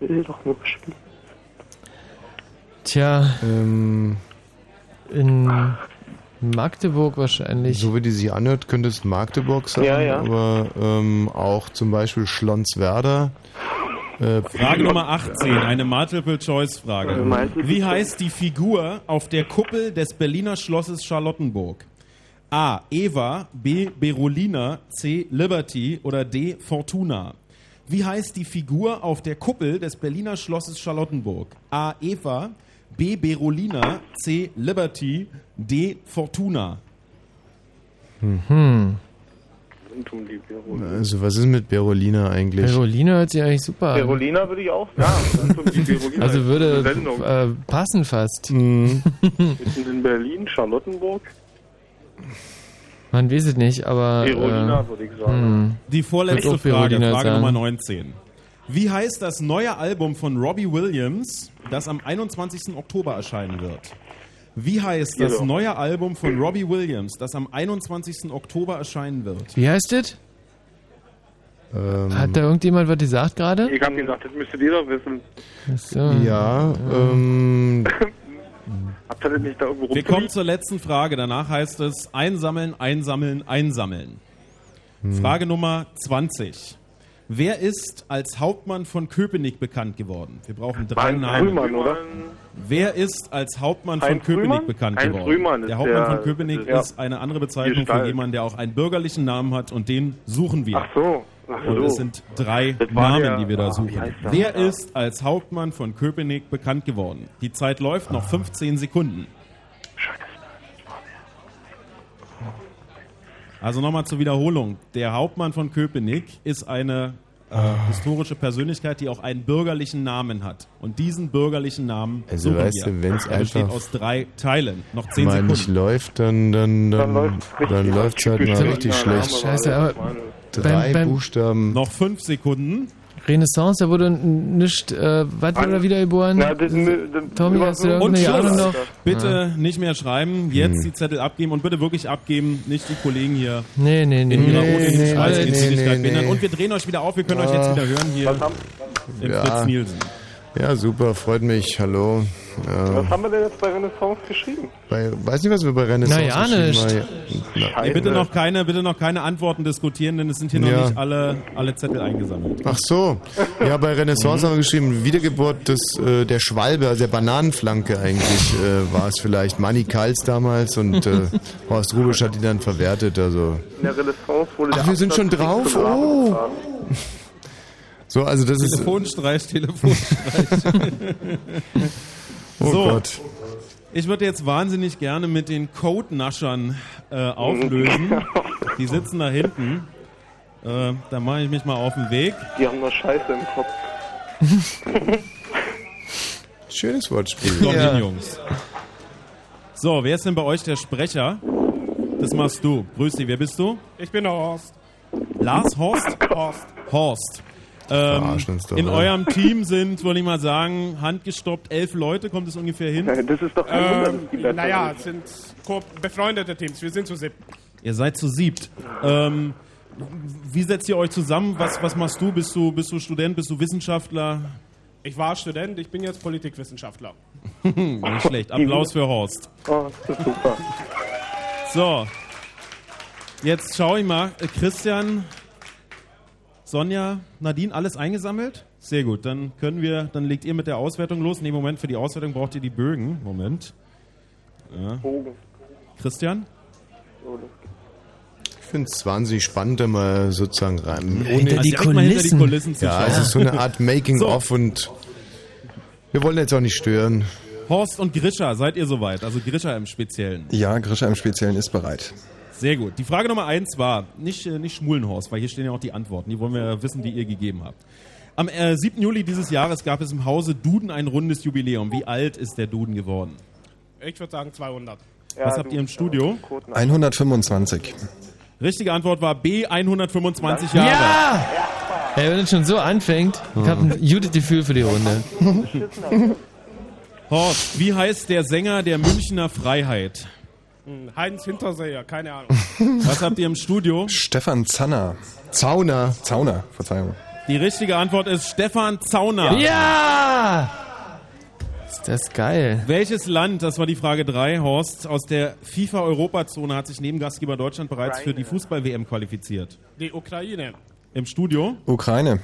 Speaker 15: Ich will doch nur spielen.
Speaker 2: Tja,
Speaker 1: ähm,
Speaker 2: in Magdeburg wahrscheinlich.
Speaker 1: so wie die sich anhört, könnte es Magdeburg sein,
Speaker 15: Ja, ja.
Speaker 1: aber ähm, auch zum Beispiel Schlonswerder. Äh,
Speaker 5: Frage Nummer 18, eine Multiple-Choice-Frage.
Speaker 15: Multiple
Speaker 5: Wie heißt die Figur auf der Kuppel des Berliner Schlosses Charlottenburg? A. Eva, B. Berolina, C. Liberty oder D. Fortuna? Wie heißt die Figur auf der Kuppel des Berliner Schlosses Charlottenburg? A. Eva, B. Berolina, C. Liberty, D. Fortuna?
Speaker 2: Mhm.
Speaker 15: Und die Berolina.
Speaker 1: also was ist mit Berolina eigentlich?
Speaker 2: Berolina hört sich eigentlich super an.
Speaker 15: Berolina würde ich auch sagen. Und die Berolina
Speaker 2: Also würde äh, passen fast.
Speaker 1: Mhm.
Speaker 15: In Berlin, Charlottenburg.
Speaker 2: Man weiß es nicht, aber.
Speaker 15: Berolina,
Speaker 2: äh,
Speaker 15: würde ich sagen.
Speaker 2: hm.
Speaker 5: Die vorletzte Frage,
Speaker 2: Berolina
Speaker 5: Frage
Speaker 2: sagen.
Speaker 5: Nummer 19. Wie heißt das neue Album von Robbie Williams, das am 21. Oktober erscheinen wird? Wie heißt das
Speaker 15: Ja.
Speaker 5: neue Album von Robbie Williams, das am 21. Oktober erscheinen wird?
Speaker 2: Wie heißt das?
Speaker 1: Ähm,
Speaker 2: Hat da irgendjemand was gesagt gerade?
Speaker 15: Ich habe gesagt, das müsstet ihr doch wissen.
Speaker 2: Ach so.
Speaker 1: ja, ähm,
Speaker 15: Habt ihr das nicht da irgendwo
Speaker 5: Wir kommen zur letzten Frage. Danach heißt es einsammeln, einsammeln, einsammeln.
Speaker 1: Hm.
Speaker 5: Frage Nummer 20. Wer ist als Hauptmann von Köpenick bekannt geworden? Wir brauchen drei
Speaker 15: Heinz
Speaker 5: Namen.
Speaker 15: Rühmann, oder?
Speaker 5: Wer ist als Hauptmann von
Speaker 15: Heinz
Speaker 5: Köpenick
Speaker 15: Rühmann?
Speaker 5: bekannt
Speaker 15: Heinz
Speaker 5: geworden?
Speaker 15: Rühmann ist
Speaker 5: der Hauptmann von Köpenick
Speaker 15: ja.
Speaker 5: ist eine andere Bezeichnung für jemanden, der auch einen bürgerlichen Namen hat und den suchen wir.
Speaker 15: Ach so. Ach
Speaker 5: Und
Speaker 15: so.
Speaker 5: es sind drei Namen,
Speaker 15: der-
Speaker 5: die wir da
Speaker 15: ah,
Speaker 5: suchen.
Speaker 15: der?
Speaker 5: Wer ist als Hauptmann von Köpenick bekannt geworden? Die Zeit läuft noch 15 Sekunden. Also nochmal zur Wiederholung. Der Hauptmann von Köpenick ist eine äh, historische Persönlichkeit, die auch einen bürgerlichen Namen hat. Und diesen bürgerlichen Namen
Speaker 1: Also
Speaker 5: suchen
Speaker 1: weißt du, wenn's
Speaker 5: er besteht aus drei Teilen. Noch 10
Speaker 1: mal nicht
Speaker 5: Sekunden.
Speaker 1: läuft, dann, dann, dann,
Speaker 15: Dann
Speaker 1: läuft es halt mal richtig schlecht.
Speaker 2: Scheiße, aber
Speaker 1: Drei
Speaker 2: beim, beim
Speaker 1: Buchstaben.
Speaker 5: Noch 5 Sekunden.
Speaker 2: Renaissance, da wurde nicht, äh, was wurde da wiedergeboren?
Speaker 15: Na, das, das,
Speaker 2: Tommy, hast du da
Speaker 5: Und
Speaker 2: irgendeine Ahnung
Speaker 5: Schluss.
Speaker 2: noch?
Speaker 5: Bitte nicht mehr schreiben, jetzt
Speaker 1: Hm.
Speaker 5: die Zettel abgeben und bitte wirklich abgeben, nicht die Kollegen hier
Speaker 2: Nee, nee, nee.
Speaker 5: in ihrer
Speaker 1: Nee,
Speaker 5: unnötigen
Speaker 1: nee,
Speaker 5: Streitgeschwindigkeit
Speaker 1: nee,
Speaker 5: behindern.
Speaker 1: nee.
Speaker 5: Und wir drehen euch wieder auf, wir können euch jetzt
Speaker 1: Ach.
Speaker 5: wieder hören hier
Speaker 15: Was haben,
Speaker 5: im
Speaker 1: Ja.
Speaker 5: Fritz Nielsen.
Speaker 1: Ja, super, freut mich. Hallo. Ja,
Speaker 15: was haben wir denn jetzt bei Renaissance geschrieben?
Speaker 1: bei, weiß nicht, was wir bei Renaissance
Speaker 2: Na ja,
Speaker 1: geschrieben
Speaker 2: nicht.
Speaker 1: haben. Na,
Speaker 5: Nee, bitte noch keine, bitte noch keine Antworten diskutieren, denn es sind hier noch
Speaker 1: Ja.
Speaker 5: nicht alle, alle Zettel eingesammelt.
Speaker 1: Ach so. Ja, bei Renaissance haben wir geschrieben, Wiedergeburt des, äh, der Schwalbe, also der Bananenflanke eigentlich äh, war es vielleicht. Manny Kals damals und äh, Horst Rubisch hat die dann verwertet. Also
Speaker 15: In der Renaissance wurde
Speaker 1: Ach,
Speaker 15: der
Speaker 1: wir sind schon drauf? Oh. So, also das ist.
Speaker 5: Telefonstreich, Telefonstreich.
Speaker 1: Oh
Speaker 5: so.
Speaker 1: Gott.
Speaker 5: Ich würde jetzt wahnsinnig gerne mit den Codenaschern äh, auflösen. Die sitzen da hinten. Äh, da mache ich mich mal auf den Weg.
Speaker 15: Die haben nur Scheiße im Kopf.
Speaker 1: Schönes Wortspiel.
Speaker 5: Kommt
Speaker 2: Ja.
Speaker 5: hin, Jungs. So, wer ist denn bei euch der Sprecher? Das machst du. Grüß dich, wer bist du?
Speaker 13: Ich bin der Horst.
Speaker 5: Lars Horst? Horst. Horst. Ähm, in
Speaker 1: oder?
Speaker 5: eurem Team sind, würde ich mal sagen, handgestoppt elf Leute, kommt es ungefähr hin?
Speaker 15: Das ist doch kein
Speaker 17: Ähm, naja,
Speaker 15: sind.
Speaker 17: es sind befreundete Teams. Wir sind zu siebt.
Speaker 5: Ihr seid zu siebt. Ähm, wie setzt ihr euch zusammen? Was, was machst du? Bist du? bist du Student? Bist du Wissenschaftler?
Speaker 17: Ich war Student, ich bin jetzt Politikwissenschaftler.
Speaker 5: Nicht schlecht. Applaus für Horst.
Speaker 15: Oh, das ist super.
Speaker 5: So. Jetzt schaue ich mal. Äh, Christian, Sonja, Nadine, alles eingesammelt? Sehr gut. Dann können wir, dann legt ihr mit der Auswertung los. Nee, Moment, für die Auswertung braucht ihr die Bögen. Moment. Ja.
Speaker 15: Bogen.
Speaker 5: Christian?
Speaker 15: So,
Speaker 1: Ich finde es wahnsinnig spannend, da mal sozusagen rein.
Speaker 2: Hinter die
Speaker 5: hinter die
Speaker 2: Kulissen.
Speaker 5: Kulissen zu
Speaker 1: ja,
Speaker 5: schauen.
Speaker 1: also so eine Art Making-of und wir wollen jetzt auch nicht stören.
Speaker 5: Horst und Grisha, seid ihr soweit? Also Grisha im Speziellen.
Speaker 11: Ja, Grisha im Speziellen ist bereit.
Speaker 5: Sehr gut. Die Frage Nummer eins war, nicht, äh, nicht Schmulenhorst, weil hier stehen ja auch die Antworten. Die wollen wir ja wissen, die ihr gegeben habt. Am äh, 7. Juli dieses Jahres gab es im Hause Duden ein rundes Jubiläum. Wie alt ist der Duden geworden?
Speaker 17: Ich würde sagen 200.
Speaker 5: Was habt ihr im Studio?
Speaker 11: 125.
Speaker 5: Richtige Antwort war B, 125 Jahre.
Speaker 2: Ja! Ey, wenn es schon so anfängt, ich habe ein gutes Gefühl für die Runde.
Speaker 5: Horst, wie heißt der Sänger der Münchner Freiheit?
Speaker 17: Hm, Heinz Hinterseher, keine Ahnung.
Speaker 5: Was habt ihr im Studio?
Speaker 11: Stefan Zanner.
Speaker 1: Zauner.
Speaker 11: Zauner, Verzeihung.
Speaker 5: Die richtige Antwort ist Stefan Zauner.
Speaker 2: Ja! Ist das geil.
Speaker 5: Welches Land, das war die Frage 3, Horst, aus der FIFA-Europazone hat sich neben Gastgeber Deutschland bereits für die Fußball-WM qualifiziert?
Speaker 17: Die Ukraine.
Speaker 5: Im Studio?
Speaker 11: Ukraine.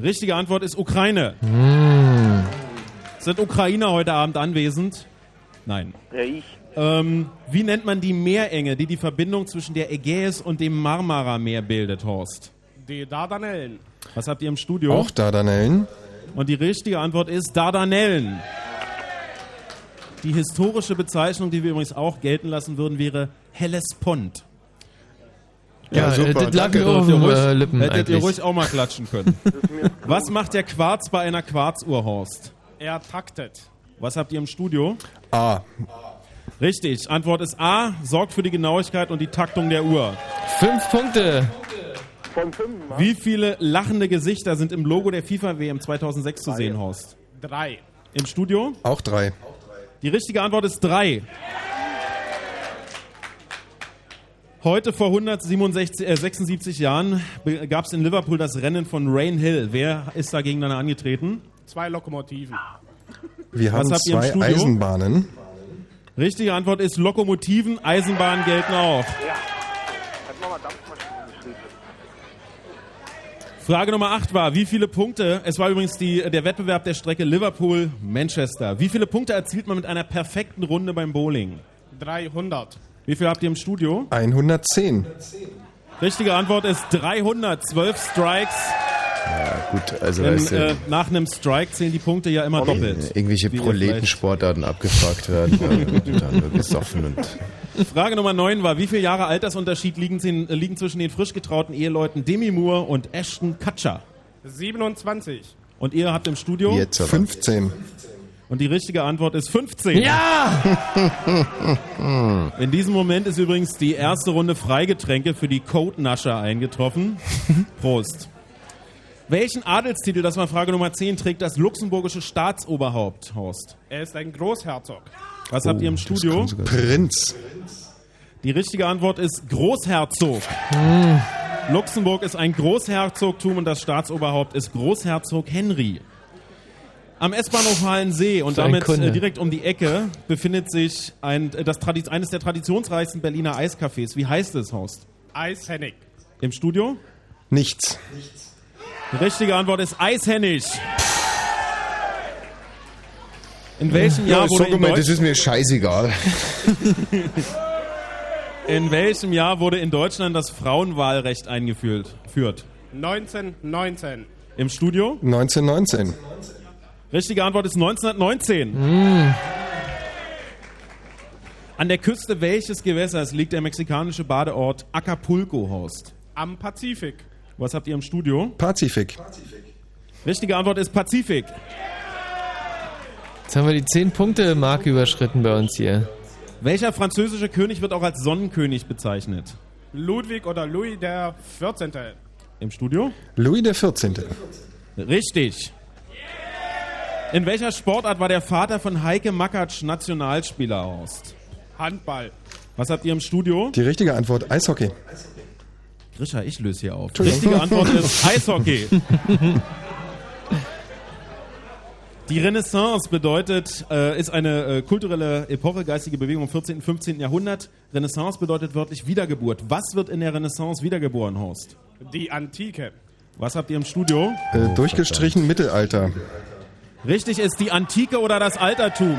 Speaker 5: Richtige Antwort ist Ukraine.
Speaker 2: Hm.
Speaker 5: Sind Ukrainer heute Abend anwesend? Nein.
Speaker 16: Ja, ich.
Speaker 5: Ähm, wie nennt man die Meerenge, die die Verbindung zwischen der Ägäis und dem Marmara-Meer bildet, Horst?
Speaker 17: Die Dardanellen.
Speaker 5: Was habt ihr im Studio?
Speaker 11: Auch Dardanellen.
Speaker 5: Und die richtige Antwort ist Dardanellen. Die historische Bezeichnung, die wir übrigens auch gelten lassen würden, wäre Hellespont.
Speaker 2: Ja, äh, das lag mir auf
Speaker 5: hättet ihr
Speaker 2: den
Speaker 5: ruhig-
Speaker 2: äh, Lippen
Speaker 5: Hättet ihr
Speaker 2: eigentlich.
Speaker 5: ruhig auch mal klatschen können. Was macht der Quarz bei einer Quarzuhr, Horst?
Speaker 17: Er taktet.
Speaker 5: Was habt ihr im Studio?
Speaker 11: A.
Speaker 5: Richtig, Antwort ist A, sorgt für die Genauigkeit und die Taktung der Uhr.
Speaker 2: Fünf Punkte.
Speaker 15: Von fünf, ne?
Speaker 5: Wie viele lachende Gesichter sind im Logo der FIFA-WM 2006 zu sehen, Horst?
Speaker 17: Drei.
Speaker 5: Im Studio?
Speaker 11: Auch drei.
Speaker 5: Die richtige Antwort ist drei. Heute vor 176 äh, 76 Jahren gab es in Liverpool das Rennen von Rain Hill. Wer ist da gegeneinander angetreten?
Speaker 17: Zwei Lokomotiven.
Speaker 11: Wir
Speaker 5: Was
Speaker 11: haben
Speaker 5: habt ihr im
Speaker 11: zwei
Speaker 5: Studio?
Speaker 11: Eisenbahnen.
Speaker 5: Richtige Antwort ist Lokomotiven, Eisenbahnen gelten auch. Frage Nummer 8 war, wie viele Punkte, es war übrigens die, der Wettbewerb der Strecke Liverpool-Manchester, wie viele Punkte erzielt man mit einer perfekten Runde beim Bowling?
Speaker 17: 300.
Speaker 5: Wie viel habt ihr im Studio?
Speaker 11: 110.
Speaker 5: Richtige Antwort ist 312 Strikes.
Speaker 1: Ja, gut, also
Speaker 5: Denn,
Speaker 1: weißt du,
Speaker 5: äh, nach einem Strike zählen die Punkte ja immer doppelt.
Speaker 1: irgendwelche Proletensportarten abgefragt werden ja, dann wird gesoffen und
Speaker 5: Frage Nummer 9 war, wie viele Jahre Altersunterschied liegen, äh, liegen zwischen den frisch getrauten Eheleuten Demi Moore und Ashton Kutcher?
Speaker 17: 27.
Speaker 5: Und ihr habt im Studio?
Speaker 1: jetzt aber.
Speaker 11: 15.
Speaker 5: Und die richtige Antwort ist 15.
Speaker 2: Ja!
Speaker 5: In diesem Moment ist übrigens die erste Runde Freigetränke für die Codenascher eingetroffen. Prost. Welchen Adelstitel, das war Frage Nummer 10, trägt das luxemburgische Staatsoberhaupt, Horst?
Speaker 17: Er ist ein Großherzog.
Speaker 5: Was habt ihr im Studio?
Speaker 11: Prinz.
Speaker 5: Die richtige Antwort ist Großherzog. Luxemburg ist ein Großherzogtum und das Staatsoberhaupt ist Großherzog Henry. Am S-Bahnhof Hallensee und damit
Speaker 2: Kunde.
Speaker 5: äh, direkt um die Ecke befindet sich ein, äh, das eines der traditionsreichsten Berliner Eiscafés. Wie heißt es, Horst?
Speaker 17: Eishennig.
Speaker 5: Im Studio?
Speaker 11: Nichts.
Speaker 5: Die richtige Antwort ist Eishennig. In welchem
Speaker 1: Ja,
Speaker 5: Jahr
Speaker 1: ich
Speaker 5: wurde in,
Speaker 1: mal, das ist mir scheißegal.
Speaker 5: in welchem Jahr wurde in Deutschland das Frauenwahlrecht eingeführt? Führt?
Speaker 17: 1919.
Speaker 5: Im Studio?
Speaker 11: 1919.
Speaker 5: Richtige Antwort ist 1919.
Speaker 2: Hm.
Speaker 5: An der Küste welches Gewässers liegt der mexikanische Badeort Acapulco, Horst?
Speaker 17: Am Pazifik.
Speaker 5: Was habt ihr im Studio?
Speaker 11: Pazifik.
Speaker 5: Richtige Antwort ist Pazifik.
Speaker 2: Jetzt haben wir die 10-Punkte-Marke überschritten bei uns hier.
Speaker 5: Welcher französische König wird auch als Sonnenkönig bezeichnet?
Speaker 17: Ludwig oder Louis der 14.
Speaker 5: Im Studio?
Speaker 11: Louis der 14.
Speaker 5: Richtig. In welcher Sportart war der Vater von Heike Makatsch Nationalspieler Horst?
Speaker 17: Handball.
Speaker 5: Was habt ihr im Studio?
Speaker 11: Die richtige Antwort, Eishockey.
Speaker 5: Grisha, ich löse hier auf. Richtige Antwort ist Eishockey. Die Renaissance bedeutet, äh, ist eine äh, kulturelle Epoche, geistige Bewegung im 14. und 15. Jahrhundert. Renaissance bedeutet wörtlich Wiedergeburt. Was wird in der Renaissance wiedergeboren, Horst?
Speaker 17: Die Antike.
Speaker 5: Was habt ihr im Studio?
Speaker 11: Äh, durchgestrichen Mittelalter.
Speaker 5: Richtig ist die Antike oder das Altertum.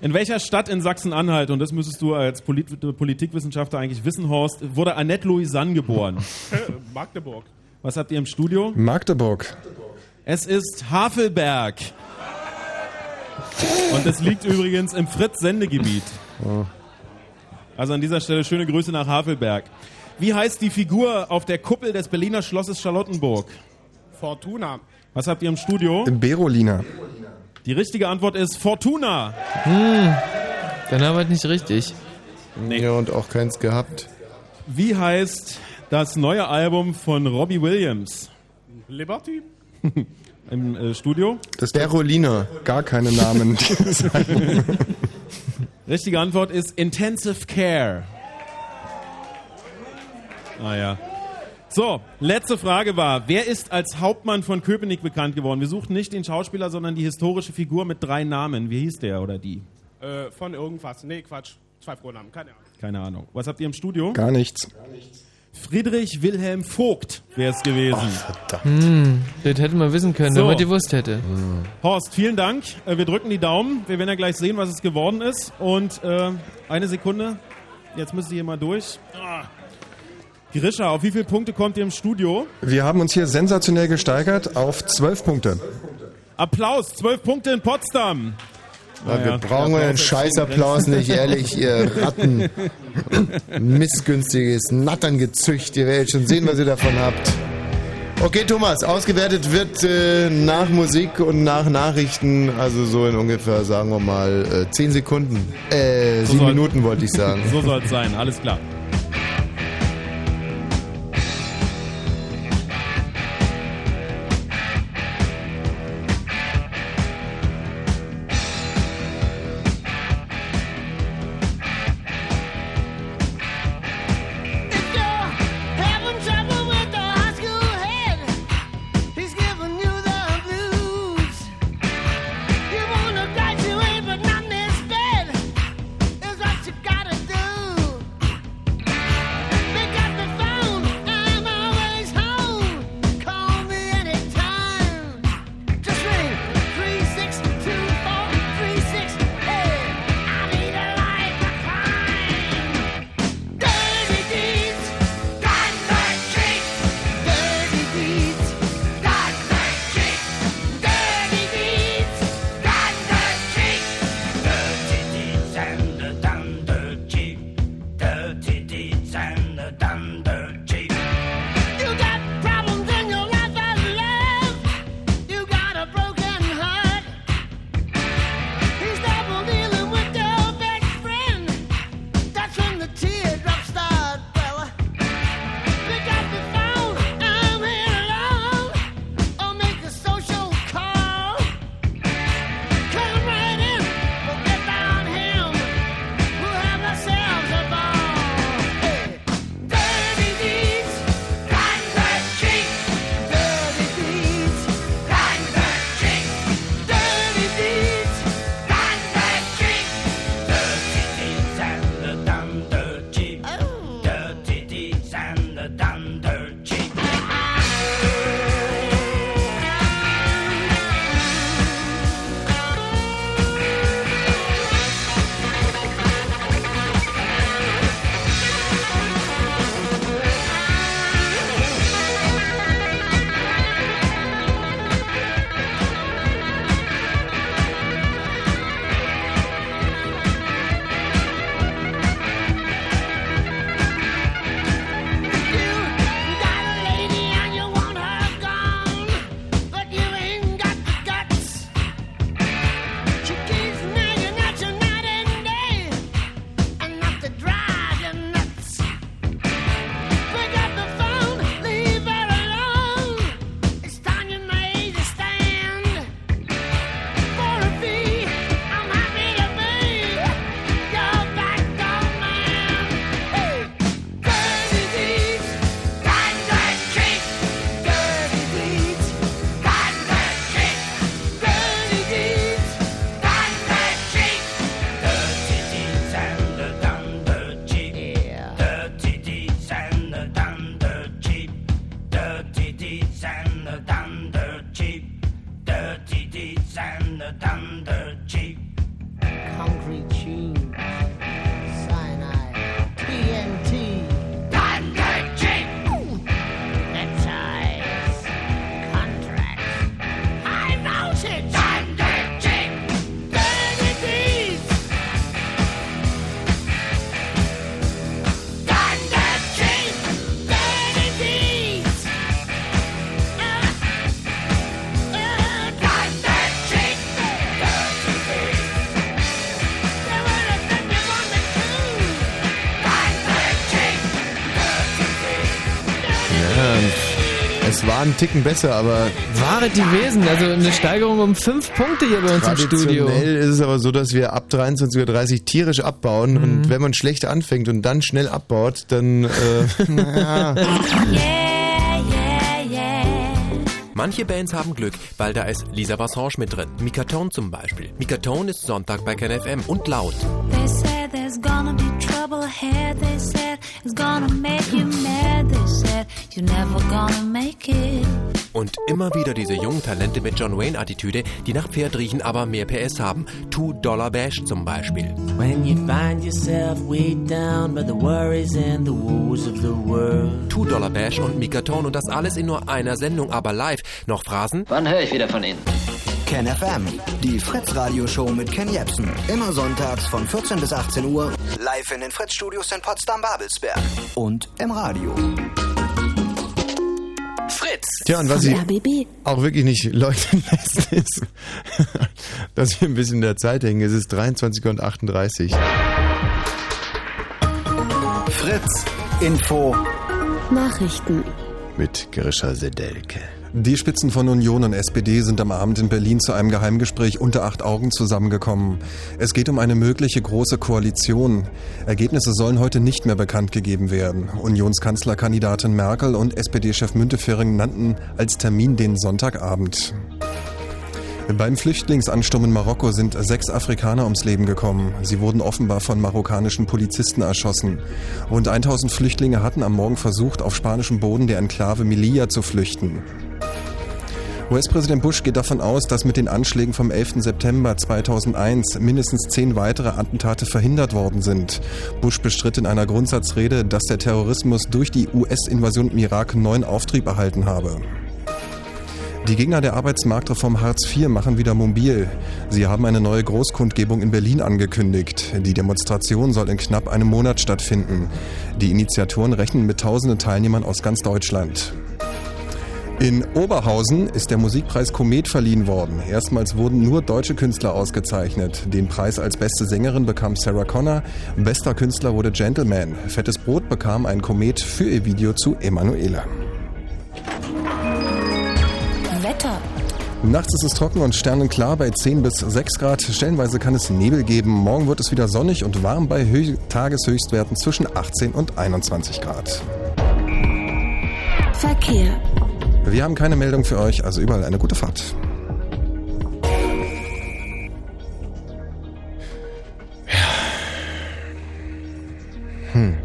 Speaker 5: In welcher Stadt in Sachsen-Anhalt, und das müsstest du als Polit Politikwissenschaftler eigentlich wissen, Horst, wurde Annette Louisanne geboren?
Speaker 17: Magdeburg.
Speaker 5: Was habt ihr im Studio?
Speaker 11: Magdeburg.
Speaker 5: Es ist Havelberg. Und es liegt übrigens im Fritz-Sendegebiet. Also an dieser Stelle schöne Grüße nach Havelberg. Wie heißt die Figur auf der Kuppel des Berliner Schlosses Charlottenburg?
Speaker 17: Fortuna.
Speaker 5: Was habt ihr im Studio?
Speaker 11: Berolina.
Speaker 5: Die richtige Antwort ist Fortuna.
Speaker 2: Hm, dann aber nicht richtig.
Speaker 1: Ja, und auch keins gehabt.
Speaker 5: Wie heißt das neue Album von Robbie Williams?
Speaker 17: Liberty.
Speaker 5: Im äh, Studio?
Speaker 11: Das
Speaker 1: Berolina.
Speaker 11: Gar keine Namen.
Speaker 5: Richtige Antwort ist Intensive Care. Ah ja. So, letzte Frage war, wer ist als Hauptmann von Köpenick bekannt geworden? Wir suchten nicht den Schauspieler, sondern die historische Figur mit drei Namen. Wie hieß der oder die?
Speaker 17: Äh, von irgendwas. Nee, Quatsch. Zwei Vornamen. Keine Ahnung.
Speaker 5: Keine Ahnung. Was habt ihr im Studio?
Speaker 11: Gar nichts.
Speaker 5: Friedrich Wilhelm Vogt wäre es gewesen.
Speaker 2: Hm, das hätte man wissen können,
Speaker 5: So.
Speaker 2: wenn man gewusst hätte.
Speaker 5: Horst, vielen Dank. Äh, Wir drücken die Daumen. Wir werden ja gleich sehen, was es geworden ist. Und äh, eine Sekunde. Jetzt müsst ihr hier mal durch. Ah. Grisha, auf wie viele Punkte kommt ihr im Studio?
Speaker 11: Wir haben uns hier sensationell gesteigert auf 12 Punkte.
Speaker 5: Applaus, 12 Punkte in Potsdam.
Speaker 1: Ja, wir brauchen
Speaker 5: der
Speaker 1: euren Scheißapplaus nicht, ehrlich, ihr Ratten. Missgünstiges Natterngezücht. Ihr werdet schon sehen, was ihr davon habt. Okay, Thomas, ausgewertet wird äh, nach Musik und nach Nachrichten, also so in ungefähr, sagen wir mal, äh, 10 Sekunden. Äh,
Speaker 5: So
Speaker 1: 7
Speaker 5: soll-
Speaker 1: Minuten wollte ich sagen.
Speaker 5: So soll es sein, alles klar.
Speaker 1: Es war ein Ticken besser, aber
Speaker 2: Wahre die Wesen, also eine Steigerung um fünf Punkte hier bei uns im Studio.
Speaker 1: traditionell ist es aber so, dass wir ab 23.30 Uhr tierisch abbauen
Speaker 2: Mhm.
Speaker 1: und wenn man schlecht anfängt und dann schnell abbaut, dann äh, naja.
Speaker 18: Manche Bands haben Glück, weil da ist Lisa Bassange mit drin. Mikaton zum Beispiel. Mikaton ist Sonntag bei KenFM und laut.
Speaker 9: They said there's gonna be trouble ahead. They said it's gonna make you mad. They said you're never gonna
Speaker 18: immer wieder diese jungen Talente mit John Wayne-Attitüde, die nach Pferd riechen, aber mehr PS haben. Two Dollar Bash zum Beispiel.
Speaker 19: When you find yourself weighed down by the worries and the woes of the world.
Speaker 18: Two Dollar Bash und Mikaton und das alles in nur einer Sendung, aber live. Noch Phrasen?
Speaker 20: Wann höre ich wieder von Ihnen?
Speaker 10: Ken FM, die Fritz Radioshow mit Ken Jepsen. Immer sonntags von 14 bis 18 Uhr. Live in den Fritz Studios in Potsdam-Babelsberg. Und im Radio.
Speaker 1: Tja, und was ich
Speaker 4: RBB.
Speaker 1: auch wirklich nicht leuchten lässt, ist, dass wir ein bisschen in der Zeit hängen. Es ist 23 und 38.
Speaker 10: Fritz Info.
Speaker 4: Nachrichten.
Speaker 1: Mit Grisha Sedelke.
Speaker 11: Die Spitzen von Union und SPD sind am Abend in Berlin zu einem Geheimgespräch unter acht Augen zusammengekommen. Es geht um eine mögliche große Koalition. Ergebnisse sollen heute nicht mehr bekannt gegeben werden. Unionskanzlerkandidatin Merkel und SPD-Chef Müntefering nannten als Termin den Sonntagabend. Beim Flüchtlingsansturm in Marokko sind sechs Afrikaner ums Leben gekommen. Sie wurden offenbar von marokkanischen Polizisten erschossen. Rund 1000 Flüchtlinge hatten am Morgen versucht, auf spanischem Boden der Enklave Melilla zu flüchten. US-Präsident Bush geht davon aus, dass mit den Anschlägen vom 11. September 2001 mindestens zehn weitere Attentate verhindert worden sind. Bush bestritt in einer Grundsatzrede, dass der Terrorismus durch die US-Invasion im Irak neuen Auftrieb erhalten habe. Die Gegner der Arbeitsmarktreform Hartz IV machen wieder mobil. Sie haben eine neue Großkundgebung in Berlin angekündigt. Die Demonstration soll in knapp einem Monat stattfinden. Die Initiatoren rechnen mit tausenden Teilnehmern aus ganz Deutschland. In Oberhausen ist der Musikpreis Komet verliehen worden. Erstmals wurden nur deutsche Künstler ausgezeichnet. Den Preis als beste Sängerin bekam Sarah Connor. Bester Künstler wurde Gentleman. Fettes Brot bekam ein Komet für ihr Video zu Emanuela.
Speaker 4: Wetter.
Speaker 11: Nachts ist es trocken und sternenklar bei 10 bis 6 Grad. Stellenweise kann es Nebel geben. Morgen wird es wieder sonnig und warm bei Hö Tageshöchstwerten zwischen 18 und 21 Grad.
Speaker 4: Verkehr.
Speaker 11: Wir haben keine Meldung für euch, also überall eine gute Fahrt.
Speaker 1: Hm.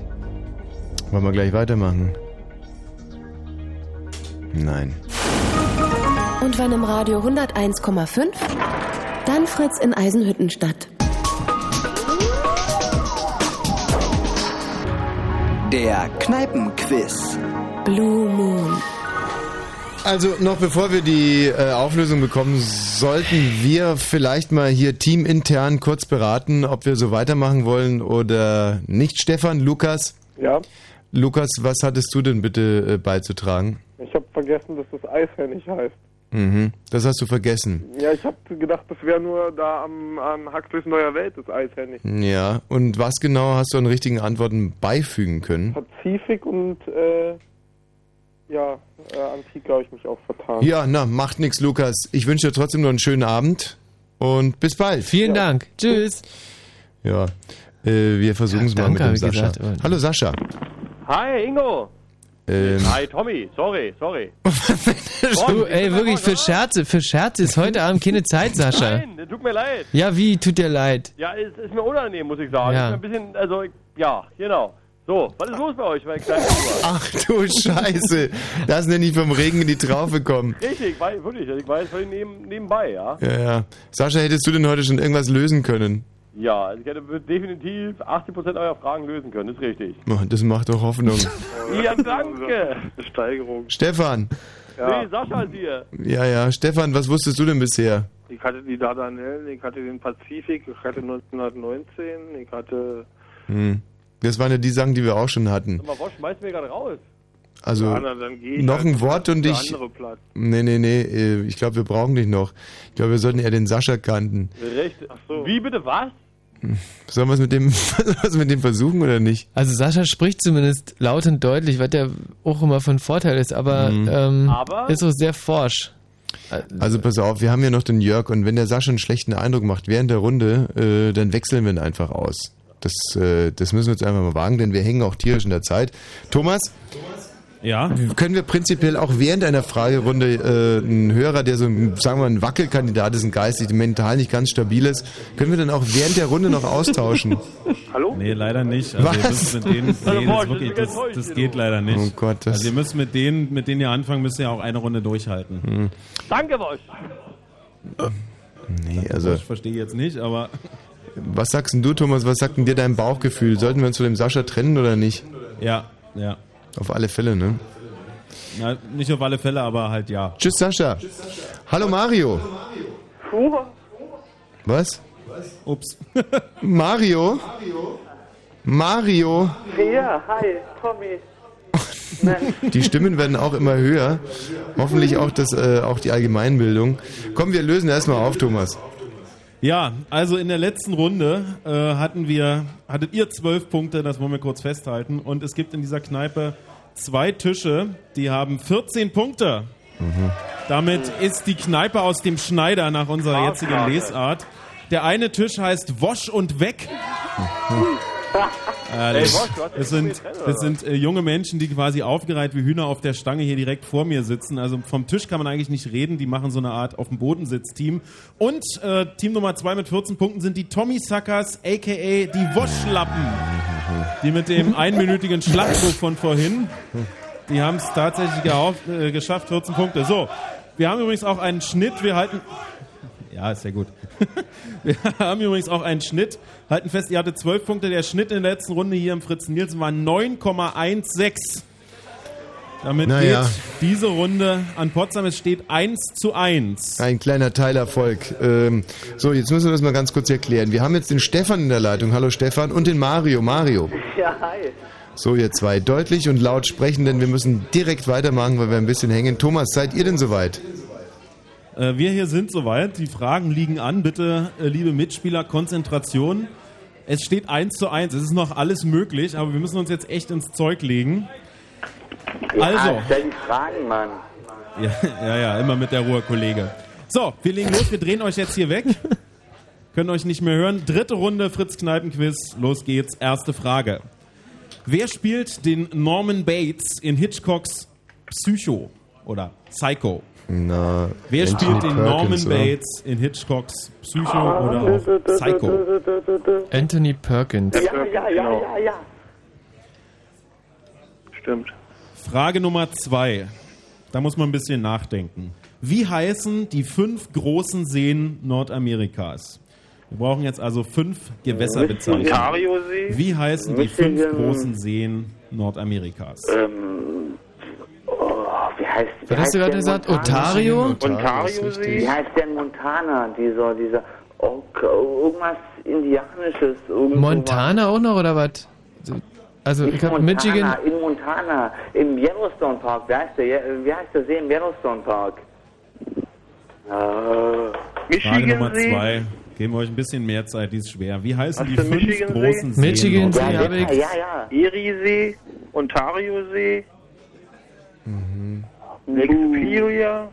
Speaker 1: Wollen wir gleich weitermachen? Nein.
Speaker 4: Und wenn im Radio 101,5, dann Fritz in Eisenhüttenstadt.
Speaker 10: Der Kneipenquiz.
Speaker 4: Blue Moon.
Speaker 1: Also noch bevor wir die äh, Auflösung bekommen, sollten wir vielleicht mal hier teamintern kurz beraten, ob wir so weitermachen wollen oder nicht. Stefan, Lukas?
Speaker 15: Ja,
Speaker 1: Lukas, was hattest du denn bitte äh, beizutragen?
Speaker 15: ich habe vergessen, dass das Eishähnig heißt.
Speaker 1: Mhm, das hast du vergessen.
Speaker 15: Ja, ich habe gedacht, das wäre nur da am, am Huxleys Neuer Welt, das Eishähnig.
Speaker 1: Ja, und was genau hast du an richtigen Antworten beifügen können?
Speaker 15: Pazifik und, äh, ja, äh, Antike habe ich mich auch vertan.
Speaker 1: Ja, na, macht nix, Lukas. Ich wünsche dir trotzdem noch einen schönen Abend und bis bald.
Speaker 2: Vielen Dank. Tschüss.
Speaker 1: Ja, äh, wir versuchen es mal mit dem Sascha.
Speaker 2: gesagt.
Speaker 1: Hallo Sascha.
Speaker 21: Hi, Ingo.
Speaker 1: Ähm,
Speaker 21: Hi, Tommy. Sorry, sorry.
Speaker 2: Du, ey, wirklich für Scherze, für Scherze ist heute Abend keine Zeit, Sascha.
Speaker 21: Nein, tut mir leid.
Speaker 2: Ja, wie, tut dir leid?
Speaker 21: Ja, es ist mir unangenehm, muss ich sagen.
Speaker 2: Ja.
Speaker 21: Ein bisschen, also, ja, genau. So, was ist los bei euch, mein kleiner?
Speaker 1: Ach du Scheiße, das nenne ich vom Regen in die Traufe kommen.
Speaker 21: Richtig, ich weiß, wirklich, ich weiß völlig neben, nebenbei, ja.
Speaker 1: Ja, ja. Sascha, hättest du denn heute schon irgendwas lösen können?
Speaker 21: Ja, also ich hätte definitiv 80% eurer Fragen lösen können, ist richtig.
Speaker 1: Das macht doch Hoffnung.
Speaker 21: Ja, danke.
Speaker 15: Steigerung.
Speaker 1: Stefan.
Speaker 21: Nee, Sascha ist hier.
Speaker 1: Ja, ja. Stefan, was wusstest du denn bisher?
Speaker 15: Ich hatte die Dardanellen, ich hatte den Pazifik, ich hatte 1919, ich hatte...
Speaker 1: Hm. Das waren ja die Sachen, die wir auch schon hatten.
Speaker 21: Mal, was schmeißt mir gerade raus?
Speaker 1: Also
Speaker 15: Ja, na, dann geh ich
Speaker 1: noch
Speaker 15: halt
Speaker 1: ein Wort und ich. Nee, nee, nee. äh, Ich glaube, wir brauchen dich noch. Ich glaube, wir sollten eher den Sascha kannten.
Speaker 21: Recht. Wie bitte was?
Speaker 1: Sollen wir es mit dem, sollen wir es mit dem versuchen oder nicht?
Speaker 2: Also Sascha spricht zumindest laut und deutlich, was ja auch immer von Vorteil ist, aber,
Speaker 1: Mhm.
Speaker 2: ähm,
Speaker 1: Aber?
Speaker 2: ist so sehr forsch.
Speaker 1: Also pass auf, wir haben ja noch den Jörg und wenn der Sascha einen schlechten Eindruck macht während der Runde, äh, dann wechseln wir ihn einfach aus. Das, äh, das müssen wir jetzt einfach mal wagen, denn wir hängen auch tierisch in der Zeit. Thomas?
Speaker 5: Ja?
Speaker 1: Können wir prinzipiell auch während einer Fragerunde äh, einen Hörer, der so, ein, sagen wir mal, ein Wackelkandidat ist, ein geistig, mental nicht ganz stabil ist, können wir dann auch während der Runde noch austauschen?
Speaker 5: Hallo? Nee, leider nicht. Also
Speaker 1: Was?
Speaker 5: mit denen, nee, das, wirklich, das, das geht leider nicht.
Speaker 1: Oh Gott, das-
Speaker 5: also ihr müsst mit denen, mit denen ihr anfangen, müsst ihr auch eine Runde durchhalten.
Speaker 1: Hm.
Speaker 21: Danke euch.
Speaker 1: Nee, also.
Speaker 5: Ich verstehe jetzt nicht, aber
Speaker 1: Was sagst denn du, Thomas? Was sagt denn dir dein Bauchgefühl? Sollten wir uns von dem Sascha trennen oder nicht?
Speaker 5: ja, ja.
Speaker 1: Auf alle Fälle, ne?
Speaker 5: Na, nicht auf alle Fälle, aber halt ja.
Speaker 1: Tschüss, Sascha. Hallo, Mario. Was?
Speaker 5: Ups.
Speaker 1: Mario? Mario?
Speaker 21: Ja, hi, Tommy.
Speaker 1: Die Stimmen werden auch immer höher. Hoffentlich auch, das, äh, auch die Allgemeinbildung. Komm, wir lösen erstmal auf, Thomas.
Speaker 5: Ja, also in der letzten Runde äh, hatten wir, hattet ihr zwölf Punkte, das wollen wir kurz festhalten. Und es gibt in dieser Kneipe zwei Tische, die haben 14 Punkte. Damit ist die Kneipe aus dem Schneider nach unserer jetzigen Lesart. Der eine Tisch heißt Wosch und Weg. Ja,
Speaker 21: Ey,
Speaker 5: das, sind, das sind äh, junge Menschen, die quasi aufgereiht wie Hühner auf der Stange hier direkt vor mir sitzen. Also vom Tisch kann man eigentlich nicht reden. Die machen so eine Art auf dem Bodensitz-Team. Und äh, Team Nummer zwei mit 14 Punkten sind die Tommy Suckers, a.k.a. die Woschlappen. Die mit dem einminütigen Schlachtruf von vorhin, die haben es tatsächlich äh, geschafft, 14 Punkte. So, wir haben übrigens auch einen Schnitt. Wir halten... Ja, ist ja gut. Wir haben übrigens auch einen Schnitt. Halten fest, ihr hattet 12 Punkte. Der Schnitt in der letzten Runde hier im Fritz Nielsen war 9,16. Damit
Speaker 1: Naja.
Speaker 5: geht diese Runde an Potsdam. Es steht 1 zu 1.
Speaker 1: Ein kleiner Teilerfolg. Ähm, so, jetzt müssen wir das mal ganz kurz erklären. Wir haben jetzt den Stefan in der Leitung. Hallo Stefan. Und den Mario. Mario.
Speaker 21: Ja, hi.
Speaker 1: So, ihr zwei. Deutlich und laut sprechen, denn wir müssen direkt weitermachen, weil wir ein bisschen hängen. Thomas, seid ihr denn soweit?
Speaker 5: Äh, wir hier sind soweit. Die Fragen liegen an. Bitte, äh, liebe Mitspieler, Konzentration. Es steht 1 zu 1. Es ist noch alles möglich, aber wir müssen uns jetzt echt ins Zeug legen. Also.
Speaker 20: stell die Fragen, Mann.
Speaker 5: Ja, ja, ja, immer mit der Ruhe, Kollege. So, wir legen los. Wir drehen euch jetzt hier weg. Können euch nicht mehr hören. Dritte Runde Fritz Kneipenquiz. Los geht's. Erste Frage. Wer spielt den Norman Bates in Hitchcocks Psycho oder Psycho?
Speaker 1: Na,
Speaker 5: Wer
Speaker 1: Anthony
Speaker 5: spielt den Norman
Speaker 1: Perkins, oder?
Speaker 5: Bates in Hitchcocks Psycho oder auch Psycho?
Speaker 2: Anthony Perkins.
Speaker 21: Ja, ja, ja, ja, ja.
Speaker 5: Stimmt. Frage Nummer zwei. Da muss man ein bisschen nachdenken. Wie heißen die fünf großen Seen Nordamerikas? Wir brauchen jetzt also fünf Gewässerbezeichnungen. Wie heißen die fünf großen Seen Nordamerikas?
Speaker 20: Ähm, heißt, wie
Speaker 2: Was hast du
Speaker 20: heißt
Speaker 2: gerade
Speaker 20: der
Speaker 2: gesagt?
Speaker 20: Montana?
Speaker 2: Ontario?
Speaker 21: Ontario-See?
Speaker 20: Wie heißt der in Montana? Dieser, dieser, oh, irgendwas Indianisches.
Speaker 2: Montana auch noch oder was? Also
Speaker 20: Nicht
Speaker 2: ich habe
Speaker 20: Montana,
Speaker 2: Michigan.
Speaker 20: in Montana, im Yellowstone Park. Wie heißt der, wie heißt der See im Yellowstone Park? Äh,
Speaker 5: Frage Nummer zwei. Geben wir euch ein bisschen mehr Zeit, die ist schwer. Wie heißen
Speaker 21: Hast
Speaker 5: die fünf
Speaker 21: Michigan-See?
Speaker 5: großen Seen?
Speaker 2: Michigan-See
Speaker 20: ja,
Speaker 2: habe ich.
Speaker 20: ja, ja.
Speaker 21: Erie-See? Ontario-See?
Speaker 20: Mhm.
Speaker 21: Lake Superior?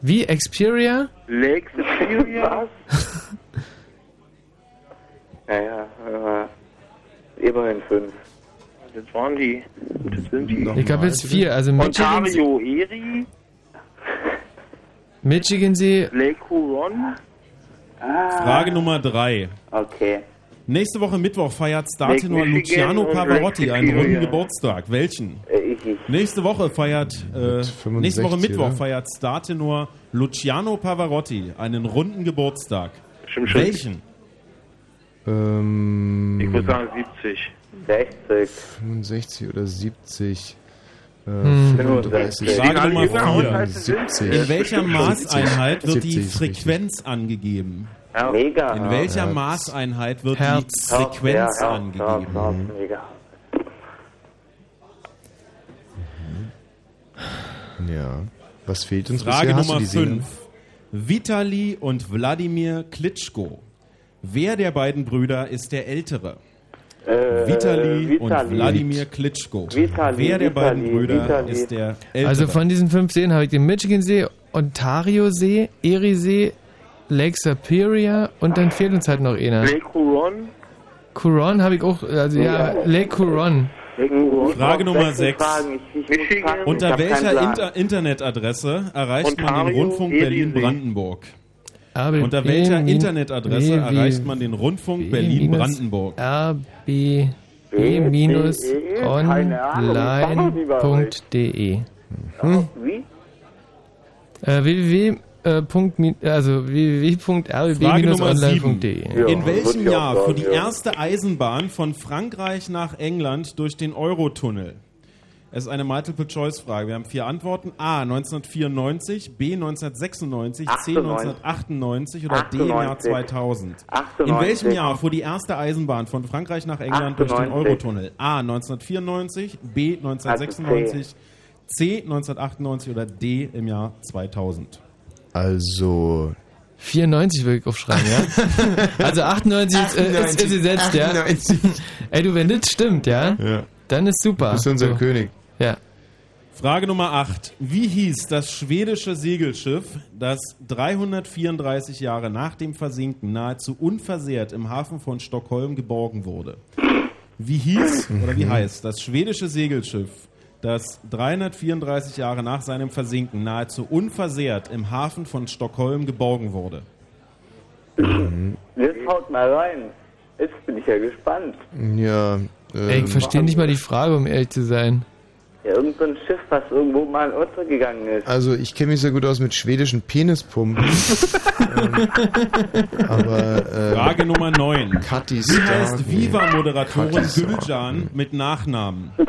Speaker 2: Wie? Xperia?
Speaker 21: Lake Superior?
Speaker 20: Ja, ja, äh, immerhin fünf.
Speaker 21: Das waren die. Das sind die.
Speaker 2: Ich habe jetzt vier. Also Michigan,
Speaker 21: Ontario, Erie?
Speaker 2: Michigan See.
Speaker 21: Lake Huron?
Speaker 5: Frage Nummer drei.
Speaker 20: Okay.
Speaker 5: Nächste Woche Mittwoch feiert Startenor
Speaker 21: Lake Michigan
Speaker 5: Luciano Pavarotti einen runden. Geburtstag. Welchen?
Speaker 20: Äh,
Speaker 5: Nächste Woche feiert äh,
Speaker 1: 65,
Speaker 5: nächste Woche Mittwoch
Speaker 1: oder?
Speaker 5: feiert Startenor Luciano Pavarotti einen runden Geburtstag.
Speaker 21: Stimmt.
Speaker 5: Welchen?
Speaker 1: Ähm,
Speaker 21: Ich würde sagen 70.
Speaker 20: 60.
Speaker 1: 65 oder 70. Äh,
Speaker 2: Hm.
Speaker 1: 35.
Speaker 5: Frage Nummer
Speaker 21: jünger aus, als sie
Speaker 1: 70.
Speaker 5: In welcher Maßeinheit wird die
Speaker 1: 70 ist richtig.
Speaker 5: Frequenz angegeben?
Speaker 20: Mega.
Speaker 5: In welcher
Speaker 1: Hertz.
Speaker 5: Maßeinheit wird
Speaker 2: Hertz.
Speaker 5: die Frequenz
Speaker 20: ja,
Speaker 5: angegeben?
Speaker 20: Ja, ja, mega.
Speaker 1: Ja. Was fehlt uns
Speaker 5: Frage
Speaker 1: bisher?
Speaker 5: Nummer
Speaker 1: die Seen?
Speaker 5: 5. Vitali und Wladimir Klitschko Wer der beiden Brüder ist der Ältere?
Speaker 20: Äh,
Speaker 5: Vitali, und
Speaker 20: Vitali.
Speaker 5: Wladimir Klitschko.
Speaker 20: Vitali,
Speaker 5: Wer der beiden
Speaker 20: Vitali,
Speaker 5: Brüder
Speaker 20: Vitali.
Speaker 5: ist der Ältere?
Speaker 2: Also von diesen fünf Seen habe ich den Michigansee, Ontario-See, Erie-See, Lake Superior und dann fehlt uns halt noch einer.
Speaker 16: Lake Huron?
Speaker 2: Curon habe ich auch, also ja, Lake Curon.
Speaker 5: Frage Nummer 6.
Speaker 16: Michigan.
Speaker 5: Unter welcher Inter Internetadresse erreicht man den Rundfunk. Berlin-Brandenburg? Unter welcher Internetadresse erreicht man den Rundfunk Berlin-Brandenburg?
Speaker 2: RB minus online.de
Speaker 20: Wie?
Speaker 2: äh, www. Äh, Punkt, also
Speaker 5: 7.
Speaker 2: www.rb-online.de
Speaker 5: In welchem Jahr fuhr die erste Eisenbahn von Frankreich nach England durch den Eurotunnel? Es ist eine Multiple-Choice-Frage. Wir haben vier Antworten. A. 1994, B. 1996, C. 1998 oder D. im Jahr
Speaker 20: 98.
Speaker 5: 2000. In
Speaker 20: 98.
Speaker 5: welchem Jahr fuhr die erste Eisenbahn von Frankreich nach England durch den
Speaker 20: 98.
Speaker 5: Eurotunnel? A. 1994, B. 1996, C. 1998 oder D. im Jahr 2000.
Speaker 1: Also
Speaker 2: 94 würde ich aufschreiben, ja? also 98 ist, äh, ist, ist gesetzt, ja?
Speaker 1: 98.
Speaker 2: Ey, du, wenn das stimmt, ja?
Speaker 1: Ja.
Speaker 2: Dann ist super.
Speaker 1: Du bist unser
Speaker 2: so.
Speaker 1: König.
Speaker 2: Ja.
Speaker 5: Frage Nummer 8. Wie hieß das schwedische Segelschiff, das 334 Jahre nach dem Versinken nahezu unversehrt im Hafen von Stockholm geborgen wurde? Wie hieß oder wie heißt das schwedische Segelschiff, das 334 Jahre nach seinem Versinken nahezu unversehrt im Hafen von Stockholm geborgen wurde?
Speaker 20: Jetzt haut mal rein. Jetzt bin ich ja gespannt.
Speaker 1: Ja.
Speaker 2: Ey,
Speaker 1: ähm,
Speaker 2: ich verstehe nicht mal die Frage, um ehrlich zu sein.
Speaker 20: Ja, irgend so ein Schiff, was irgendwo mal untergegangen ist.
Speaker 1: Also ich kenne mich sehr gut aus mit schwedischen Penispumpen. ähm, aber äh,
Speaker 5: Frage Nummer 9.
Speaker 1: Kathi
Speaker 5: Wie heißt. Viva-Moderatorin. Gülcan mit Nachnamen?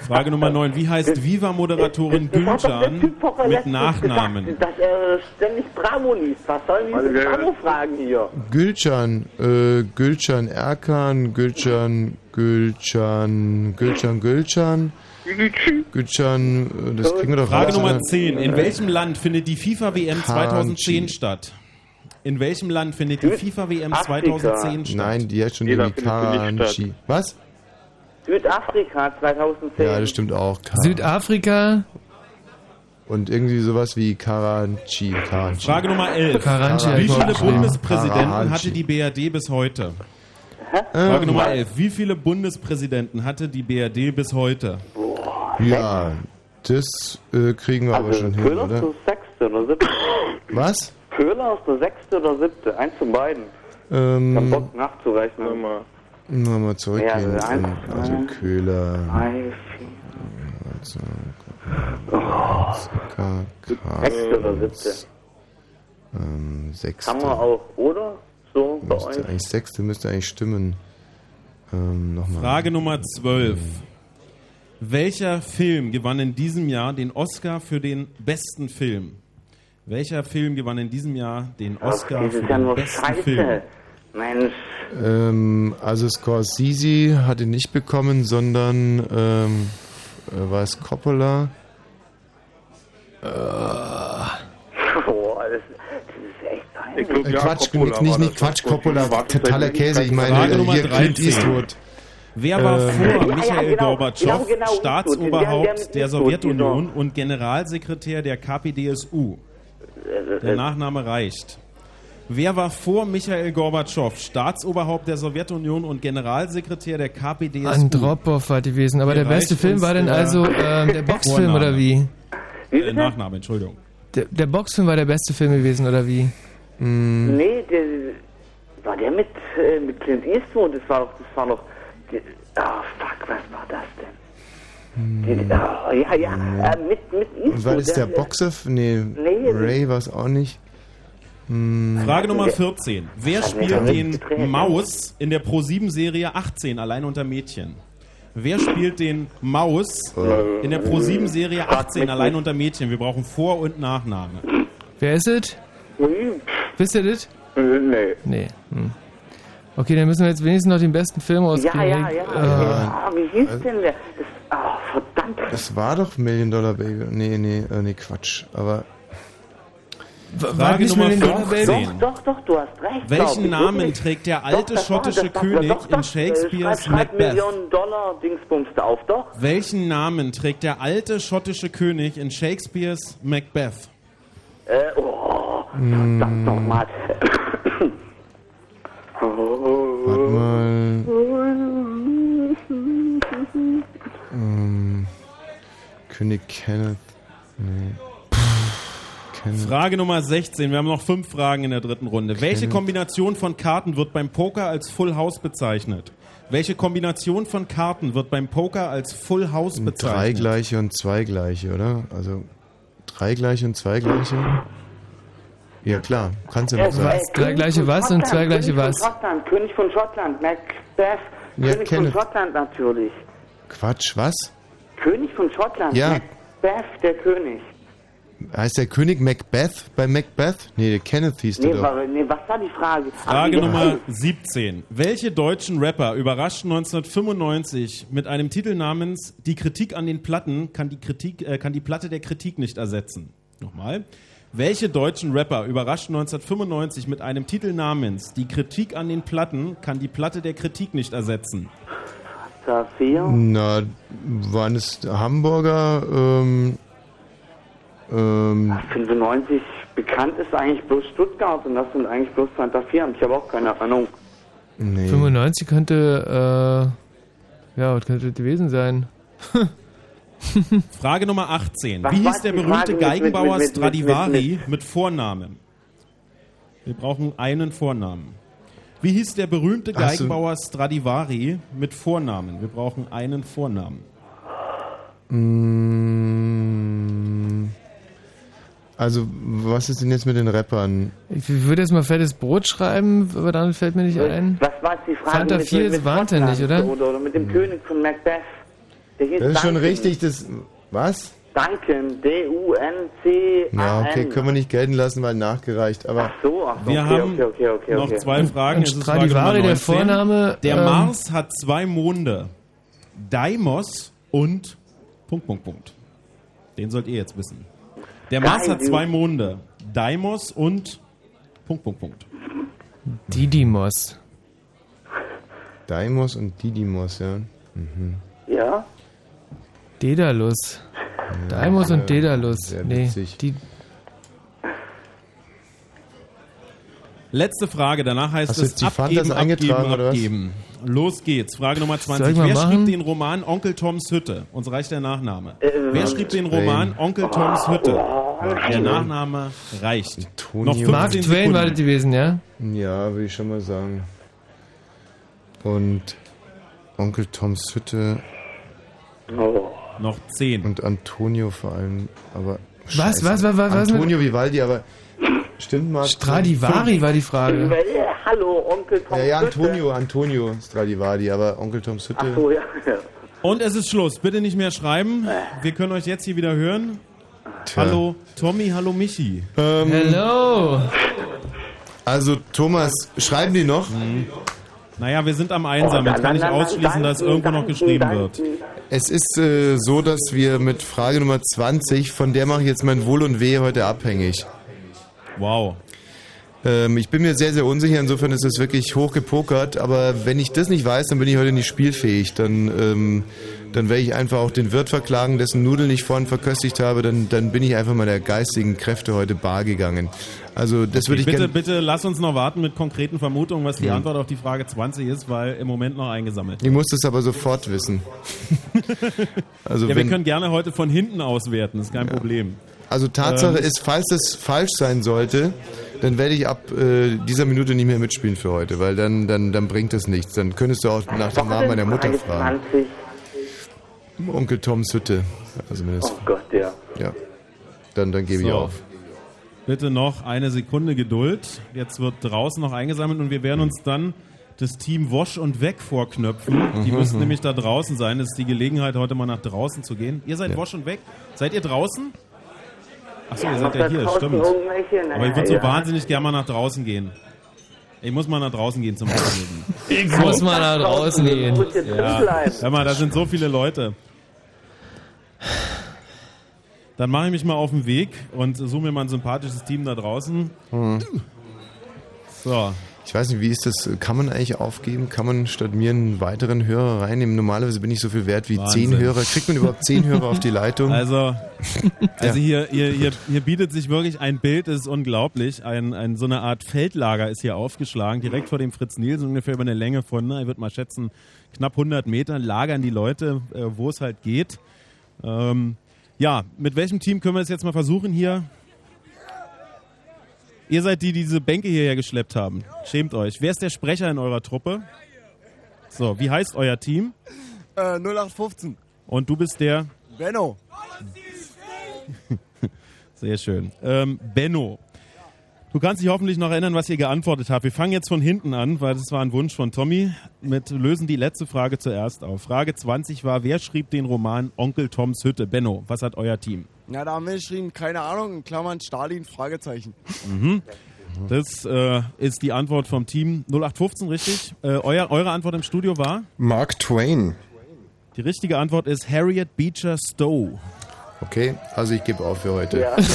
Speaker 5: Frage Nummer 9. Wie heißt Viva-Moderatorin Gülcan mit Nachnamen?
Speaker 20: Dass er ständig Bravo liest. Was sollen
Speaker 16: Also
Speaker 20: diese
Speaker 16: wer-
Speaker 20: Bravo-Fragen hier?
Speaker 1: Gülcan, äh, Gülcan Erkan, Gülcan, Gülcan, Gülcan, Gülcan, Gülcan, äh, das kriegen wir doch
Speaker 5: Frage
Speaker 1: raus,
Speaker 5: Nummer
Speaker 1: oder?
Speaker 5: 10. In welchem Land findet die FIFA-WM
Speaker 1: Kanji.
Speaker 5: 2010 statt? In welchem Land findet die FIFA-WM
Speaker 20: Afrika.
Speaker 5: 2010 statt?
Speaker 1: Nein, die heißt schon
Speaker 16: nicht
Speaker 1: Karanchi. Was?
Speaker 20: Südafrika 2010.
Speaker 1: Ja, das stimmt auch. Kar
Speaker 2: Südafrika,
Speaker 1: Und irgendwie sowas wie Karanchi. Karanchi.
Speaker 5: Frage Nummer 11.
Speaker 2: Karachi
Speaker 5: Wie viele. Bundespräsidenten
Speaker 1: Karachi.
Speaker 5: hatte die BRD bis heute?
Speaker 1: Ähm,
Speaker 5: Frage Nummer 11. Wie viele Bundespräsidenten hatte die BRD bis heute?
Speaker 1: Ja, das äh, kriegen wir aber
Speaker 20: Also
Speaker 1: schon hin,
Speaker 20: Köhler ist der sechste oder siebte.
Speaker 1: Was?
Speaker 20: Köhler ist der sechste oder siebte. Eins von beiden. Ich hab
Speaker 1: Ähm,
Speaker 20: Bock nachzurechnen.
Speaker 16: Mal.
Speaker 1: nochmal zurückgehen.
Speaker 20: Ja, also eins,
Speaker 1: also
Speaker 20: zwei,
Speaker 1: Köhler.
Speaker 20: Drei,
Speaker 1: Also,
Speaker 20: vier. Sechste oder siebte.
Speaker 1: ähm, Sechste.
Speaker 20: Kann man auch, oder? So bei
Speaker 1: Müsste
Speaker 20: euch.
Speaker 1: eigentlich Sechste müsste eigentlich stimmen. Ähm, nochmal.
Speaker 5: Frage Nummer 12. Welcher Film gewann in diesem Jahr den Oscar für den besten Film? Welcher Film gewann in diesem Jahr den Oscar
Speaker 20: Das
Speaker 5: für den
Speaker 20: nur
Speaker 5: besten
Speaker 20: Scheiße.
Speaker 5: Film?
Speaker 20: Mensch.
Speaker 1: Ähm, also Scorsese hat ihn nicht bekommen, sondern ähm, äh, war es Coppola?
Speaker 20: Boah, das, das ist echt peinlich.
Speaker 1: Äh, Quatsch,
Speaker 16: Coppola
Speaker 1: nicht, nicht. Quatsch, Coppola,
Speaker 16: War
Speaker 1: totaler Käse. Ich meine,
Speaker 5: Frage Nummer
Speaker 1: hier Clint
Speaker 5: 13.
Speaker 1: Eastwood.
Speaker 5: Wer war
Speaker 1: Ähm,
Speaker 5: vor
Speaker 20: Ja, ja,
Speaker 5: Michael
Speaker 20: genau,
Speaker 5: Gorbatschow
Speaker 20: genau, genau, Eastwood. Der- der
Speaker 5: Staatsoberhaupt der
Speaker 20: Eastwood,
Speaker 5: Sowjetunion und Generalsekretär der KPDSU? Der Nachname reicht. Wer war vor Michael Gorbatschow Staatsoberhaupt der Sowjetunion und Generalsekretär der KPDSU?
Speaker 2: Andropov war gewesen. Aber der beste Film war dann
Speaker 5: der
Speaker 2: also ähm, der Boxfilm
Speaker 5: Vorname.
Speaker 2: oder wie?
Speaker 5: Äh, Nachname, Entschuldigung.
Speaker 2: Der, der Boxfilm war der beste Film gewesen oder wie?
Speaker 1: Hm,
Speaker 20: Nee, der, war der mit, äh, mit Clint Eastwood? Das war doch, das war doch, die, oh fuck, was war das denn? Die, oh, ja, ja, äh, mit, mit Eastwood.
Speaker 1: Und war das der
Speaker 20: der-
Speaker 1: Boxer? Nee,
Speaker 20: Nee,
Speaker 1: Ray war es auch nicht. Hm,
Speaker 5: Frage Nummer 14. Wer
Speaker 20: mich
Speaker 5: spielt den Maus in der Pro7-Serie 18 allein unter Mädchen? Wer spielt den Maus in der Pro7-Serie 18 allein unter Mädchen? Wir brauchen Vor- und Nachname.
Speaker 2: Wer ist es? Wisst ihr das?
Speaker 20: Nee.
Speaker 2: Nee. Hm. Okay, dann müssen wir jetzt wenigstens noch den besten Film
Speaker 20: Ja,
Speaker 2: auskriegen.
Speaker 20: ja, ja.
Speaker 2: Äh,
Speaker 20: Ah, wie hieß denn der? Das, ah, verdammt.
Speaker 1: Das war doch Million Dollar Baby. Nee, nee, äh, nee, Quatsch. Aber
Speaker 5: Frage Nummer
Speaker 2: den Donner
Speaker 5: 15.
Speaker 20: Doch, doch, du hast recht.
Speaker 5: Welchen
Speaker 20: ich,
Speaker 5: Namen trägt der
Speaker 20: Doch,
Speaker 5: alte
Speaker 20: war-
Speaker 5: schottische
Speaker 20: das war-
Speaker 5: König
Speaker 20: doch,
Speaker 5: in
Speaker 20: doch, äh,
Speaker 5: Shakespeares
Speaker 20: schreib, schreib
Speaker 5: Macbeth?
Speaker 20: Millionen Dollar Dingsbums da auf, doch.
Speaker 5: Welchen Namen trägt der alte schottische König in Shakespeares Macbeth?
Speaker 20: Äh, oh, verdammt nochmal.
Speaker 1: Warte mal. Ähm, König Kenneth. Nee.
Speaker 5: Frage Nummer 16. Wir haben noch fünf Fragen in der dritten Runde. Welche. Kombination von Karten wird beim Poker als Full House bezeichnet? Welche Kombination von Karten wird beim Poker als Full House
Speaker 1: Drei
Speaker 5: bezeichnet?
Speaker 1: gleiche und zwei gleiche, oder? Also drei gleiche und zwei gleiche? Ja klar, kannst du
Speaker 20: Äh,
Speaker 1: noch sagen.
Speaker 20: äh, König von Schottland, König Von Schottland, König von Schottland, Macbeth.
Speaker 1: Ja,
Speaker 20: König von. Schottland natürlich.
Speaker 1: Quatsch, was?
Speaker 20: König von Schottland,
Speaker 1: Ja.
Speaker 20: Macbeth, der König.
Speaker 1: Heißt der König Macbeth bei Macbeth? Nee, der Kenneth hieß der
Speaker 20: Nee,
Speaker 1: doch.
Speaker 20: wa- nee, was war die Frage?
Speaker 5: Frage
Speaker 20: die-
Speaker 5: Nummer 17. Welche deutschen Rapper überraschten 1995 mit einem Titel namens Die Kritik an den Platten kann die, Kritik, äh, kann die Platte der Kritik nicht ersetzen? Nochmal. Welche deutschen Rapper überraschten 1995 mit einem Titel namens Die Kritik an den Platten kann die Platte der Kritik nicht ersetzen?
Speaker 20: Saphir?
Speaker 1: Na, waren es Hamburger? Ähm, ähm,
Speaker 20: 95 bekannt ist eigentlich bloß Stuttgart und das sind eigentlich bloß Santa Fe. Ich habe auch keine Ahnung.
Speaker 1: nee.
Speaker 2: 95 könnte, äh, ja, was könnte das gewesen sein?
Speaker 5: Frage Nummer 18.
Speaker 20: Was
Speaker 5: Wie hieß der berühmte
Speaker 20: Frage
Speaker 5: Geigenbauer
Speaker 20: mit- mit- mit-
Speaker 5: Stradivari
Speaker 20: mit-
Speaker 5: mit Vornamen? Wir brauchen einen Vornamen. Wie hieß der berühmte
Speaker 1: Ach so.
Speaker 5: Geigenbauer Stradivari mit Vornamen? Wir brauchen einen Vornamen.
Speaker 1: Mm, Also, was ist denn jetzt mit den Rappern?
Speaker 2: Ich würde jetzt mal fettes Brot schreiben, aber dann fällt mir nicht ein.
Speaker 20: Was war jetzt die Frage?
Speaker 2: Fanta
Speaker 20: mit,
Speaker 2: 4
Speaker 20: mit,
Speaker 2: ist wahnsinnig, oder?
Speaker 20: Oder, oder mit dem König von Macbeth.
Speaker 1: Das ist schon
Speaker 20: Duncan.
Speaker 1: richtig, das. Was?
Speaker 20: Duncan, D-U-N-C-A-N.
Speaker 1: Ja, okay, können wir nicht gelten lassen, weil nachgereicht, aber.
Speaker 20: Ach so, ach so,
Speaker 5: Wir
Speaker 20: okay,
Speaker 5: haben
Speaker 20: okay, okay, okay,
Speaker 5: noch zwei Fragen.
Speaker 2: Und Stradivari, der
Speaker 5: 19.
Speaker 2: Vorname,
Speaker 5: Der
Speaker 2: ähm,
Speaker 5: Mars hat zwei Monde. Deimos und. Punkt, Punkt, Punkt. Den sollt ihr jetzt wissen. Der Mars hat
Speaker 20: Geil,
Speaker 5: zwei Monde. Deimos und. Punkt, Punkt, Punkt.
Speaker 2: Didymos.
Speaker 1: Deimos und Didymos, ja. Mhm.
Speaker 20: Ja?
Speaker 2: Dedalus. Deimos und Dedalus.
Speaker 1: sehr
Speaker 2: Nee,
Speaker 1: witzig.
Speaker 5: Letzte Frage, danach heißt
Speaker 1: Hast
Speaker 5: es
Speaker 1: jetzt die
Speaker 5: abgeben, abgeben,
Speaker 1: oder was?
Speaker 5: abgeben. Los geht's. Frage Nummer
Speaker 2: Soll
Speaker 5: 20.
Speaker 2: ich mal
Speaker 5: Wer
Speaker 2: machen?
Speaker 5: schrieb den Roman Onkel Toms Hütte? Uns reicht der Nachname.
Speaker 20: Äh,
Speaker 5: Wer schrieb den Roman Onkel Toms Hütte? Der Nachname reicht. Noch 15
Speaker 2: Mark Twain
Speaker 5: Sekunden.
Speaker 2: war das gewesen, ja?
Speaker 1: Ja, würde ich schon mal sagen. Und Onkel Toms Hütte.
Speaker 20: Oh.
Speaker 5: Noch 10.
Speaker 1: Und Antonio vor allem, aber.
Speaker 2: Was, was, was, was, was?
Speaker 1: Antonio Vivaldi, aber. Stimmt mal.
Speaker 2: Stradivari war die Frage.
Speaker 20: Äh, Hallo, Onkel Tom.
Speaker 1: Ja, ja. Antonio, Antonio Stradivari, aber Onkel Toms Hütte.
Speaker 20: Ach so, ja.
Speaker 5: Und es ist Schluss. Bitte nicht mehr schreiben. Wir können euch jetzt hier wieder hören.
Speaker 1: Tja.
Speaker 5: Hallo Tommy, hallo Michi.
Speaker 1: Ähm,
Speaker 2: Hello.
Speaker 1: Also, Thomas, schreiben die noch?
Speaker 5: Naja, wir sind am Einsammeln. Jetzt kann ich ausschließen, dass irgendwo noch geschrieben wird.
Speaker 1: Es ist äh, so, dass wir mit Frage Nummer 20, von der mache ich jetzt mein Wohl und Wehe heute abhängig.
Speaker 5: Wow.
Speaker 1: Ähm, ich bin mir sehr, sehr unsicher, insofern ist es wirklich hochgepokert, aber wenn ich das nicht weiß, dann bin ich heute nicht spielfähig. Dann, ähm, dann werde ich einfach auch den Wirt verklagen, dessen Nudeln ich vorhin verköstigt habe, dann, dann bin ich einfach meiner geistigen Kräfte heute bar gegangen. Also das würde ich
Speaker 5: bitte, bitte lass uns noch warten mit konkreten Vermutungen, was die
Speaker 1: Ja.
Speaker 5: Antwort auf die Frage 20 ist, weil im Moment noch eingesammelt.
Speaker 1: Ich muss das aber sofort wissen. also
Speaker 5: ja, wir können gerne heute von hinten auswerten, ist kein Problem.
Speaker 1: Also Tatsache
Speaker 5: Ähm,
Speaker 1: ist, falls das falsch sein sollte, dann werde ich ab äh, dieser Minute nicht mehr mitspielen für heute, weil dann, dann, dann bringt das nichts. Dann könntest du auch nach dem Namen meiner Mutter
Speaker 20: Frage
Speaker 1: fragen.
Speaker 20: 20.
Speaker 1: Onkel Toms Hütte. Also
Speaker 20: Oh Gott, ja.
Speaker 1: ja. Dann, dann gebe ich
Speaker 5: So.
Speaker 1: auf.
Speaker 5: Bitte noch eine Sekunde Geduld. Jetzt wird draußen noch eingesammelt und wir werden uns dann das Team Wosch und Weg vorknöpfen. Die
Speaker 1: Mhm.
Speaker 5: müssen nämlich da draußen sein. Das ist die Gelegenheit, heute mal nach draußen zu gehen. Ihr seid
Speaker 1: Ja.
Speaker 5: Wosch und Weg. Seid ihr draußen? Achso, ihr
Speaker 20: Ja,
Speaker 5: seid ja hier, stimmt.
Speaker 20: irgendwelche,
Speaker 5: Aber ich würde so
Speaker 20: ja.
Speaker 5: wahnsinnig gerne mal nach draußen gehen. Ich muss mal nach draußen gehen zum Aufnehmen.
Speaker 2: Ich muss mal nach draußen gehen.
Speaker 5: Ja. Hör mal, da sind so viele Leute. Dann mache ich mich mal auf den Weg und suche mir mal ein sympathisches Team da draußen.
Speaker 1: Hm.
Speaker 5: So.
Speaker 1: Ich weiß nicht, wie ist das? Kann man eigentlich aufgeben? Kann man statt mir einen weiteren Hörer reinnehmen? Normalerweise bin ich so viel wert wie
Speaker 5: Wahnsinn.
Speaker 1: zehn Hörer. Kriegt man überhaupt zehn Hörer auf die Leitung?
Speaker 5: Also, also hier, hier, hier, hier bietet sich wirklich ein Bild, das ist unglaublich. Ein, ein, so eine Art Feldlager ist hier aufgeschlagen, direkt vor dem Fritz Nielsen, ungefähr über eine Länge von, na, ich würde mal schätzen, knapp 100 Metern, lagern die Leute, äh, wo es halt geht. Ähm, ja, mit welchem Team können wir es jetzt mal versuchen hier? Ihr seid die, die diese Bänke hierher geschleppt haben. Schämt euch. Wer ist der Sprecher in eurer Truppe? So, wie heißt euer Team?
Speaker 22: Äh, 0815.
Speaker 5: Und du bist der?
Speaker 22: Benno.
Speaker 5: Sehr schön. Ähm, Benno, du kannst dich hoffentlich noch erinnern, was ihr geantwortet habt. Wir fangen jetzt von hinten an, weil das war ein Wunsch von Tommy. Mit lösen die letzte Frage zuerst auf. Frage 20 war, wer schrieb den Roman Onkel Toms Hütte? Benno, was hat euer Team?
Speaker 22: Ja, da haben wir geschrieben, keine Ahnung, in Klammern Stalin, Fragezeichen.
Speaker 5: Mhm. Das äh, ist die Antwort vom Team 0815, richtig? Äh, euer, eure Antwort im Studio war?
Speaker 11: Mark Twain.
Speaker 5: Die richtige Antwort ist Harriet Beecher Stowe.
Speaker 1: Okay, also ich gebe auf für heute.
Speaker 5: Ja.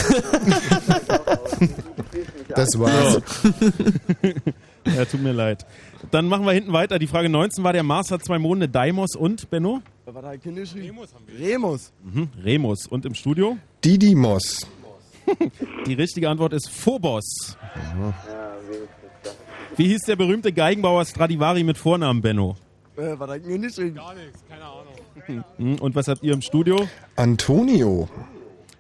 Speaker 1: Das war's.
Speaker 5: ja, tut mir leid. Dann machen wir hinten weiter. Die Frage 19 war, der Mars hat zwei Monde, Deimos und, Benno?
Speaker 22: Kinder geschrieben? Remus haben wir. Remus.
Speaker 5: Mhm. Remus. Und im Studio?
Speaker 11: Didymos.
Speaker 5: Die richtige Antwort ist Phobos. Wie hieß der berühmte Geigenbauer Stradivari mit Vornamen, Benno?
Speaker 22: Äh, Kinder geschrieben?
Speaker 17: Gar nichts, keine Ahnung.
Speaker 5: Mhm. Und was habt ihr im Studio?
Speaker 11: Antonio.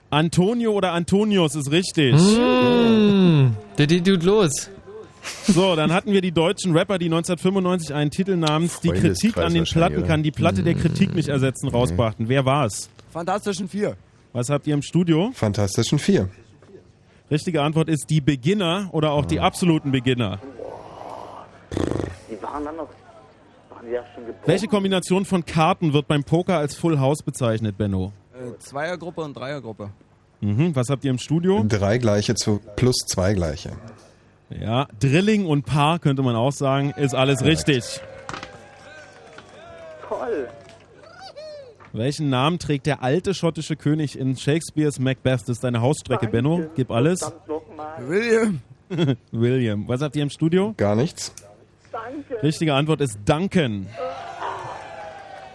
Speaker 5: Antonio oder Antonius ist richtig.
Speaker 2: Mmh, der geht gut los.
Speaker 5: So, dann hatten wir die deutschen Rapper, die 1995 einen Titel namens Die Kritik an den Platten kann die Platte der Kritik nicht ersetzen rausbrachten. Wer war's?
Speaker 22: Fantastischen Vier.
Speaker 5: Was habt ihr im Studio?
Speaker 11: Fantastischen Vier.
Speaker 5: Richtige Antwort ist die Beginner oder auch die absoluten Beginner.
Speaker 20: Die waren dann noch. Waren die ja schon gebrochen?
Speaker 5: Welche Kombination von Karten wird beim Poker als Full House bezeichnet, Benno?
Speaker 22: Äh, Zweiergruppe und Dreiergruppe.
Speaker 5: Mhm. Was habt ihr im Studio?
Speaker 11: Drei gleiche zu plus zwei gleiche.
Speaker 5: Ja, Drilling und Paar könnte man auch sagen, ist alles richtig.
Speaker 20: Toll.
Speaker 5: Welchen Namen trägt der alte schottische König in Shakespeares Macbeth? Das ist deine Hausstrecke, Benno. Gib alles.
Speaker 22: William.
Speaker 5: William. Was habt ihr im Studio?
Speaker 11: Gar nichts.
Speaker 20: Danke.
Speaker 5: Richtige Antwort ist Duncan.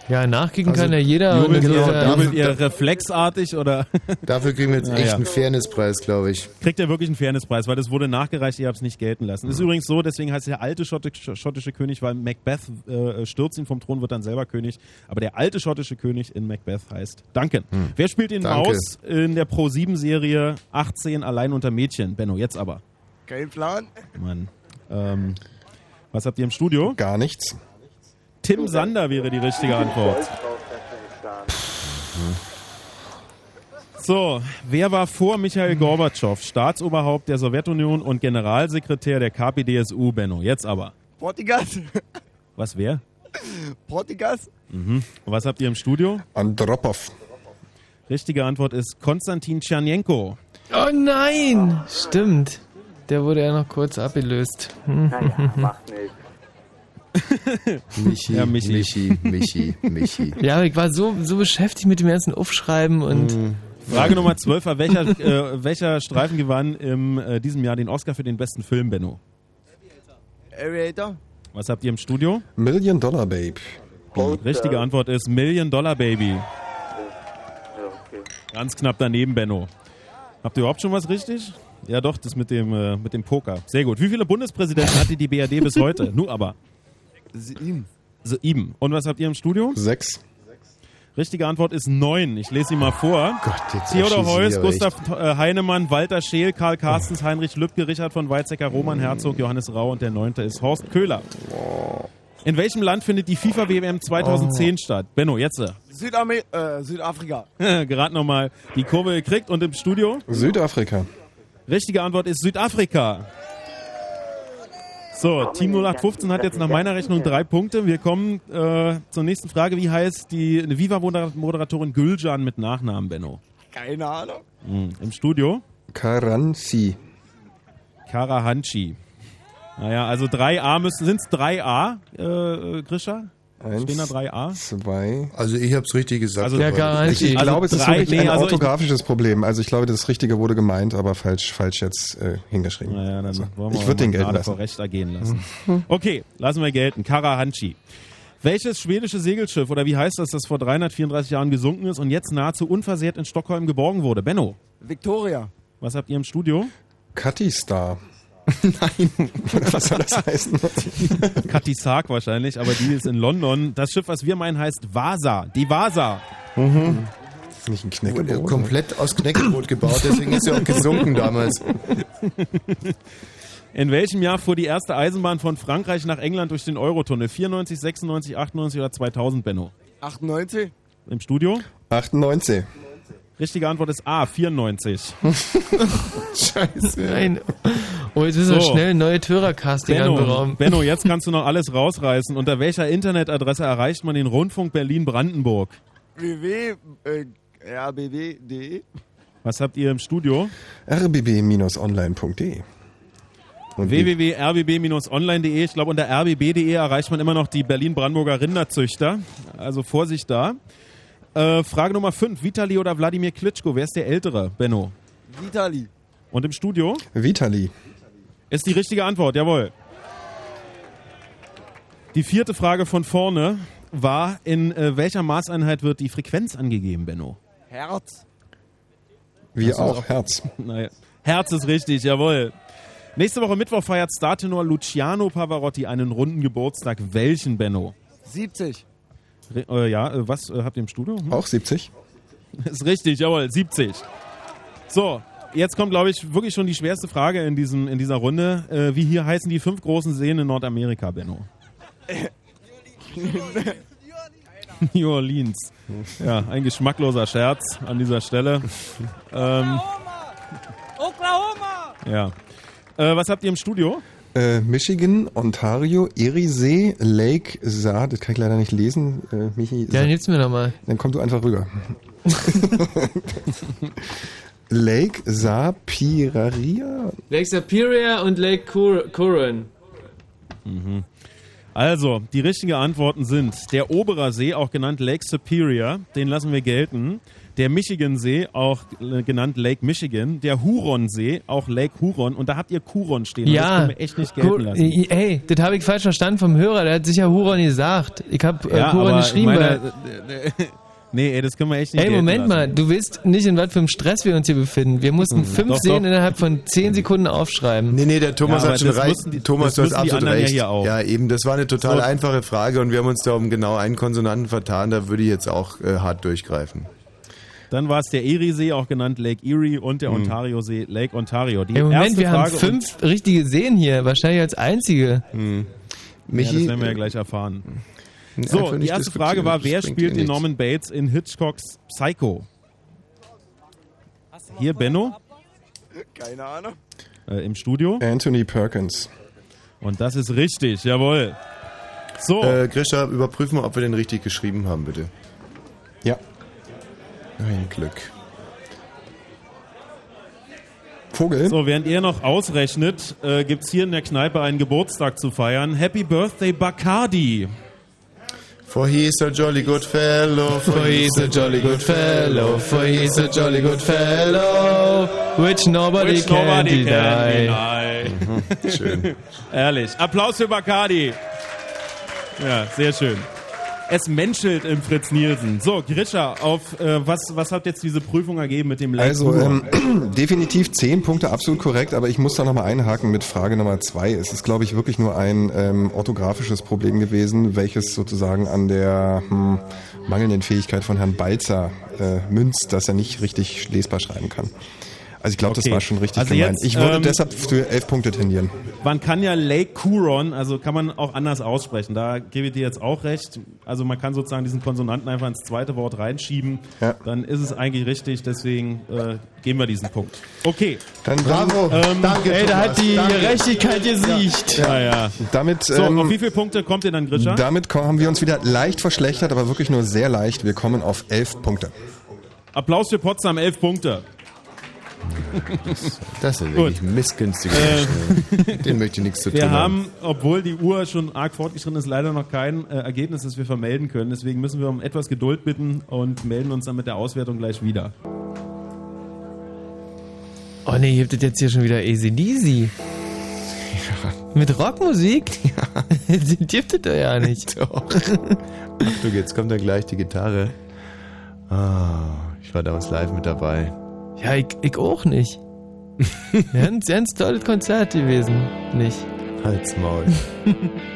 Speaker 2: Ja, nachkicken
Speaker 1: Also,
Speaker 2: kann ja jeder.
Speaker 5: Jubelt, ihr,
Speaker 2: ja-
Speaker 5: jubelt ihr reflexartig oder?
Speaker 1: Dafür kriegen wir jetzt
Speaker 5: Ja,
Speaker 1: echt
Speaker 5: ja.
Speaker 1: einen Fairnesspreis, glaube ich.
Speaker 5: Kriegt er wirklich einen Fairnesspreis, weil das wurde nachgereicht, ihr habt es nicht gelten lassen. Ist übrigens so, deswegen heißt er der alte schottische, schottische König, weil Macbeth äh, stürzt ihn vom Thron, wird dann selber König. Aber der alte schottische König in Macbeth heißt Duncan. Wer spielt den
Speaker 1: Danke.
Speaker 5: Maus in der Pro-7-Serie 18 allein unter Mädchen? Benno, jetzt aber.
Speaker 22: Kein Plan.
Speaker 5: Mann. Ähm, was habt ihr im Studio?
Speaker 11: Gar nichts.
Speaker 5: Tim Sander wäre die richtige Antwort. So, wer war vor Michael Gorbatschow Staatsoberhaupt der Sowjetunion und Generalsekretär der KPDSU, Benno? Jetzt aber.
Speaker 22: Portigas.
Speaker 5: Was wer?
Speaker 22: Portigas.
Speaker 5: Mhm. Und was habt ihr im Studio?
Speaker 11: Andropov.
Speaker 5: Richtige Antwort ist Konstantin Tschernjenko.
Speaker 2: Oh nein! Stimmt. Der wurde ja noch kurz abgelöst. Hm.
Speaker 20: Naja, macht nichts.
Speaker 1: Michi,
Speaker 5: Ja, Michi.
Speaker 1: Michi, Michi, Michi.
Speaker 2: Ja, aber ich war so, so beschäftigt mit dem ganzen Aufschreiben und
Speaker 1: Mhm.
Speaker 5: Frage Nummer 12 war, welcher, äh, welcher Streifen gewann in äh, diesem Jahr den Oscar für den besten Film, Benno?
Speaker 22: Aviator.
Speaker 5: Was habt ihr im Studio?
Speaker 11: Million Dollar Babe.
Speaker 5: Die richtige Antwort ist Million Dollar Baby.
Speaker 20: Ja, okay.
Speaker 5: Ganz knapp daneben, Benno. Habt ihr überhaupt schon was richtig? Ja, doch, das mit dem, äh, mit dem Poker. Sehr gut. Wie viele Bundespräsidenten hatte die BRD bis heute? Nu aber.
Speaker 22: Sieben.
Speaker 5: Sieben. Und was habt ihr im Studio?
Speaker 11: Sechs.
Speaker 5: Richtige Antwort ist neun. Ich lese sie mal vor.
Speaker 1: Gott, jetzt
Speaker 5: Theodor Heuss, Gustav äh, Heinemann, Walter Scheel, Karl Carstens, Heinrich Lübke, Richard von Weizsäcker, Roman Herzog, Johannes Rau und der neunte ist Horst Köhler. In welchem Land findet die FIFA-WM 2010 statt? Benno, jetzt. äh,
Speaker 22: Südame äh, Südafrika.
Speaker 5: Gerade nochmal die Kurve gekriegt und im Studio?
Speaker 11: Südafrika.
Speaker 5: Richtige Antwort ist Südafrika. So, Team 0815 hat jetzt nach meiner Rechnung drei Punkte. Wir kommen äh, zur nächsten Frage. Wie heißt die Viva-Moderatorin Gülcan mit Nachnamen, Benno?
Speaker 22: Keine Ahnung.
Speaker 5: Hm, Im Studio?
Speaker 11: Karansi.
Speaker 5: Karahanchi. Naja, also 3a müssen, sind es 3a, äh, äh, Stehen da 3a?
Speaker 11: Zwei.
Speaker 1: Also ich habe es richtig gesagt.
Speaker 5: Also-
Speaker 2: Ja, Garantie.
Speaker 11: Ich, ich
Speaker 5: Also
Speaker 11: glaube, es ist wirklich
Speaker 5: nee,
Speaker 11: ein
Speaker 5: also
Speaker 11: orthografisches Problem. Also ich glaube, das Richtige wurde gemeint, aber falsch, falsch jetzt äh, hingeschrieben.
Speaker 5: Naja, dann wollen wir
Speaker 11: ich würde den gelten lassen.
Speaker 5: vor Recht ergehen lassen. Okay, lassen wir gelten. Karahanchi. Welches schwedische Segelschiff oder wie heißt das, das vor 334 Jahren gesunken ist und jetzt nahezu unversehrt in Stockholm geborgen wurde? Benno,
Speaker 22: Victoria.
Speaker 5: was habt ihr im Studio?
Speaker 11: Cutty Star. Nein. Was soll das heißen?
Speaker 5: Katy Sark wahrscheinlich, aber die ist in London. Das Schiff, was wir meinen, heißt Vasa. Die Vasa.
Speaker 11: Mhm. Ist nicht ein
Speaker 1: Wurde
Speaker 11: Knäckebrot.
Speaker 1: komplett aus Knäckebrot gebaut, deswegen ist er auch gesunken damals.
Speaker 5: In welchem Jahr fuhr die erste Eisenbahn von Frankreich nach England durch den Eurotunnel? 94, 96, 98 oder 2000, Benno?
Speaker 22: 98.
Speaker 5: Im Studio?
Speaker 11: 98.
Speaker 5: Richtige Antwort ist A, 94.
Speaker 1: Scheiße.
Speaker 2: Nein. Oh, jetzt müssen wir
Speaker 5: So.
Speaker 2: schnell neue Hörercasting
Speaker 5: Benno,
Speaker 2: anberaumen.
Speaker 5: Benno, jetzt kannst du noch alles rausreißen. Unter welcher Internetadresse erreicht man den Rundfunk Berlin-Brandenburg?
Speaker 22: www.rbw.de.
Speaker 5: Was habt ihr im Studio?
Speaker 11: rbb-online.de.
Speaker 5: Www.rbb-online.de. Ich glaube, unter rbb.de erreicht man immer noch die Berlin-Brandenburger Rinderzüchter. Also Vorsicht da. Äh, Frage Nummer 5. Vitali oder Wladimir Klitschko? Wer ist der Ältere, Benno?
Speaker 22: Vitali.
Speaker 5: Und im Studio?
Speaker 11: Vitali.
Speaker 5: Ist die richtige Antwort, jawohl. Die vierte Frage von vorne war, in äh, welcher Maßeinheit wird die Frequenz angegeben, Benno?
Speaker 22: Herz.
Speaker 11: Wir
Speaker 5: Hast du
Speaker 11: auch,
Speaker 5: das
Speaker 11: Herz.
Speaker 5: Naja. Herz ist richtig, jawohl. Nächste Woche Mittwoch feiert Startenor Luciano Pavarotti einen runden Geburtstag. Welchen, Benno?
Speaker 22: 70.
Speaker 5: Re äh, ja, äh, was äh, habt ihr im Studio? Hm?
Speaker 11: Auch 70?
Speaker 5: Ist richtig, jawohl, 70. So, jetzt kommt, glaube ich, wirklich schon die schwerste Frage in, diesem, in dieser Runde. Äh, wie hier heißen die fünf großen Seen in Nordamerika, Benno? New Orleans. Ja, ein geschmackloser Scherz an dieser Stelle. Ähm,
Speaker 14: Oklahoma!
Speaker 5: ja. Äh, was habt ihr im Studio?
Speaker 11: Äh, Michigan, Ontario, Eriesee, Lake Saar, das kann ich leider nicht lesen, äh, Michi.
Speaker 2: Ja, dann gibt's mir nochmal.
Speaker 11: Dann komm du einfach rüber. Lake Sapiraria?
Speaker 2: Lake Superior und Lake Cor Coron.
Speaker 5: Mhm. Also, die richtigen Antworten sind der Oberer-See, auch genannt Lake Superior, den lassen wir gelten. Der Michigan-See, auch äh, genannt Lake Michigan. Der Huron-See, auch Lake Huron. Und da habt ihr Kuron stehen. Und Das
Speaker 2: Ja.
Speaker 5: können wir echt nicht gelten lassen.
Speaker 2: Ey, das habe ich falsch verstanden vom Hörer. Der hat sicher Huron gesagt. Ich habe äh,
Speaker 5: Ja,
Speaker 2: Huron geschrieben.
Speaker 5: meine, nee, ey, das können wir echt nicht
Speaker 2: ey, Moment
Speaker 5: lassen.
Speaker 2: mal. Du weißt nicht, in was für einem Stress wir uns hier befinden. Wir mussten fünf
Speaker 5: Mhm. Doch,
Speaker 2: Seen
Speaker 5: doch.
Speaker 2: innerhalb von zehn Sekunden aufschreiben.
Speaker 1: Nee, nee, der Thomas
Speaker 5: Ja,
Speaker 1: hat schon
Speaker 5: das
Speaker 1: recht.
Speaker 5: die-
Speaker 1: Thomas,
Speaker 5: das
Speaker 1: du hast absolut
Speaker 5: ja
Speaker 1: recht.
Speaker 5: auch.
Speaker 1: Ja, eben, das war eine total
Speaker 5: So.
Speaker 1: einfache Frage und wir haben uns da um genau einen Konsonanten vertan. Da würde ich jetzt auch äh, hart durchgreifen.
Speaker 5: Dann war es der Erie-See, auch genannt Lake Erie, und der
Speaker 1: Mhm.
Speaker 5: Ontario-See, Lake Ontario. Die
Speaker 2: Ey, Moment,
Speaker 5: erste
Speaker 2: wir haben
Speaker 5: Frage
Speaker 2: fünf richtige Seen hier. Wahrscheinlich als einzige.
Speaker 5: Und,
Speaker 1: Michi,
Speaker 5: ja, das werden wir ja gleich erfahren.
Speaker 1: Einfach
Speaker 5: So, die erste Frage war, wer spielt den. Norman Bates in Hitchcocks Psycho? Hier Benno
Speaker 22: Keine Ahnung.
Speaker 5: äh, im Studio.
Speaker 11: Anthony Perkins.
Speaker 5: Und das ist richtig, jawohl. So,
Speaker 1: Äh, Grisha, überprüfen wir, ob wir den richtig geschrieben haben, bitte.
Speaker 11: Ja.
Speaker 1: Ein Glück.
Speaker 11: Vogel?
Speaker 5: so während ihr noch ausrechnet, äh, gibt's hier in der Kneipe einen Geburtstag zu feiern. Happy Birthday Bacardi.
Speaker 1: For he's a jolly good fellow,
Speaker 2: For he's a jolly good fellow, for he's a jolly good fellow, which nobody,
Speaker 5: Which
Speaker 2: can,
Speaker 5: nobody
Speaker 2: deny.
Speaker 5: can deny.
Speaker 1: Schön.
Speaker 5: Ehrlich. Applaus für Bacardi. Ja, sehr schön. Es menschelt im Fritz Nielsen. So, Grisha, auf äh, was, was hat jetzt diese Prüfung ergeben mit dem Lake
Speaker 11: Also ähm, definitiv 10 Punkte, absolut korrekt, aber ich muss da nochmal einhaken mit Frage Nummer 2. Es ist, glaube ich, wirklich nur ein ähm, orthografisches Problem gewesen, welches sozusagen an der hm, mangelnden Fähigkeit von Herrn Balzer äh, münzt, dass er nicht richtig lesbar schreiben kann. Also ich glaube, das
Speaker 5: Okay.
Speaker 11: war schon richtig
Speaker 5: Also
Speaker 11: gemeint.
Speaker 5: jetzt,
Speaker 11: ich würde
Speaker 5: ähm,
Speaker 11: deshalb für 11 Punkte tendieren.
Speaker 5: Man kann ja Lake Huron, also kann man auch anders aussprechen. Da gebe ich dir jetzt auch recht. Also man kann sozusagen diesen Konsonanten einfach ins zweite Wort reinschieben.
Speaker 11: Ja.
Speaker 5: Dann ist es eigentlich richtig. Deswegen äh, geben wir diesen Punkt. Okay.
Speaker 11: Dann,
Speaker 1: Bravo.
Speaker 5: Ähm,
Speaker 1: Danke,
Speaker 2: Ey, da hat die
Speaker 1: Danke.
Speaker 2: Gerechtigkeit gesiegt.
Speaker 5: Ja, ja.
Speaker 11: Damit,
Speaker 5: So,
Speaker 11: ähm,
Speaker 5: auf wie viele Punkte kommt ihr dann, Grisha?
Speaker 11: damit haben wir uns wieder leicht verschlechtert, aber wirklich nur sehr leicht. Wir kommen auf 11 Punkte.
Speaker 5: Applaus für Potsdam, elf Punkte.
Speaker 1: Das sind
Speaker 5: Gut.
Speaker 1: wirklich missgünstige
Speaker 5: Äh.
Speaker 1: Den möchte ich nichts zu tun
Speaker 5: Wir
Speaker 1: haben.
Speaker 5: haben, obwohl die Uhr schon arg fortgeschritten ist, leider noch kein äh, Ergebnis, das wir vermelden können. Deswegen müssen wir um etwas Geduld bitten und melden uns dann mit der Auswertung gleich wieder.
Speaker 2: Oh nee, ihr habt das jetzt hier schon wieder ACDC. Mit Rockmusik? Ja. gibt es doch ja nicht.
Speaker 1: Doch. Achtung, jetzt kommt dann gleich die Gitarre. Ah, ich war damals live mit dabei.
Speaker 2: Ja, ich, ich auch nicht. ganz, ganz tolles Konzert gewesen. Nicht.
Speaker 1: Halt's Maul.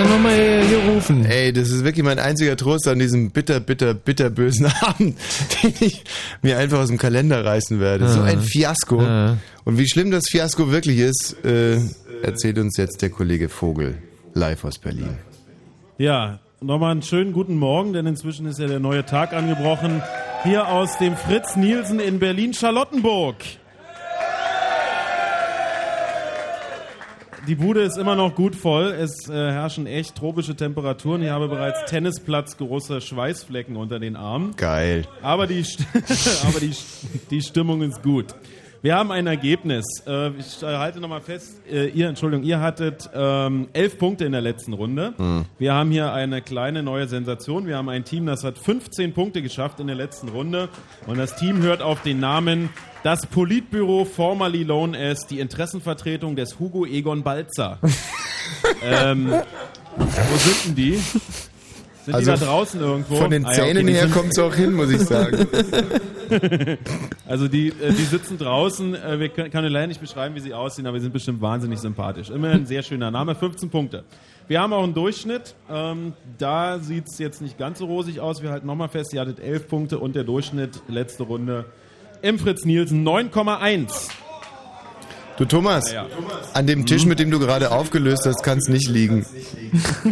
Speaker 2: Jetzt hat er nochmal gerufen.
Speaker 1: Ey, das ist wirklich mein einziger Trost an diesem bitter, bitter, bitter bösen Abend, den ich mir einfach aus dem Kalender reißen werde. So
Speaker 2: Ah.
Speaker 1: ein Fiasko.
Speaker 2: Ah.
Speaker 1: Und wie schlimm das Fiasko wirklich ist, äh, erzählt uns jetzt der Kollege Vogel live aus Berlin.
Speaker 5: Ja, nochmal einen schönen guten Morgen, denn inzwischen ist ja der neue Tag angebrochen. Hier aus dem Fritz Nielsen in Berlin-Charlottenburg. Die Bude ist immer noch gut voll. Es äh, herrschen echt tropische Temperaturen. Ich habe bereits Tennisplatz große Schweißflecken unter den Armen.
Speaker 1: Geil.
Speaker 5: Aber die, St- aber die, die Stimmung ist gut. Wir haben ein Ergebnis. Äh, ich äh, halte nochmal fest, äh, ihr, Entschuldigung, ihr hattet ähm, elf Punkte in der letzten Runde.
Speaker 1: Hm.
Speaker 5: Wir haben hier eine kleine neue Sensation. Wir haben ein Team, das hat 15 Punkte geschafft in der letzten Runde. Und das Team hört auf den Namen das Politbüro, formerly known as die Interessenvertretung des Hugo Egon Balzer. ähm, wo sind denn die? Sind
Speaker 1: Also
Speaker 5: die da draußen irgendwo?
Speaker 1: von den
Speaker 5: Ah okay,
Speaker 1: Zähnen
Speaker 5: die
Speaker 1: her
Speaker 5: sind-
Speaker 1: kommt's auch hin, muss ich sagen.
Speaker 5: also die, äh, die sitzen draußen. Äh, wir können, kann leider nicht beschreiben, wie sie aussehen, aber sie sind bestimmt wahnsinnig sympathisch. Immerhin ein sehr schöner Name, 15 Punkte. Wir haben auch einen Durchschnitt. Ähm, da sieht es jetzt nicht ganz so rosig aus. Wir halten nochmal fest, ihr hattet 11 Punkte und der Durchschnitt letzte Runde im Fritz Nielsen 9,1.
Speaker 1: Du Thomas,
Speaker 5: Ja, ja.
Speaker 1: an dem Tisch, mit dem du gerade aufgelöst hast, kann es nicht liegen.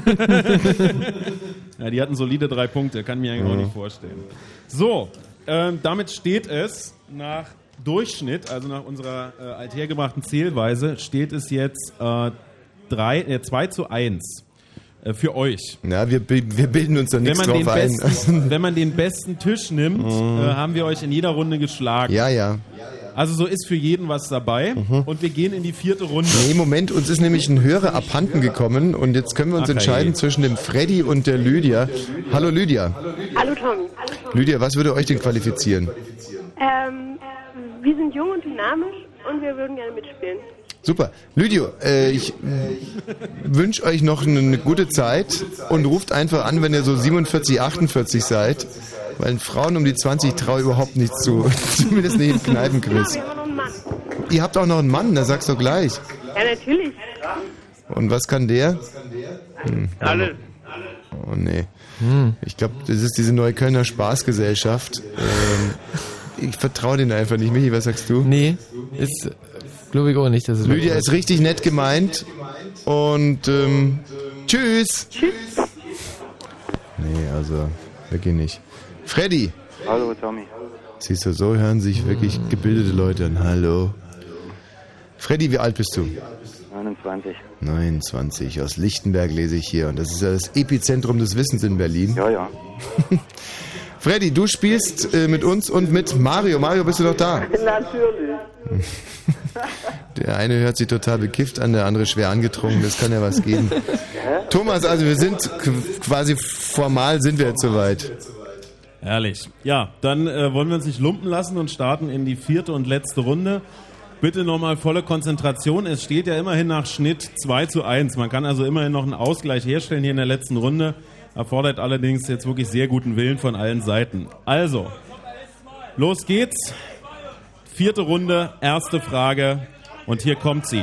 Speaker 5: Ja, die hatten solide drei Punkte, kann ich mir eigentlich auch
Speaker 1: Ja.
Speaker 5: nicht vorstellen. So, ähm, damit steht es nach Durchschnitt, also nach unserer äh, althergebrachten Zählweise, steht es jetzt äh, drei, äh, 2 zu 1 äh, für euch.
Speaker 1: Ja, wir, wir bilden uns da nichts drauf ein.
Speaker 5: besten, wenn man den besten Tisch nimmt,
Speaker 1: Mhm.
Speaker 5: äh, haben wir euch in jeder Runde geschlagen.
Speaker 1: Ja, ja.
Speaker 5: Also so ist für jeden was dabei. Und wir gehen in die vierte Runde.
Speaker 1: Nee, Moment, uns ist nämlich ein Hörer abhanden gekommen und jetzt können wir uns
Speaker 5: Ach,
Speaker 1: entscheiden zwischen dem Freddy und der Lydia. Hallo Lydia.
Speaker 6: Hallo Tommy.
Speaker 1: Lydia, was würde euch denn qualifizieren?
Speaker 6: Ähm, wir sind jung und dynamisch und wir würden gerne mitspielen.
Speaker 1: Super. Lydio, äh, ich wünsche euch noch eine, eine gute Zeit und ruft einfach an, wenn ihr so 47, 48 seid. Weil Frauen um die 20 traue überhaupt nicht zu. Zumindest nicht im Kneipenquiz.
Speaker 6: Wir haben noch einen Mann.
Speaker 1: Ihr habt auch noch einen Mann, da sagst du gleich.
Speaker 6: Ja, natürlich.
Speaker 1: Und was kann der? Hm.
Speaker 21: Alles.
Speaker 1: Oh nee. Ich glaube, das ist diese neue Kölner Spaßgesellschaft. Ähm, ich vertraue denen einfach nicht. Michi, was sagst du?
Speaker 2: Nee, ist, glaube ich auch nicht, dass es
Speaker 1: Lydia ist richtig nett gemeint. Und ähm, tschüss.
Speaker 6: Tschüss.
Speaker 1: Nee, also wirklich nicht. Freddy.
Speaker 21: Hallo Tommy.
Speaker 1: Siehst du, so hören sich wirklich gebildete Leute an. Hallo. Freddy, wie alt bist du?
Speaker 21: 29.
Speaker 1: 29. Aus Lichtenberg lese ich hier. Und das ist ja das Epizentrum des Wissens in Berlin.
Speaker 21: Ja, ja.
Speaker 1: Freddy, du spielst äh, mit uns und mit Mario. Mario, bist du doch da?
Speaker 20: Natürlich.
Speaker 1: Der eine hört sich total bekifft an, der andere schwer angetrunken. Das kann ja was geben. Thomas, also wir sind quasi formal sind wir jetzt soweit.
Speaker 5: Herrlich. Ja, dann äh, wollen wir uns nicht lumpen lassen und starten in die vierte und letzte Runde. Bitte nochmal volle Konzentration. Es steht ja immerhin nach Schnitt 2 zu 1. Man kann also immerhin noch einen Ausgleich herstellen hier in der letzten Runde. Erfordert allerdings jetzt wirklich sehr guten Willen von allen Seiten. Also, los geht's. Vierte Runde, erste Frage. Und hier kommt sie.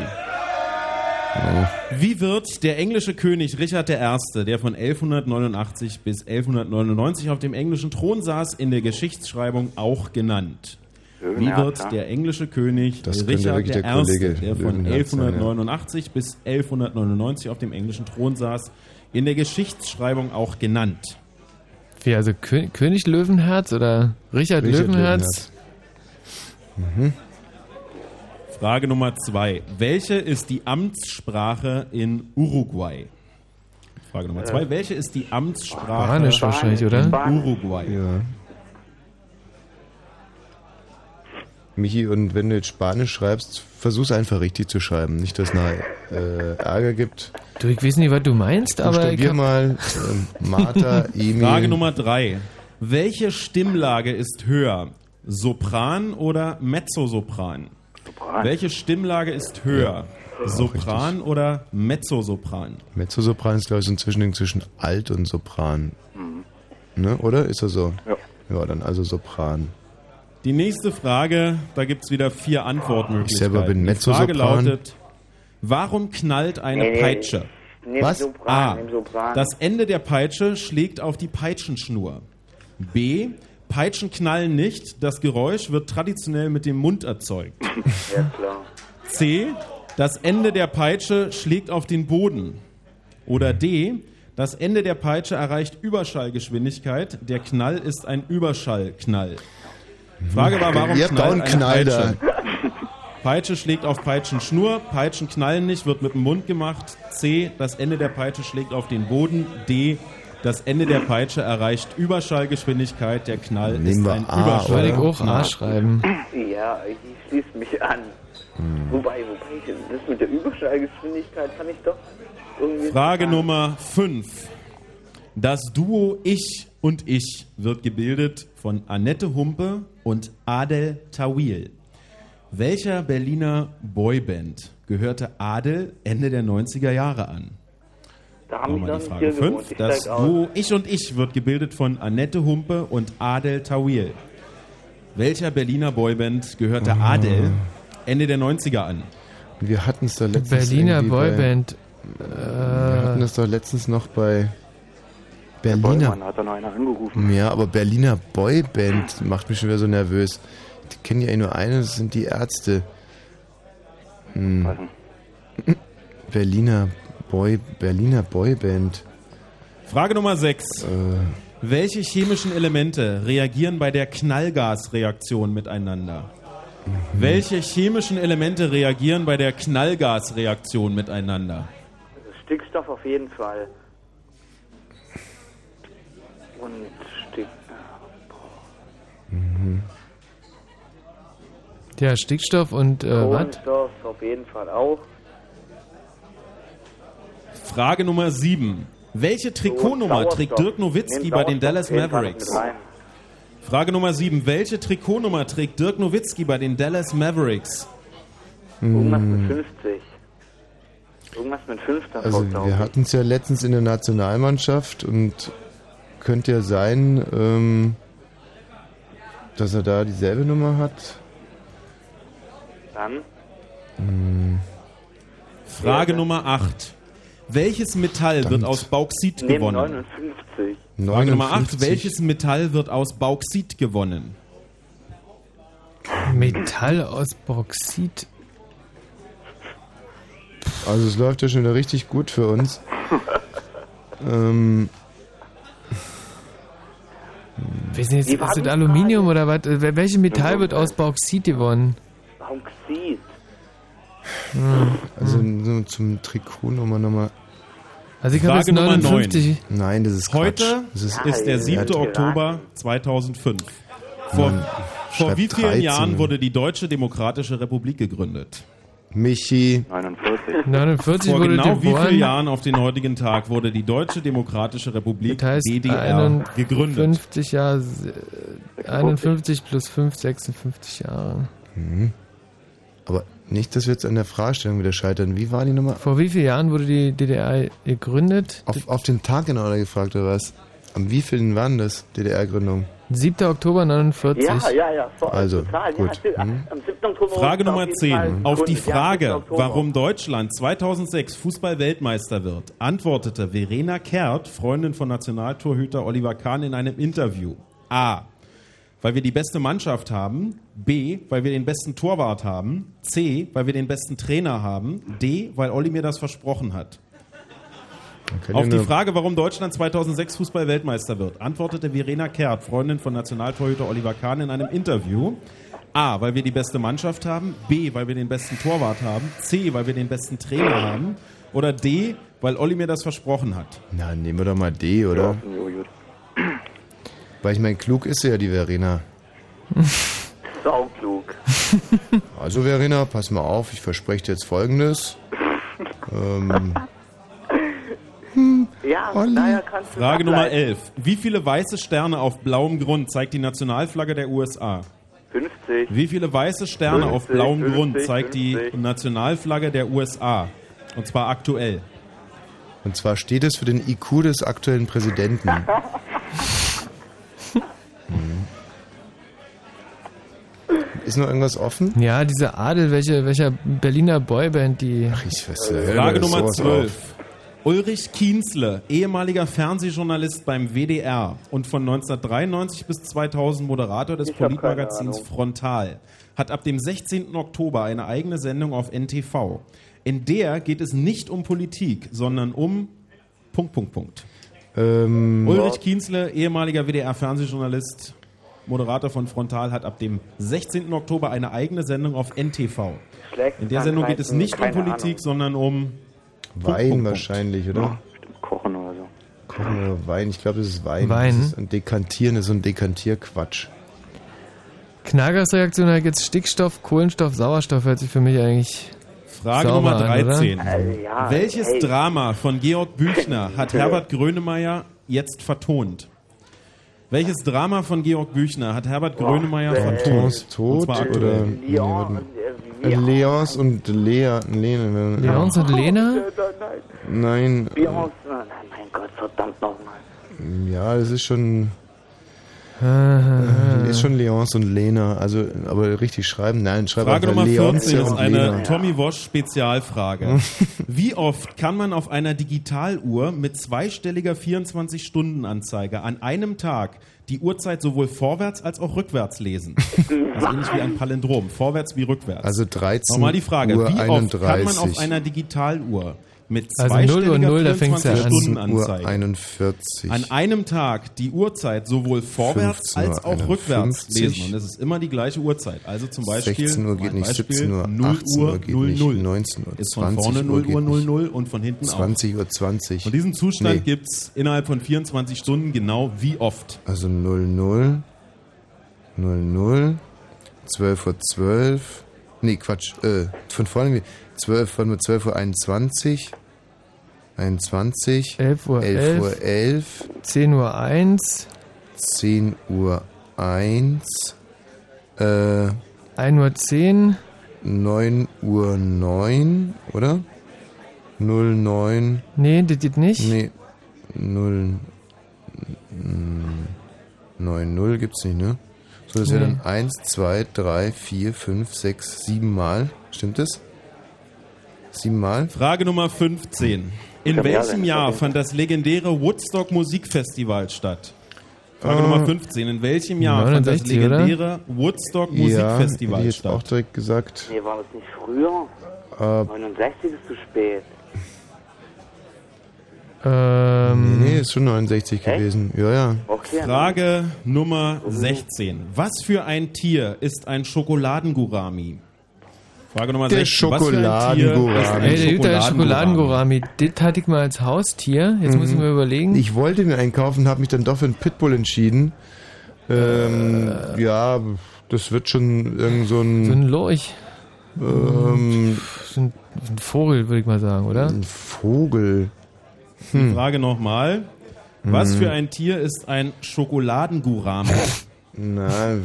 Speaker 5: Wie wird der englische König Richard I., der von 1189 bis 1199 auf dem englischen Thron saß, in der Geschichtsschreibung auch genannt? Wie
Speaker 21: Löwenherz,
Speaker 5: wird der englische König
Speaker 1: Das
Speaker 5: Richard
Speaker 1: wirklich der
Speaker 5: I.,
Speaker 1: Kollege
Speaker 5: der von
Speaker 1: Löwenherz sein, ja.
Speaker 5: 1189 bis 1199 auf dem englischen Thron saß, in der Geschichtsschreibung auch genannt?
Speaker 2: Wie, also Kö König Löwenherz oder Richard,
Speaker 5: Richard
Speaker 2: Löwenherz?
Speaker 1: Mhm.
Speaker 5: Frage Nummer zwei. Welche ist die Amtssprache in Uruguay? Frage Nummer zwei.
Speaker 2: Äh,
Speaker 5: Welche ist die Amtssprache
Speaker 2: Spanisch wahrscheinlich, oder?
Speaker 5: in. Uruguay?
Speaker 1: Ja. Michi, und wenn du jetzt Spanisch schreibst, versuch's einfach richtig zu schreiben. Nicht, dass es äh, Ärger gibt.
Speaker 2: Du, ich weiß nicht, was du meinst, aber ich
Speaker 1: Buchstabier mal ähm, Martha, Emil.
Speaker 5: Frage Nummer drei. Welche Stimmlage ist höher? Sopran oder Mezzosopran?
Speaker 21: Sopran.
Speaker 5: Welche Stimmlage ist höher? Sopran oder Mezzosopran?
Speaker 1: Mezzosopran ist, glaube ich, so ein Zwischending zwischen Alt und Sopran. Ne, oder? Ist das so?
Speaker 21: Ja.
Speaker 1: Ja, dann also Sopran.
Speaker 5: Die nächste Frage, da gibt es wieder vier Antwortmöglichkeiten.
Speaker 1: Ich selber bin
Speaker 5: Die Frage
Speaker 1: Mezzosopran.
Speaker 5: lautet, warum knallt eine
Speaker 21: Nee, nee.
Speaker 5: Peitsche?
Speaker 20: Nimm
Speaker 1: Was?
Speaker 20: Sopran,
Speaker 5: A.
Speaker 20: nimm Sopran.
Speaker 5: Das Ende der Peitsche schlägt auf die Peitschenschnur. B. Peitschen knallen nicht, das Geräusch wird traditionell mit dem Mund erzeugt.
Speaker 20: Ja, klar.
Speaker 5: C. Das Ende der Peitsche schlägt auf den Boden. Oder D. Das Ende der Peitsche erreicht Überschallgeschwindigkeit. Der Knall ist ein Überschallknall. Frage war, warum
Speaker 1: Ihr
Speaker 5: knallt
Speaker 1: einen
Speaker 5: eine
Speaker 1: Knall.
Speaker 5: Peitsche? Peitsche schlägt auf Peitschenschnur, Peitschen knallen nicht, wird mit dem Mund gemacht. C. Das Ende der Peitsche schlägt auf den Boden. D. Das Ende der Peitsche erreicht Überschallgeschwindigkeit. Der Knall
Speaker 1: Nehmen
Speaker 5: ist ein
Speaker 1: A,
Speaker 2: Würde ich
Speaker 5: Überschallknall.
Speaker 2: auch A schreiben.
Speaker 20: Ja, ich schließe mich an.
Speaker 1: Hm.
Speaker 20: Wobei, wobei, ich- das mit der Überschallgeschwindigkeit fand ich doch irgendwie...
Speaker 5: Frage Nummer 5. Das Duo Ich und Ich wird gebildet von Annette Humpe und Adel Tawil. Welcher Berliner Boyband gehörte Adel Ende der 90er Jahre an?
Speaker 20: Da haben
Speaker 5: Nochmal
Speaker 20: die
Speaker 5: Frage
Speaker 20: nicht hier gewohnt.
Speaker 5: 5.
Speaker 20: Ich
Speaker 5: Das. Duo Ich und Ich wird gebildet von Annette Humpe und Adel Tawil. Welcher Berliner Boyband gehörte Adel Ende der 90er an?
Speaker 1: Wir hatten es da letztens
Speaker 2: Berliner
Speaker 1: irgendwie bei-
Speaker 2: Boyband.
Speaker 1: Wir hatten
Speaker 2: Äh,
Speaker 1: das doch letztens noch bei Berliner.
Speaker 23: Bollmann hat da noch einer angerufen.
Speaker 1: Ja, aber Berliner Boyband macht mich schon wieder so nervös. Die kennen ja eh nur eine, das sind die Ärzte. Hm. Berliner Boy, Berliner Boyband.
Speaker 5: Frage Nummer 6.
Speaker 1: Äh,
Speaker 5: Welche chemischen Elemente reagieren bei der Knallgasreaktion miteinander? Welche chemischen Elemente reagieren bei der Knallgasreaktion miteinander?
Speaker 20: Stickstoff auf jeden Fall. Und Stick...
Speaker 2: ja, Stickstoff und äh, was?
Speaker 20: Kohlenstoff auf jeden Fall auch.
Speaker 5: Frage Nummer 7. Welche Trikotnummer trägt Dirk Nowitzki bei den Dallas Mavericks? Frage Nummer 7. Welche Trikotnummer trägt Dirk Nowitzki bei den Dallas Mavericks?
Speaker 20: Irgendwas mit 50. Irgendwas mit 5 davor,
Speaker 1: Also wir hatten es ja letztens in der Nationalmannschaft und könnte ja sein, ähm, dass er da dieselbe Nummer hat.
Speaker 20: Dann?
Speaker 1: Hm,
Speaker 5: Frage Nummer 8. Welches Metall wird
Speaker 1: Verdammt.
Speaker 5: aus Bauxit
Speaker 20: Neben
Speaker 5: gewonnen?
Speaker 20: 59.
Speaker 5: Frage Nummer 8.
Speaker 1: 59.
Speaker 5: Welches Metall wird aus Bauxit gewonnen?
Speaker 2: Metall aus Bauxit.
Speaker 1: Also es läuft ja schon wieder richtig gut für uns. ähm,
Speaker 2: Weiß nicht,
Speaker 20: Wie
Speaker 2: ist das Aluminium oder was? Welches Metall wird aus Bauxit gewonnen?
Speaker 20: Bauxit.
Speaker 2: Hm.
Speaker 1: also so zum Trikotnummer nochmal.
Speaker 2: Also ich habe jetzt
Speaker 5: Frage Nummer
Speaker 2: 59.
Speaker 1: Nein, das ist Quatsch.
Speaker 5: Heute
Speaker 1: das ist,
Speaker 5: ist der
Speaker 1: er
Speaker 5: 7.
Speaker 1: hat-
Speaker 5: Oktober 2005. Vor,
Speaker 1: Mann,
Speaker 5: vor wie vielen
Speaker 1: 13.
Speaker 5: Jahren wurde die Deutsche Demokratische Republik gegründet?
Speaker 1: Michi.
Speaker 23: 49.
Speaker 2: 49
Speaker 5: Vor
Speaker 2: wurde
Speaker 5: genau wie vielen Jahren auf den heutigen Tag wurde die Deutsche Demokratische Republik
Speaker 2: Das heißt
Speaker 5: DDR gegründet?
Speaker 2: 51 Jahre, äh, 51 plus 5, 56 Jahre.
Speaker 1: Mhm. Aber nicht, dass wir jetzt an der Fragestellung wieder scheitern. Wie war die Nummer?
Speaker 2: Vor wie vielen Jahren wurde die DDR gegründet?
Speaker 1: Auf, auf den Tag genau oder gefragt oder was? Am wievielten waren das, DDR-Gründung?
Speaker 2: 7. Oktober 49.
Speaker 20: Ja, ja, ja. Voll,
Speaker 1: Also,
Speaker 20: total.
Speaker 1: gut.
Speaker 20: Ja, stimmt. Am 7. Oktober
Speaker 5: Frage Nummer
Speaker 20: auf jeden
Speaker 5: 10.
Speaker 20: Fall
Speaker 5: Auf die Frage,
Speaker 20: 7. Oktober.
Speaker 5: warum Deutschland 2006 Fußball-Weltmeister wird, antwortete Verena Kehrt, Freundin von Nationaltorhüter Oliver Kahn, in einem Interview. A. Weil wir die beste Mannschaft haben. B. Weil wir den besten Torwart haben. C. Weil wir den besten Trainer haben. D. Weil Olli mir das versprochen hat. Auf
Speaker 1: ja
Speaker 5: die Frage, warum Deutschland 2006 Fußball-Weltmeister wird, antwortete Verena Kehrt, Freundin von Nationaltorhüter Oliver Kahn, in einem Interview. A, weil wir die beste Mannschaft haben. B, weil wir den besten Torwart haben. C, weil wir den besten Trainer haben. Oder D, weil Olli mir das versprochen hat.
Speaker 1: Na, nehmen wir doch mal D, oder? Weil ich meine, klug ist sie ja, die Verena.
Speaker 20: Sauklug.
Speaker 1: Also Verena, pass mal auf, ich verspreche dir jetzt Folgendes. ähm,
Speaker 20: Ja, naja, kannst du
Speaker 5: Frage Nummer
Speaker 20: ableiten.
Speaker 5: 11. Wie viele weiße Sterne auf blauem Grund zeigt die Nationalflagge der USA?
Speaker 20: 50.
Speaker 5: Wie viele weiße Sterne auf
Speaker 20: 50,
Speaker 5: blauem
Speaker 20: 50,
Speaker 5: Grund zeigt
Speaker 20: 50.
Speaker 5: die Nationalflagge der USA? Und zwar aktuell.
Speaker 1: und zwar steht es für den IQ des aktuellen Präsidenten. Mhm. Ist noch irgendwas offen?
Speaker 2: Ja, diese Adel, welche, welcher Berliner Boyband die.
Speaker 1: Ach, ich weiß,
Speaker 5: Frage Nummer 12. Ulrich Kienzle, ehemaliger Fernsehjournalist beim WDR und von 1993 bis 2000 Moderator des Politmagazins. Frontal, hat ab dem 16. Oktober eine eigene Sendung auf NTV. In der geht es nicht um Politik, sondern um Punkt, Punkt, Punkt.
Speaker 1: Ähm,
Speaker 5: Ulrich Kienzle, ehemaliger WDR-Fernsehjournalist, Moderator von Frontal, hat ab dem 16. Oktober eine eigene Sendung auf NTV. In der Sendung geht es nicht um Politik,
Speaker 21: Ahnung.
Speaker 5: sondern um
Speaker 1: Wein wahrscheinlich, oder?
Speaker 21: Ja, bestimmt kochen oder so.
Speaker 1: Kochen oder Wein, ich glaube, das ist Wein.
Speaker 2: Wein?
Speaker 1: Das ist ein Dekantieren ist so ein Dekantierquatsch.
Speaker 2: Knagers Reaktion hat jetzt Stickstoff, Kohlenstoff, Sauerstoff hört sich für mich eigentlich
Speaker 5: Frage
Speaker 2: sauber
Speaker 5: Nummer
Speaker 2: an,
Speaker 5: 13.
Speaker 2: oder?
Speaker 21: ja,
Speaker 5: Welches
Speaker 21: hey.
Speaker 5: Drama von Georg Büchner hat Herbert Grönemeyer jetzt vertont? Welches Drama von Georg Büchner hat Herbert Grönemeyer vertont?
Speaker 1: Tons
Speaker 5: Und
Speaker 1: tot
Speaker 5: zwar aktuell.
Speaker 1: oder nee, warte mal. Äh, Leons und Lea, Lene.
Speaker 2: Leons und Lena?
Speaker 1: Nein, äh,
Speaker 20: Beyoncé, nein, mein Gott, verdammt nochmal.
Speaker 1: ja, das ist schon
Speaker 2: Äh,
Speaker 1: ist schon Leons und Lena, also aber richtig schreiben, nein, schreib
Speaker 5: Frage Nummer
Speaker 1: Leonce
Speaker 5: 14 ist eine
Speaker 1: Lena.
Speaker 5: Tommy Wosch Spezialfrage. Wie oft kann man auf einer Digitaluhr mit zweistelliger 24-Stunden-Anzeige an einem Tag die Uhrzeit sowohl vorwärts als auch rückwärts lesen? Also ähnlich wie ein Palindrom, vorwärts wie rückwärts.
Speaker 1: Also 13
Speaker 5: Nochmal die Frage,
Speaker 1: Uhr
Speaker 5: wie oft kann man
Speaker 1: 31.
Speaker 5: auf einer Digitaluhr mit
Speaker 2: Also 0 Uhr
Speaker 5: zweistelliger
Speaker 2: 0, da fängt's ja an.
Speaker 5: 24-Stunden-Anzeige
Speaker 1: Uhr 41.
Speaker 5: an einem Tag die Uhrzeit sowohl vorwärts
Speaker 1: 15
Speaker 5: als auch rückwärts
Speaker 1: 51.
Speaker 5: lesen. Und es ist immer die gleiche Uhrzeit. Also zum Beispiel
Speaker 1: 16 Uhr geht nicht,
Speaker 5: Beispiel,
Speaker 1: 17 Uhr,
Speaker 5: 0
Speaker 1: 18 Uhr geht nicht,
Speaker 5: 00.
Speaker 1: 19 Uhr,
Speaker 5: Ist von
Speaker 1: 20
Speaker 5: vorne
Speaker 1: Uhr
Speaker 5: 0
Speaker 1: geht
Speaker 5: Uhr
Speaker 1: nicht.
Speaker 5: 00 und von hinten
Speaker 1: 20 Uhr 20.
Speaker 5: auch. Und diesen Zustand
Speaker 1: Nee.
Speaker 5: gibt's innerhalb von 24 Stunden genau wie oft.
Speaker 1: Also 00, 00, 12 Uhr 12, nee, Quatsch, äh, von vorne, 12, warte mal, 12 Uhr 21, 21,
Speaker 2: 11 Uhr
Speaker 1: 11 Uhr 11,
Speaker 2: 10 Uhr 1,
Speaker 1: 10 Uhr 1, äh,
Speaker 2: 1 Uhr 10,
Speaker 1: 9 Uhr 9, oder? 09,
Speaker 2: nee, das geht nicht.
Speaker 1: nee, 0, 9, 0 gibt's nicht, ne? So, das wäre
Speaker 2: Nee.
Speaker 1: dann 1, 2, 3, 4, 5, 6, 7 Mal. Stimmt das? 7 Mal?
Speaker 5: Frage Nummer 15. In
Speaker 1: Ja,
Speaker 5: welchem
Speaker 1: ja,
Speaker 5: Jahr fand das legendäre Woodstock Musikfestival statt? Frage
Speaker 1: Äh,
Speaker 5: Nummer 15. In welchem Jahr fand das
Speaker 2: 69, oder?
Speaker 5: legendäre Woodstock
Speaker 1: Ja,
Speaker 5: Musikfestival
Speaker 1: hätte ich jetzt
Speaker 5: statt?
Speaker 1: auch direkt gesagt.
Speaker 20: Nee, war das nicht früher?
Speaker 1: Äh,
Speaker 20: 69 ist zu spät.
Speaker 2: Ähm,
Speaker 1: nee, ist schon 69 gewesen. Ja, ja.
Speaker 20: Okay.
Speaker 5: Frage Nummer 16. Was für ein Tier ist ein Schokoladengurami? Frage Nummer
Speaker 1: Der
Speaker 5: 16. Was für ein Tier ist
Speaker 1: Schokoladengurami.
Speaker 5: ein
Speaker 2: Ey, der da
Speaker 5: Schokoladengurami?
Speaker 2: Schokoladengurami. Das hatte ich mal als Haustier. Jetzt muss ich mir überlegen.
Speaker 1: Mhm. Ich wollte mir einkaufen, habe mich dann doch für einen Pitbull entschieden. Ähm, ja, das wird schon irgend so ein...
Speaker 2: so ein Lorch.
Speaker 1: Ähm,
Speaker 2: So ein, ein Vogel, würde ich mal sagen, oder?
Speaker 1: Ein Vogel.
Speaker 5: Die
Speaker 1: Hm.
Speaker 5: Frage nochmal. Was
Speaker 1: Mhm.
Speaker 5: für ein Tier ist ein Schokoladengurami?
Speaker 1: Na,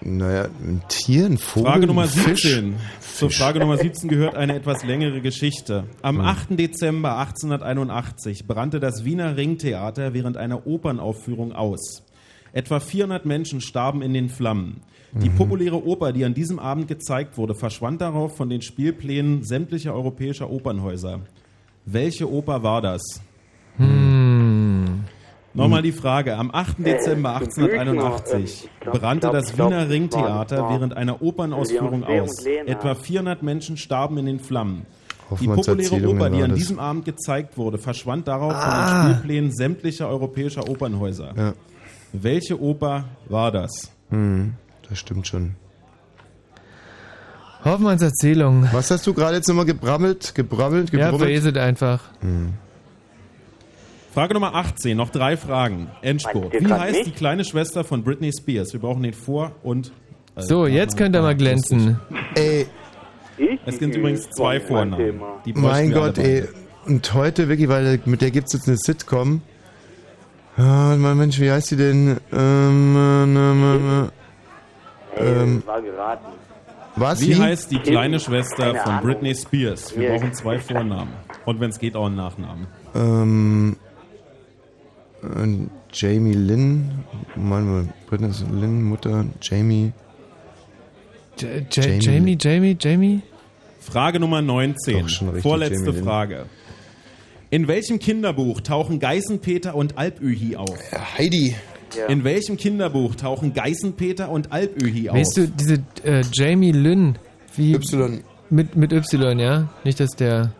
Speaker 1: naja, ein Tier, ein Vogel,
Speaker 5: Frage Nummer
Speaker 1: ein Fisch.
Speaker 5: 17. Zur Frage Nummer 17 gehört eine etwas längere Geschichte. Am
Speaker 1: Hm.
Speaker 5: 8. Dezember 1881 brannte das Wiener Ringtheater während einer Opernaufführung aus. Etwa 400 Menschen starben in den Flammen. Die
Speaker 1: Mhm.
Speaker 5: populäre Oper, die an diesem Abend gezeigt wurde, verschwand darauf von den Spielplänen sämtlicher europäischer Opernhäuser. Welche Oper war das?
Speaker 2: Hm.
Speaker 5: Nochmal die Frage. Am 8. Dezember
Speaker 20: Äh,
Speaker 5: 1881
Speaker 20: ich glaub,
Speaker 5: brannte das Wiener Ringtheater während einer Opernausführung aus. Etwa 400 Menschen starben in den Flammen. Die populäre Oper, die an diesem Abend gezeigt wurde, verschwand darauf
Speaker 2: Ah.
Speaker 5: von den Spielplänen sämtlicher europäischer Opernhäuser.
Speaker 1: Ja.
Speaker 5: Welche Oper war das?
Speaker 1: Hm, das stimmt schon.
Speaker 2: Hoffmanns Erzählung.
Speaker 1: Was hast du gerade jetzt nochmal gebrabbelt, gebrabbelt,
Speaker 2: Ja,
Speaker 1: gebrubbelt?
Speaker 2: vereselt einfach.
Speaker 1: Hm.
Speaker 5: Frage Nummer 18, noch drei Fragen. Endspurt. Wie heißt
Speaker 20: nicht?
Speaker 5: die kleine Schwester von Britney Spears? Wir brauchen den Vor- und... äh,
Speaker 2: So, jetzt könnt ihr mal glänzen.
Speaker 1: Ey,
Speaker 20: Ich?
Speaker 5: Es gibt übrigens zwei Vornamen.
Speaker 1: Mein Gott, ey. Und heute wirklich, weil mit der gibt's jetzt eine Sitcom. Ah, mein Mensch, wie heißt die denn? Ähm, ähm, ähm, ähm,
Speaker 20: war geraten.
Speaker 1: Was?
Speaker 5: Wie heißt die kleine Schwester
Speaker 20: Keine
Speaker 5: von
Speaker 20: Ahnung.
Speaker 5: Britney Spears? Wir brauchen zwei Vornamen. Und wenn es geht, auch einen Nachnamen.
Speaker 1: Ähm, äh, Jamie Lynn. Mann, Britney Lynn, Mutter, Jamie.
Speaker 2: J J Jamie, Jamie, Jamie?
Speaker 5: Frage Nummer 19.
Speaker 1: Doch, schon richtig,
Speaker 5: Vorletzte
Speaker 1: Jamie Lynn.
Speaker 5: Frage. In welchem Kinderbuch tauchen Geißenpeter und Alpöhi auf?
Speaker 1: Heidi.
Speaker 5: In welchem Kinderbuch tauchen Geißenpeter und Alpöhi auf?
Speaker 2: Weißt du, diese äh, Jamie Lynn, wie.
Speaker 1: Y.
Speaker 2: Mit, mit Y, ja? Nicht, dass der.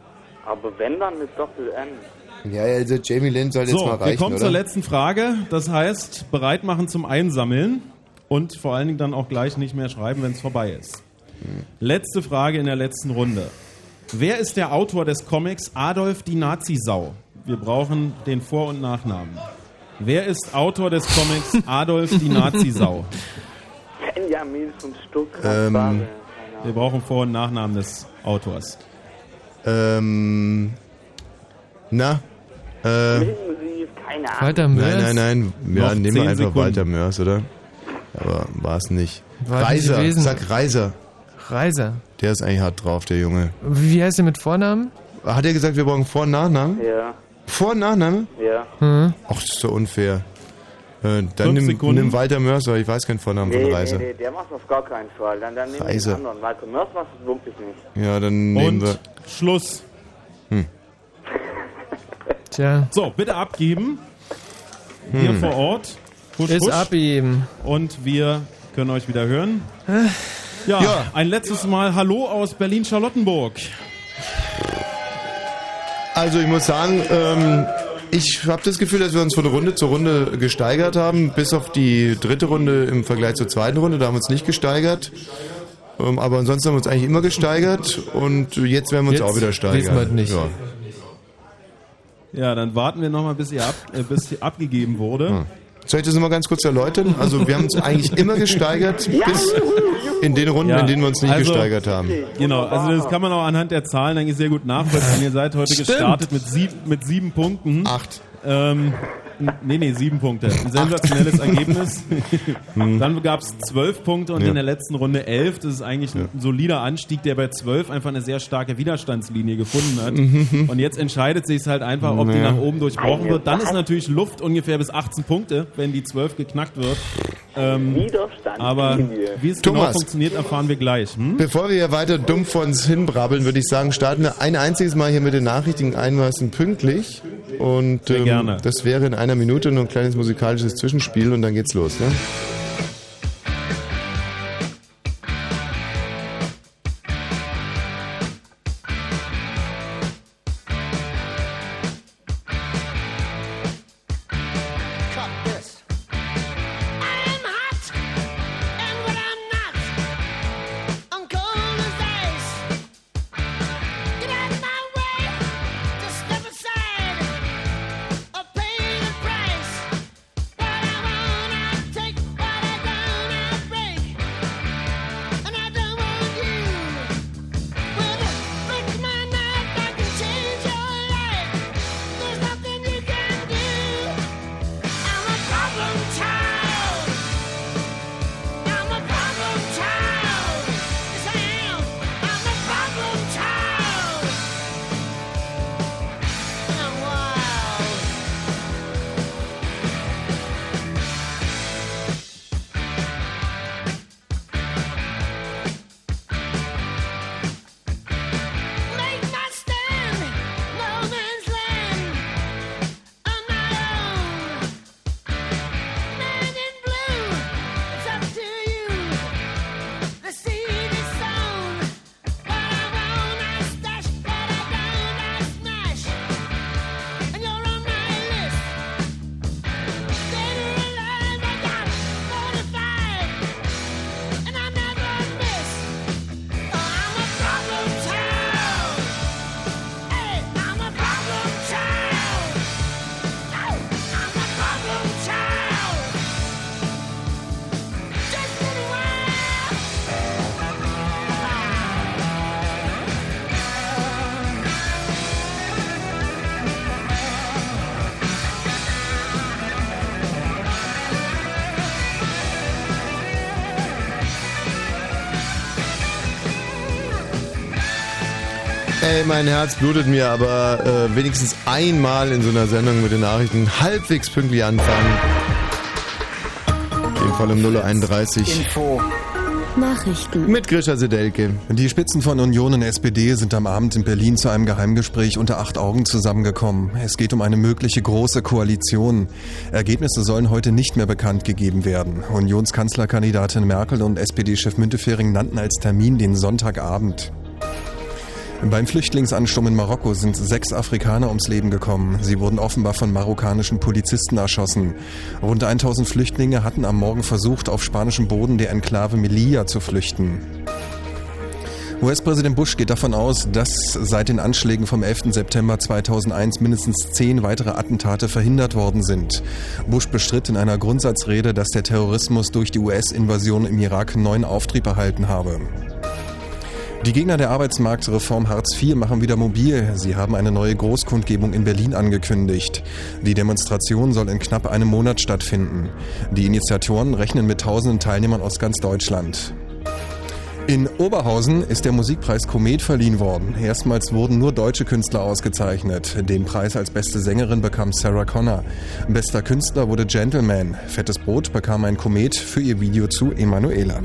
Speaker 20: Aber wenn dann mit Doppel-N.
Speaker 1: Ja, also Jamie Lynn soll jetzt
Speaker 5: so,
Speaker 1: mal reichen,
Speaker 5: wir kommen
Speaker 1: oder?
Speaker 5: zur letzten Frage. Das heißt, bereit machen zum Einsammeln und vor allen Dingen dann auch gleich nicht mehr schreiben, wenn es vorbei ist. Letzte Frage in der letzten Runde. Wer ist der Autor des Comics Adolf die Nazisau? Wir brauchen den Vor- und Nachnamen. Wer ist Autor des Comics Adolf die Nazisau?
Speaker 20: Benjamin von Stuttgart.
Speaker 1: Ähm.
Speaker 5: Wir brauchen Vor- und Nachnamen des Autors.
Speaker 1: Ähm. Na? Äh,
Speaker 20: Filmmusik, keine Ahnung.
Speaker 2: Walter
Speaker 1: nein,
Speaker 2: Mörs?
Speaker 1: nein, nein. Ja,
Speaker 5: Noch
Speaker 1: nehmen wir
Speaker 5: zehn
Speaker 1: einfach
Speaker 5: Sekunden.
Speaker 1: Walter Mörs, oder? Aber war es nicht.
Speaker 2: War nicht
Speaker 1: Reiser,
Speaker 2: gewesen?
Speaker 1: sag Reiser.
Speaker 2: Reiser.
Speaker 1: Der ist eigentlich hart drauf, der Junge.
Speaker 2: Wie heißt der mit Vornamen?
Speaker 1: Hat er gesagt, wir brauchen Vor- und Nachnamen?
Speaker 20: Ja,
Speaker 1: Vor- und Nachname?
Speaker 20: ja.
Speaker 2: Hm.
Speaker 1: Ach, das ist so unfair. Äh, dann nimm, nimm Walter Mörs, weil ich weiß keinen Vornamen
Speaker 20: Nee,
Speaker 1: von
Speaker 20: nee,
Speaker 1: Reiser.
Speaker 20: nee, der macht auf gar keinen Fall. Dann, dann nehmen wir
Speaker 1: Reiser.
Speaker 20: den anderen. Walter Mörs macht es wirklich nicht.
Speaker 1: Ja, dann nehmen
Speaker 5: Und
Speaker 1: wir.
Speaker 5: Schluss.
Speaker 2: Tja.
Speaker 5: So, bitte abgeben. Hier
Speaker 1: Hm.
Speaker 5: vor Ort. Husch,
Speaker 2: Ist
Speaker 5: husch.
Speaker 2: abgeben.
Speaker 5: Und wir können euch wieder hören. Ja,
Speaker 1: Ja.
Speaker 5: ein letztes Mal Hallo aus Berlin-Charlottenburg.
Speaker 1: Also ich muss sagen, ähm, ich habe das Gefühl, dass wir uns von Runde zu Runde gesteigert haben, bis auf die dritte Runde im Vergleich zur zweiten Runde, da haben wir uns nicht gesteigert. Ähm, aber ansonsten haben wir uns eigentlich immer gesteigert und jetzt werden wir uns
Speaker 2: Jetzt
Speaker 1: auch wieder steigern.
Speaker 2: es nicht.
Speaker 1: Ja.
Speaker 5: Ja, dann warten wir nochmal, bis, ihr ab, äh, bis abgegeben wurde.
Speaker 1: Hm. Soll ich das nochmal ganz kurz erläutern? Also wir haben uns eigentlich immer gesteigert, bis in den Runden,
Speaker 5: Ja,
Speaker 1: in denen wir uns nicht
Speaker 5: also-
Speaker 1: gesteigert haben.
Speaker 5: Genau, also das kann man auch anhand der Zahlen eigentlich sehr gut nachvollziehen. Ihr seid heute
Speaker 1: Stimmt.
Speaker 5: gestartet mit, sieb, mit sieben Punkten.
Speaker 1: Acht.
Speaker 5: Ähm, nee, nee, sieben Punkte. Ein sensationelles Ergebnis. Dann gab es zwölf Punkte und
Speaker 1: Hm. Ja.
Speaker 5: in der letzten Runde elf. Das ist eigentlich ein solider Anstieg, der bei zwölf einfach eine sehr starke Widerstandslinie gefunden hat.
Speaker 1: Mhm.
Speaker 5: Und jetzt entscheidet sich halt einfach, ob die
Speaker 1: Ja.
Speaker 5: nach oben durchbrochen wird. Dann ist natürlich Luft ungefähr bis 18 Punkte, wenn die zwölf geknackt wird. Ähm, aber wie es genau
Speaker 1: Thomas.
Speaker 5: funktioniert, erfahren wir gleich. Hm?
Speaker 1: Bevor wir hier weiter dumm vor uns hinbrabbeln, würde ich sagen, starten wir ein einziges Mal hier mit den Nachrichten einmaßen pünktlich. Und ähm,
Speaker 5: gerne.
Speaker 1: das wäre in einer Minute nur ein kleines musikalisches Zwischenspiel und dann geht's los. Ne? Mein Herz blutet mir, aber äh, wenigstens einmal in so einer Sendung mit den Nachrichten halbwegs pünktlich anfangen. In dem Fall um 0.31 Uhr.
Speaker 10: Info.
Speaker 4: Nachrichten.
Speaker 1: Mit Grisha Sedelke.
Speaker 11: Die Spitzen von Union und SPD sind am Abend in Berlin zu einem Geheimgespräch unter acht Augen zusammengekommen. Es geht um eine mögliche große Koalition. Ergebnisse sollen heute nicht mehr bekannt gegeben werden. Unionskanzlerkandidatin Merkel und SPD-Chef Müntefering nannten als Termin den Sonntagabend. Beim Flüchtlingsansturm in Marokko sind sechs Afrikaner ums Leben gekommen. Sie wurden offenbar von marokkanischen Polizisten erschossen. Rund 1000 Flüchtlinge hatten am Morgen versucht, auf spanischem Boden der Enklave Melilla zu flüchten. US-Präsident Bush geht davon aus, dass seit den Anschlägen vom 11. September 2001 mindestens zehn weitere Attentate verhindert worden sind. Bush bestritt in einer Grundsatzrede, dass der Terrorismus durch die US-Invasion im Irak neuen Auftrieb erhalten habe. Die Gegner der Arbeitsmarktreform Hartz IV machen wieder mobil. Sie haben eine neue Großkundgebung in Berlin angekündigt. Die Demonstration soll in knapp einem Monat stattfinden. Die Initiatoren rechnen mit tausenden Teilnehmern aus ganz Deutschland. In Oberhausen ist der Musikpreis Komet verliehen worden. Erstmals wurden nur deutsche Künstler ausgezeichnet. Den Preis als beste Sängerin bekam Sarah Connor. Bester Künstler wurde Gentleman. Fettes Brot bekam ein Komet für ihr Video zu Emanuela.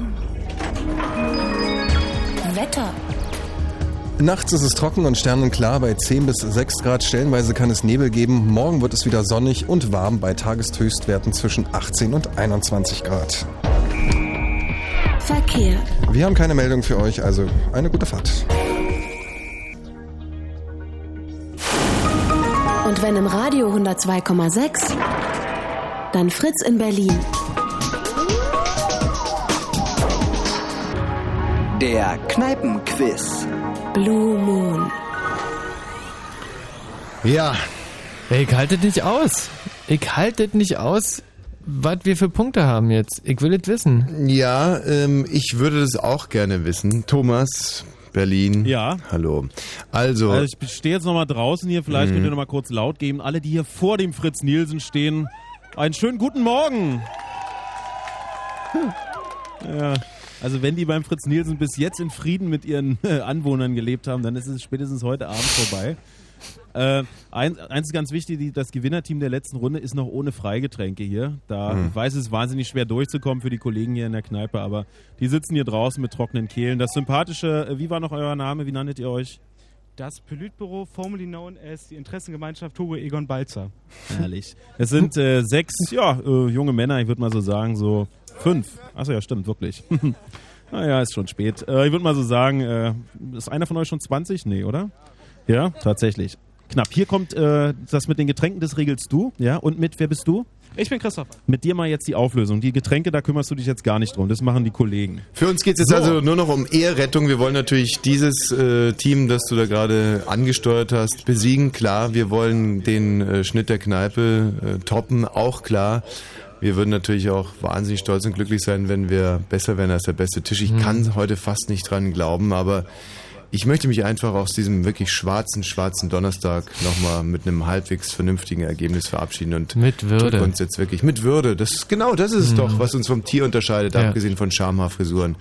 Speaker 11: Nachts ist es trocken und sternenklar bei 10 bis 6 Grad. Stellenweise kann es Nebel geben. Morgen wird es wieder sonnig und warm bei Tageshöchstwerten zwischen 18 und 21 Grad.
Speaker 4: Verkehr.
Speaker 11: Wir haben keine Meldung für euch, also eine gute Fahrt.
Speaker 4: Und wenn im Radio 102,6, dann Fritz in Berlin.
Speaker 10: Der Kneipenquiz.
Speaker 4: Blue Moon.
Speaker 1: Ja.
Speaker 2: Ich halte es nicht aus. Ich halte es nicht aus, was wir für Punkte haben jetzt. Ich will es wissen.
Speaker 1: Ja, ähm, ich würde das auch gerne wissen. Thomas, Berlin.
Speaker 5: Ja.
Speaker 1: Hallo. Also,
Speaker 5: Also ich stehe jetzt nochmal draußen hier, vielleicht
Speaker 1: Mhm.
Speaker 5: könnt ihr nochmal kurz laut geben. Alle, die hier vor dem Fritz Nielsen stehen, einen schönen guten Morgen. Ja. Also wenn die beim Fritz Nielsen bis jetzt in Frieden mit ihren äh, Anwohnern gelebt haben, dann ist es spätestens heute Abend vorbei. Äh, eins, eins ist ganz wichtig, die, das Gewinnerteam der letzten Runde ist noch ohne Freigetränke hier. Da
Speaker 1: Mhm.
Speaker 5: ich weiß es ist wahnsinnig schwer durchzukommen für die Kollegen hier in der Kneipe, aber die sitzen hier draußen mit trockenen Kehlen. Das sympathische, äh, wie war noch euer Name? Wie nanntet ihr euch?
Speaker 17: Das Politbüro, formerly known as die Interessengemeinschaft Hugo Egon Balzer.
Speaker 5: Herrlich. Es sind äh, sechs, ja, äh, junge Männer, ich würde mal so sagen, so fünf. Achso, ja, stimmt, wirklich. naja, ist schon spät. Äh, ich würde mal so sagen, äh, ist einer von euch schon 20? Nee, oder? Ja, tatsächlich. Knapp. Hier kommt äh, das mit den Getränken, das regelst du, ja? Und mit, wer bist du?
Speaker 17: Ich bin Christoph.
Speaker 5: Mit dir mal jetzt die Auflösung. Die Getränke, da kümmerst du dich jetzt gar nicht drum. Das machen die Kollegen.
Speaker 1: Für uns geht es jetzt
Speaker 5: So.
Speaker 1: also nur noch um Eherettung. Wir wollen natürlich dieses äh, Team, das du da gerade angesteuert hast, besiegen. Klar, wir wollen den äh, Schnitt der Kneipe äh, toppen, auch klar. Wir würden natürlich auch wahnsinnig stolz und glücklich sein, wenn wir besser wären als der beste Tisch. Ich
Speaker 2: Mhm.
Speaker 1: kann heute fast nicht dran glauben, aber ich möchte mich einfach aus diesem wirklich schwarzen, schwarzen Donnerstag nochmal mit einem halbwegs vernünftigen Ergebnis verabschieden und
Speaker 2: Mit Würde.
Speaker 1: uns jetzt wirklich mit Würde. Das ist genau das ist es
Speaker 2: Mhm.
Speaker 1: doch, was uns vom Tier unterscheidet,
Speaker 2: Ja.
Speaker 1: abgesehen von Schamhaarfrisuren.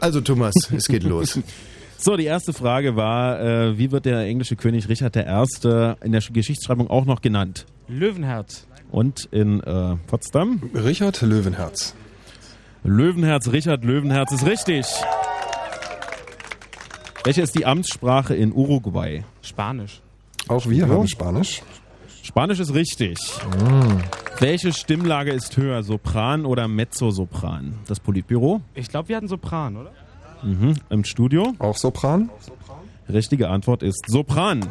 Speaker 1: Also Thomas, es geht los.
Speaker 5: So, die erste Frage war, äh, wie wird der englische König Richard I. in der Geschichtsschreibung auch noch genannt?
Speaker 17: Löwenherz.
Speaker 5: Und in äh, Potsdam?
Speaker 11: Richard Löwenherz.
Speaker 5: Löwenherz, Richard Löwenherz ist richtig. Welche ist die Amtssprache in Uruguay?
Speaker 17: Spanisch.
Speaker 11: Auch wir haben Spanisch.
Speaker 5: Spanisch ist richtig. Welche Stimmlage ist höher, Sopran oder Mezzosopran? Das Politbüro?
Speaker 17: Ich glaube, wir hatten Sopran, oder?
Speaker 5: Mhm. Im Studio?
Speaker 11: Auch Sopran?
Speaker 5: Richtige Antwort ist Sopran.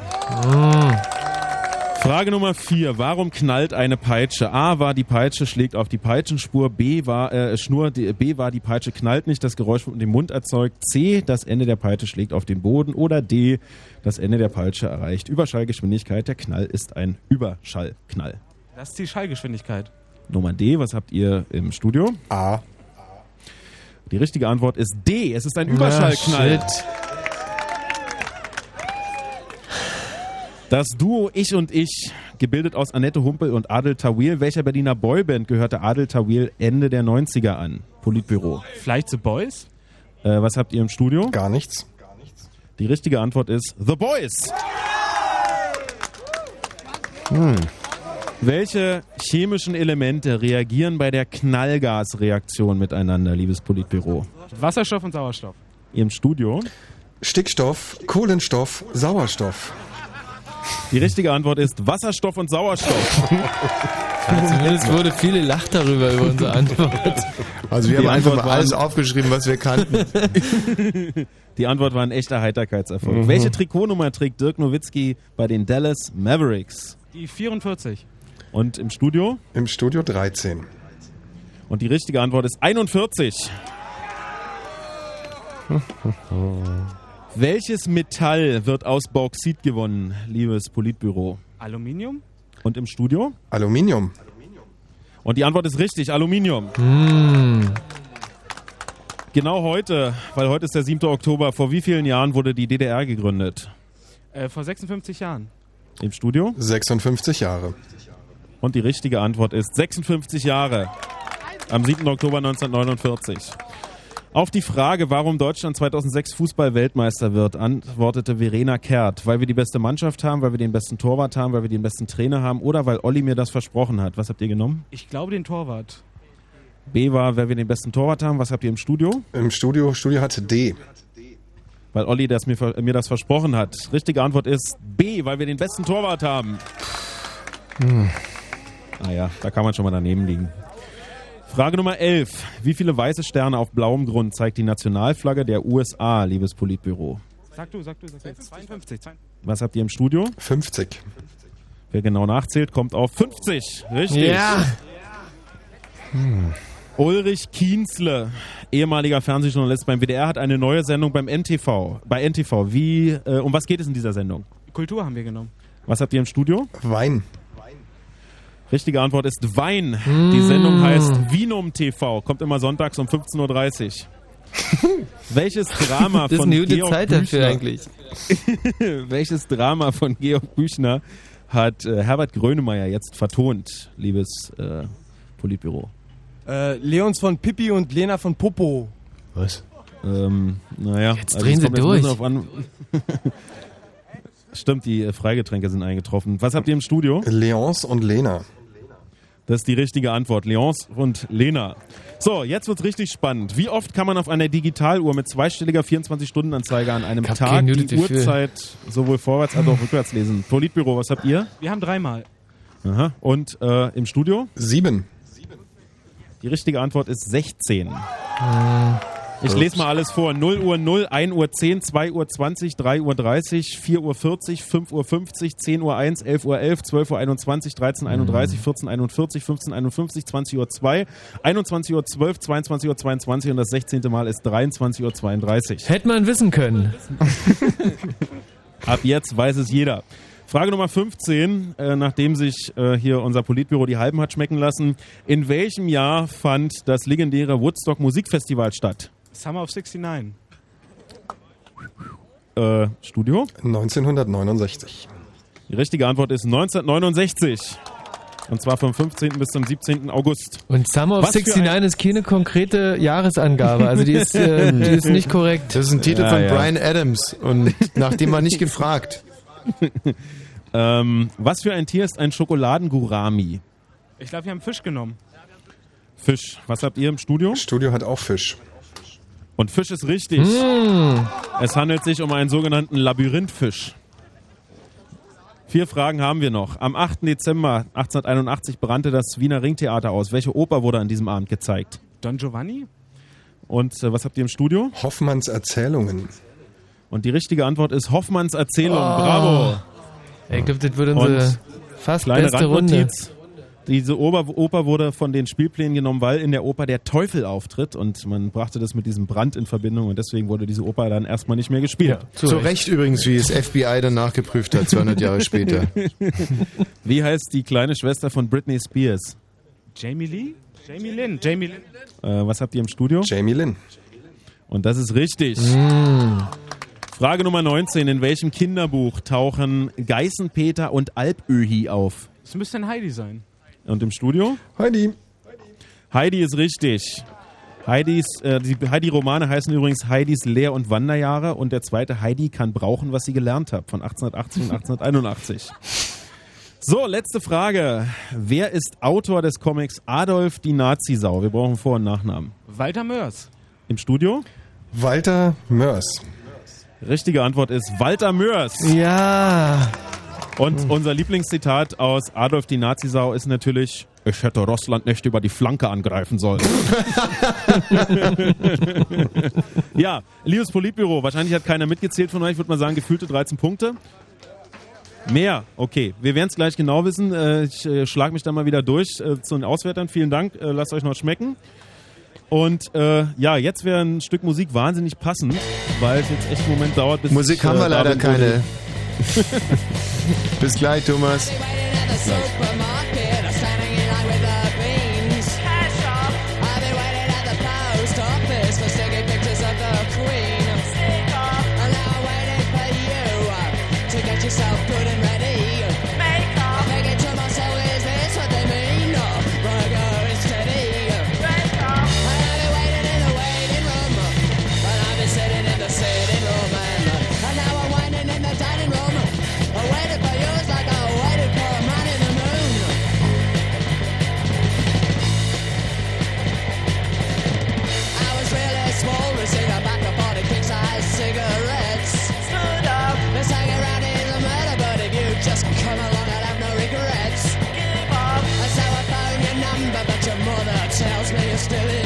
Speaker 5: Frage Nummer vier. Warum knallt eine Peitsche? A war die Peitsche schlägt auf die Peitschenspur. B war äh, Schnur. Die, B war die Peitsche knallt nicht. Das Geräusch wird mit dem Mund erzeugt. C das Ende der Peitsche schlägt auf den Boden. Oder D das Ende der Peitsche erreicht Überschallgeschwindigkeit. Der Knall ist ein Überschallknall.
Speaker 17: Das ist die Schallgeschwindigkeit.
Speaker 5: Nummer D. Was habt ihr im Studio?
Speaker 11: A.
Speaker 5: Die richtige Antwort ist D. Es ist ein Überschallknall.
Speaker 2: Ah,
Speaker 5: Das Duo Ich und Ich, gebildet aus Annette Humpel und Adel Tawil. Welcher Berliner Boyband gehörte Adel Tawil Ende der 90er an? Politbüro.
Speaker 17: Vielleicht The Boys?
Speaker 5: Äh, was habt ihr im Studio?
Speaker 11: Gar nichts.
Speaker 5: Die richtige Antwort ist The Boys.
Speaker 1: Hm.
Speaker 5: Welche chemischen Elemente reagieren bei der Knallgasreaktion miteinander, liebes Politbüro?
Speaker 17: Wasserstoff und Sauerstoff.
Speaker 5: Im Studio?
Speaker 11: Stickstoff, Kohlenstoff, Sauerstoff.
Speaker 5: Die richtige Antwort ist Wasserstoff und Sauerstoff.
Speaker 2: Zumindest wurde viele lacht darüber über unsere Antwort.
Speaker 1: Also wir
Speaker 5: Die
Speaker 1: haben einfach
Speaker 5: Antwort
Speaker 1: mal alles aufgeschrieben, was wir kannten.
Speaker 5: Die Antwort war ein echter Heiterkeitserfolg.
Speaker 1: Mhm.
Speaker 5: Welche Trikotnummer trägt Dirk Nowitzki bei den Dallas Mavericks?
Speaker 17: Die 44.
Speaker 5: Und im Studio?
Speaker 11: Im Studio 13.
Speaker 5: Und die richtige Antwort ist 41. Welches Metall wird aus Bauxit gewonnen, liebes Politbüro?
Speaker 17: Aluminium?
Speaker 5: Und im Studio?
Speaker 11: Aluminium.
Speaker 5: Und die Antwort ist richtig, Aluminium. Genau heute, weil heute ist der 7. Oktober, vor wie vielen Jahren wurde die DDR gegründet?
Speaker 17: Äh, vor 56 Jahren.
Speaker 5: Im Studio?
Speaker 11: 56 Jahre.
Speaker 5: Und die richtige Antwort ist 56 Jahre. Am 7. Oktober 1949. Auf die Frage, warum Deutschland 2006 Fußball-Weltmeister wird, antwortete Verena Kehrt. Weil wir die beste Mannschaft haben, weil wir den besten Torwart haben, weil wir den besten Trainer haben oder weil Olli mir das versprochen hat. Was habt ihr genommen?
Speaker 17: Ich glaube den Torwart.
Speaker 5: B war, weil wir den besten Torwart haben. Was habt ihr im Studio?
Speaker 11: Im Studio, Studio hat D.
Speaker 5: Weil Olli das mir, mir das versprochen hat. Richtige Antwort ist B, weil wir den besten Torwart haben. Naja, da kann man schon mal daneben liegen. Frage Nummer 11. Wie viele weiße Sterne auf blauem Grund zeigt die Nationalflagge der USA, liebes Politbüro?
Speaker 17: Sag du, sag du, sag du. 52. 52.
Speaker 5: Was habt ihr im Studio?
Speaker 11: 50.
Speaker 5: Wer genau nachzählt, kommt auf 50. Richtig.
Speaker 2: Ja.
Speaker 5: Ulrich Kienzle, ehemaliger Fernsehjournalist beim WDR, hat eine neue Sendung beim NTV. Bei NTV. Wie, äh, um was geht es in dieser Sendung?
Speaker 17: Kultur haben wir genommen.
Speaker 5: Was habt ihr im Studio?
Speaker 11: Wein.
Speaker 5: Richtige Antwort ist Wein. Die Sendung heißt Vinum TV, kommt immer sonntags um 15.30 Uhr. Welches Drama
Speaker 2: Das ist
Speaker 5: von
Speaker 2: eine gute
Speaker 5: Georg
Speaker 2: Zeit dafür
Speaker 5: Büchner,
Speaker 2: eigentlich.
Speaker 5: Welches Drama von Georg Büchner hat äh, Herbert Grönemeyer jetzt vertont, liebes äh, Politbüro?
Speaker 24: Äh, Leons von Pippi und Lena von Popo.
Speaker 1: Was?
Speaker 5: Ähm, naja,
Speaker 2: Jetzt
Speaker 5: also
Speaker 2: drehen sie durch.
Speaker 5: Stimmt, die äh, Freigetränke sind eingetroffen. Was habt ihr im Studio?
Speaker 11: Leons und Lena.
Speaker 5: Das ist die richtige Antwort. Leons und Lena. So, jetzt wird's richtig spannend. Wie oft kann man auf einer Digitaluhr mit zweistelliger 24-Stunden-Anzeige an einem Tag die
Speaker 2: Gefühl.
Speaker 5: Uhrzeit sowohl vorwärts als auch rückwärts lesen? Politbüro, was habt ihr?
Speaker 17: Wir haben dreimal.
Speaker 5: Aha. Und äh, im Studio?
Speaker 11: Sieben.
Speaker 5: Die richtige Antwort ist 16. Ich lese mal alles vor. 0 Uhr 0, 1 Uhr 10, 2 Uhr 20, 3 Uhr 30, 4 Uhr 40, 5 Uhr 50, 10 Uhr 1, 11 Uhr 11, 12 Uhr 21, 13 31, 14 41, 15 51, 20 Uhr 2, 21 Uhr 12, 22 Uhr 22 und das 16. Mal ist 23 Uhr 32.
Speaker 2: Hätte man wissen können.
Speaker 5: Ab jetzt weiß es jeder. Frage Nummer 15, äh, nachdem sich äh, hier unser Politbüro die Halben hat schmecken lassen. In welchem Jahr fand das legendäre Woodstock Musikfestival statt?
Speaker 17: Summer of 69.
Speaker 5: Äh, Studio?
Speaker 11: 1969.
Speaker 5: Die richtige Antwort ist 1969. Und zwar vom 15. bis zum 17. August.
Speaker 2: Und Summer of
Speaker 5: Was für
Speaker 2: 69 ist keine konkrete Jahresangabe. Also die ist, äh, die ist nicht korrekt.
Speaker 1: Das ist ein Titel
Speaker 5: Ja,
Speaker 1: von
Speaker 5: ja.
Speaker 1: Brian Adams und nach dem war nicht gefragt.
Speaker 5: Ähm, was für ein Tier ist ein Schokoladengurami?
Speaker 17: Ich glaube, wir haben Fisch genommen.
Speaker 5: Fisch. Was habt ihr im Studio?
Speaker 11: Studio hat auch Fisch.
Speaker 5: Und Fisch ist richtig.
Speaker 2: Hm.
Speaker 5: Es handelt sich um einen sogenannten Labyrinthfisch. Vier Fragen haben wir noch. Am 8. Dezember 1881 brannte das Wiener Ringtheater aus. Welche Oper wurde an diesem Abend gezeigt?
Speaker 17: Don Giovanni?
Speaker 5: Und äh, was habt ihr im Studio?
Speaker 11: Hoffmanns Erzählungen.
Speaker 5: Und die richtige Antwort ist Hoffmanns Erzählung.
Speaker 2: Oh.
Speaker 5: Bravo.
Speaker 2: Ich glaube, das wird unsere
Speaker 5: Und
Speaker 2: fast
Speaker 5: Kleine
Speaker 2: beste Runde.
Speaker 5: Diese Oper, Oper wurde von den Spielplänen genommen, weil in der Oper der Teufel auftritt und man brachte das mit diesem Brand in Verbindung und deswegen wurde diese Oper dann erstmal nicht mehr gespielt.
Speaker 1: Zu, Recht übrigens, wie das FBI dann nachgeprüft hat, 200 Jahre später.
Speaker 5: Wie heißt die kleine Schwester von Britney Spears?
Speaker 17: Jamie Lee? Jamie Lynn. Jamie Lynn.
Speaker 5: Äh, was habt ihr im Studio?
Speaker 11: Jamie Lynn.
Speaker 5: Und das ist richtig.
Speaker 2: Mm.
Speaker 5: Frage Nummer 19. In welchem Kinderbuch tauchen Geißenpeter und Alpöhi auf?
Speaker 17: Das müsste ein Heidi sein.
Speaker 5: Und im Studio?
Speaker 11: Heidi.
Speaker 5: Heidi ist richtig. Heidis, äh, die Heidi-Romane heißen übrigens Heidis Lehr- und Wanderjahre und der zweite Heidi kann brauchen, was sie gelernt hat, von 1880 und 1881. So, letzte Frage. Wer ist Autor des Comics Adolf die Nazi-Sau? Wir brauchen Vor- und Nachnamen.
Speaker 17: Walter Mörs.
Speaker 5: Im Studio?
Speaker 11: Walter Mörs.
Speaker 5: Richtige Antwort ist Walter Mörs.
Speaker 2: Ja.
Speaker 5: Und unser Lieblingszitat aus Adolf die Nazisau ist natürlich, ich hätte Russland nicht über die Flanke angreifen sollen. ja, liebes Politbüro, wahrscheinlich hat keiner mitgezählt von euch, ich würde mal sagen, gefühlte 13 Punkte. Mehr, okay. Wir werden es gleich genau wissen. Äh, Ich äh, schlage mich dann mal wieder durch äh, zu den Auswertern. Vielen Dank, lasst euch noch schmecken. Und äh, ja, jetzt wäre ein Stück Musik wahnsinnig passend, weil es jetzt echt einen Moment dauert, bis
Speaker 1: Musik
Speaker 5: ich,
Speaker 1: haben wir
Speaker 5: äh,
Speaker 1: leider keine. Bis gleich, Thomas.
Speaker 14: supermarket, still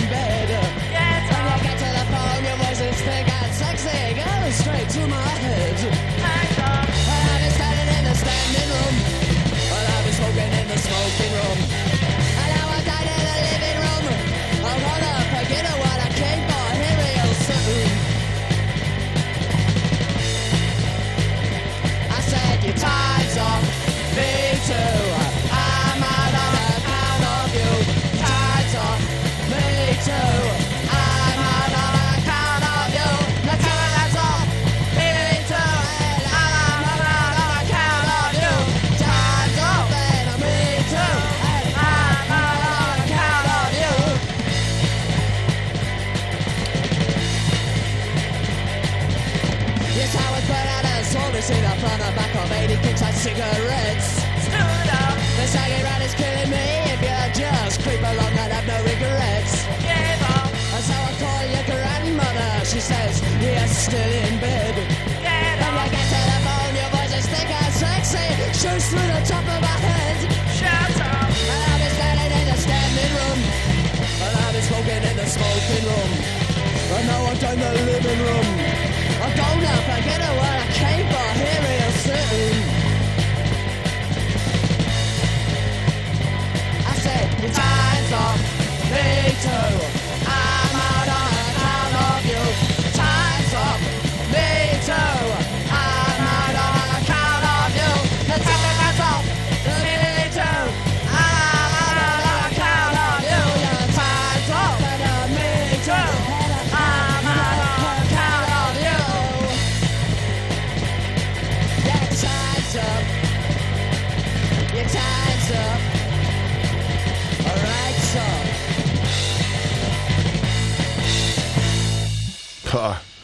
Speaker 14: cigarettes. Stood up. The saggy rat is killing me if you just creep along and have no regrets. Give up. And so I call your grandmother. She says you're still in bed. Get up. When you get to the phone, your voice is thick and sexy. Shoots through the top of my head. Shut up. And I've been standing in the standing room. And I've been smoking in the smoking room. And now I'm down the living room. I'm gonna forget what I came
Speaker 1: potato.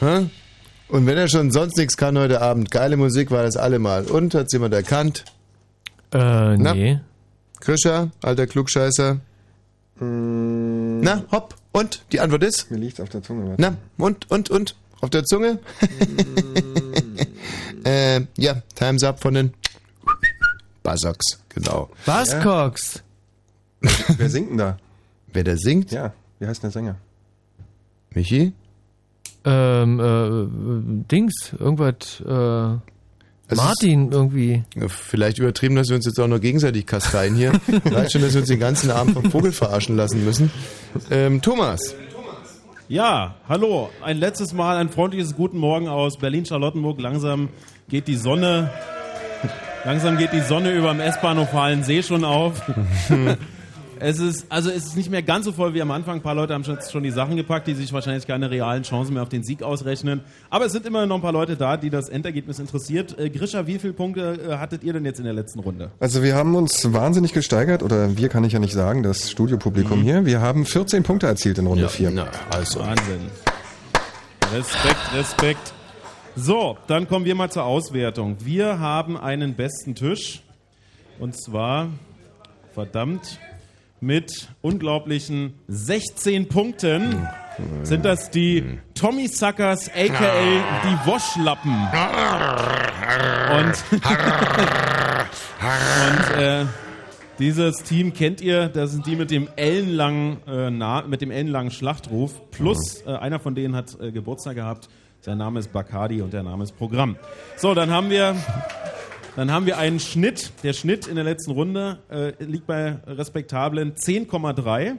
Speaker 1: Hä? Und wenn er schon sonst nichts kann heute Abend, geile Musik war das allemal. Und hat's jemand erkannt?
Speaker 2: Äh, nee.
Speaker 1: Krischer, alter Klugscheißer. Na, hopp. Und? Die Antwort ist?
Speaker 11: Mir liegt's auf der Zunge.
Speaker 1: Na, und, und, und? Auf der Zunge? äh, ja, Time's Up von den Buzzocks, genau.
Speaker 2: Buzzcocks.
Speaker 11: Wer singt denn da?
Speaker 1: Wer da singt?
Speaker 11: Ja, wie heißt denn der Sänger?
Speaker 1: Michi?
Speaker 2: Ähm, äh, Dings, irgendwas, äh, Martin irgendwie.
Speaker 1: Vielleicht übertrieben, dass wir uns jetzt auch noch gegenseitig kasteien hier. Reicht schon, dass wir uns den ganzen Abend vom Vogel verarschen lassen müssen. Ähm, Thomas.
Speaker 5: Ja, hallo. Ein letztes Mal ein freundliches Guten Morgen aus Berlin-Charlottenburg. Langsam geht die Sonne, langsam geht die Sonne über dem S-Bahnhof See schon auf. es ist, also es ist nicht mehr ganz so voll wie am Anfang. Ein paar Leute haben schon, schon die Sachen gepackt, die sich wahrscheinlich keine realen Chancen mehr auf den Sieg ausrechnen. Aber es sind immer noch ein paar Leute da, die das Endergebnis interessiert. Äh, Grisha, wie viele Punkte äh, hattet ihr denn jetzt in der letzten Runde?
Speaker 11: Also wir haben uns wahnsinnig gesteigert, oder wir kann ich ja nicht sagen, das Studiopublikum
Speaker 5: Mhm.
Speaker 11: hier. Wir haben 14 Punkte erzielt in Runde 4.
Speaker 1: also.
Speaker 5: Wahnsinn. Respekt, Respekt. So, dann kommen wir mal zur Auswertung. Wir haben einen besten Tisch. Und zwar, verdammt, mit unglaublichen 16 Punkten sind das die Tommy Suckers, aka die Waschlappen. Und, und äh, dieses Team kennt ihr, das sind die mit dem ellenlangen, äh, mit dem ellenlangen Schlachtruf. Plus äh, einer von denen hat äh, Geburtstag gehabt. Sein Name ist Bacardi und der Name ist Programm. So, dann haben wir dann haben wir einen Schnitt. Der Schnitt in der letzten Runde äh, liegt bei respektablen 10,3.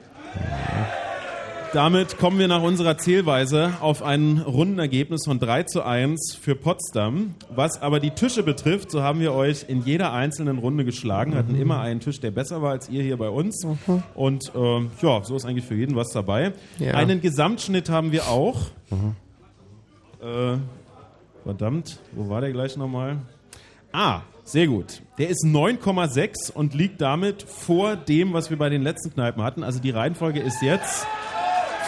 Speaker 5: Damit kommen wir nach unserer Zählweise auf ein Rundenergebnis von 3 zu 1 für Potsdam. Was aber die Tische betrifft, so haben wir euch in jeder einzelnen Runde geschlagen, hatten immer einen Tisch, der besser war als ihr hier bei uns. Und ähm, ja, so ist eigentlich für jeden was dabei.
Speaker 1: Ja.
Speaker 5: Einen Gesamtschnitt haben wir auch. Äh, verdammt, wo war der gleich nochmal? Ah, sehr gut. Der ist 9,6 und liegt damit vor dem, was wir bei den letzten Kneipen hatten. Also die Reihenfolge ist jetzt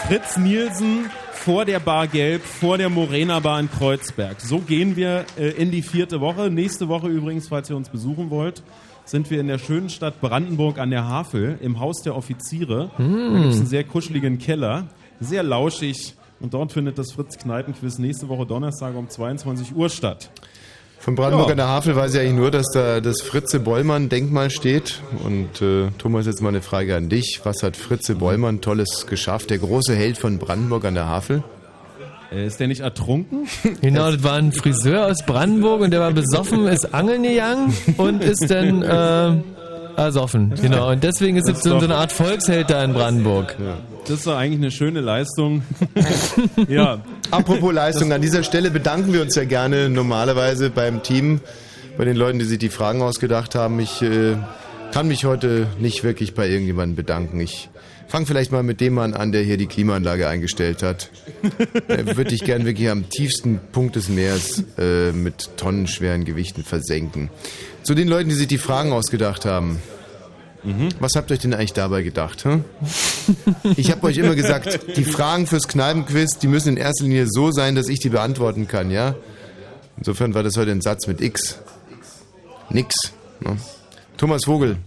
Speaker 5: Fritz Nielsen vor der Bar Gelb, vor der Morena Bar in Kreuzberg. So gehen wir äh, in die vierte Woche. Nächste Woche übrigens, falls ihr uns besuchen wollt, sind wir in der schönen Stadt Brandenburg an der Havel im Haus der Offiziere.
Speaker 2: Hm.
Speaker 5: Da gibt es einen sehr kuscheligen Keller, sehr lauschig. Und dort findet das Fritz Kneipenquiz nächste Woche Donnerstag um 22 Uhr statt.
Speaker 1: Von Brandenburg
Speaker 5: Ja.
Speaker 1: an der Havel weiß ich eigentlich nur, dass da das Fritze Bollmann Denkmal steht. Und äh, Thomas, jetzt mal eine Frage an dich. Was hat Fritze Bollmann Tolles geschafft? Der große Held von Brandenburg an der Havel?
Speaker 5: Äh, ist der nicht ertrunken?
Speaker 2: Genau, das war ein Friseur aus Brandenburg und der war besoffen, ist angeln gegangen und ist dann äh, ersoffen. Genau, und deswegen ist es so, eine Art Volksheld da in Brandenburg.
Speaker 5: Das ist doch eigentlich eine schöne Leistung. ja.
Speaker 1: Apropos Leistung, an dieser Stelle bedanken wir uns ja gerne normalerweise beim Team, bei den Leuten, die sich die Fragen ausgedacht haben. Ich äh, kann mich heute nicht wirklich bei irgendjemandem bedanken. Ich fange vielleicht mal mit dem Mann an, der hier die Klimaanlage eingestellt hat. äh, Würde ich gern wirklich am tiefsten Punkt des Meeres äh, mit tonnenschweren Gewichten versenken. Zu den Leuten, die sich die Fragen ausgedacht haben. Was habt ihr euch denn eigentlich dabei gedacht? Hm? Ich habe euch immer gesagt, die Fragen fürs Kneipenquiz, die müssen in erster Linie so sein, dass ich die beantworten kann, ja? Insofern war das heute ein Satz mit X. Nix. Ne? Thomas Vogel,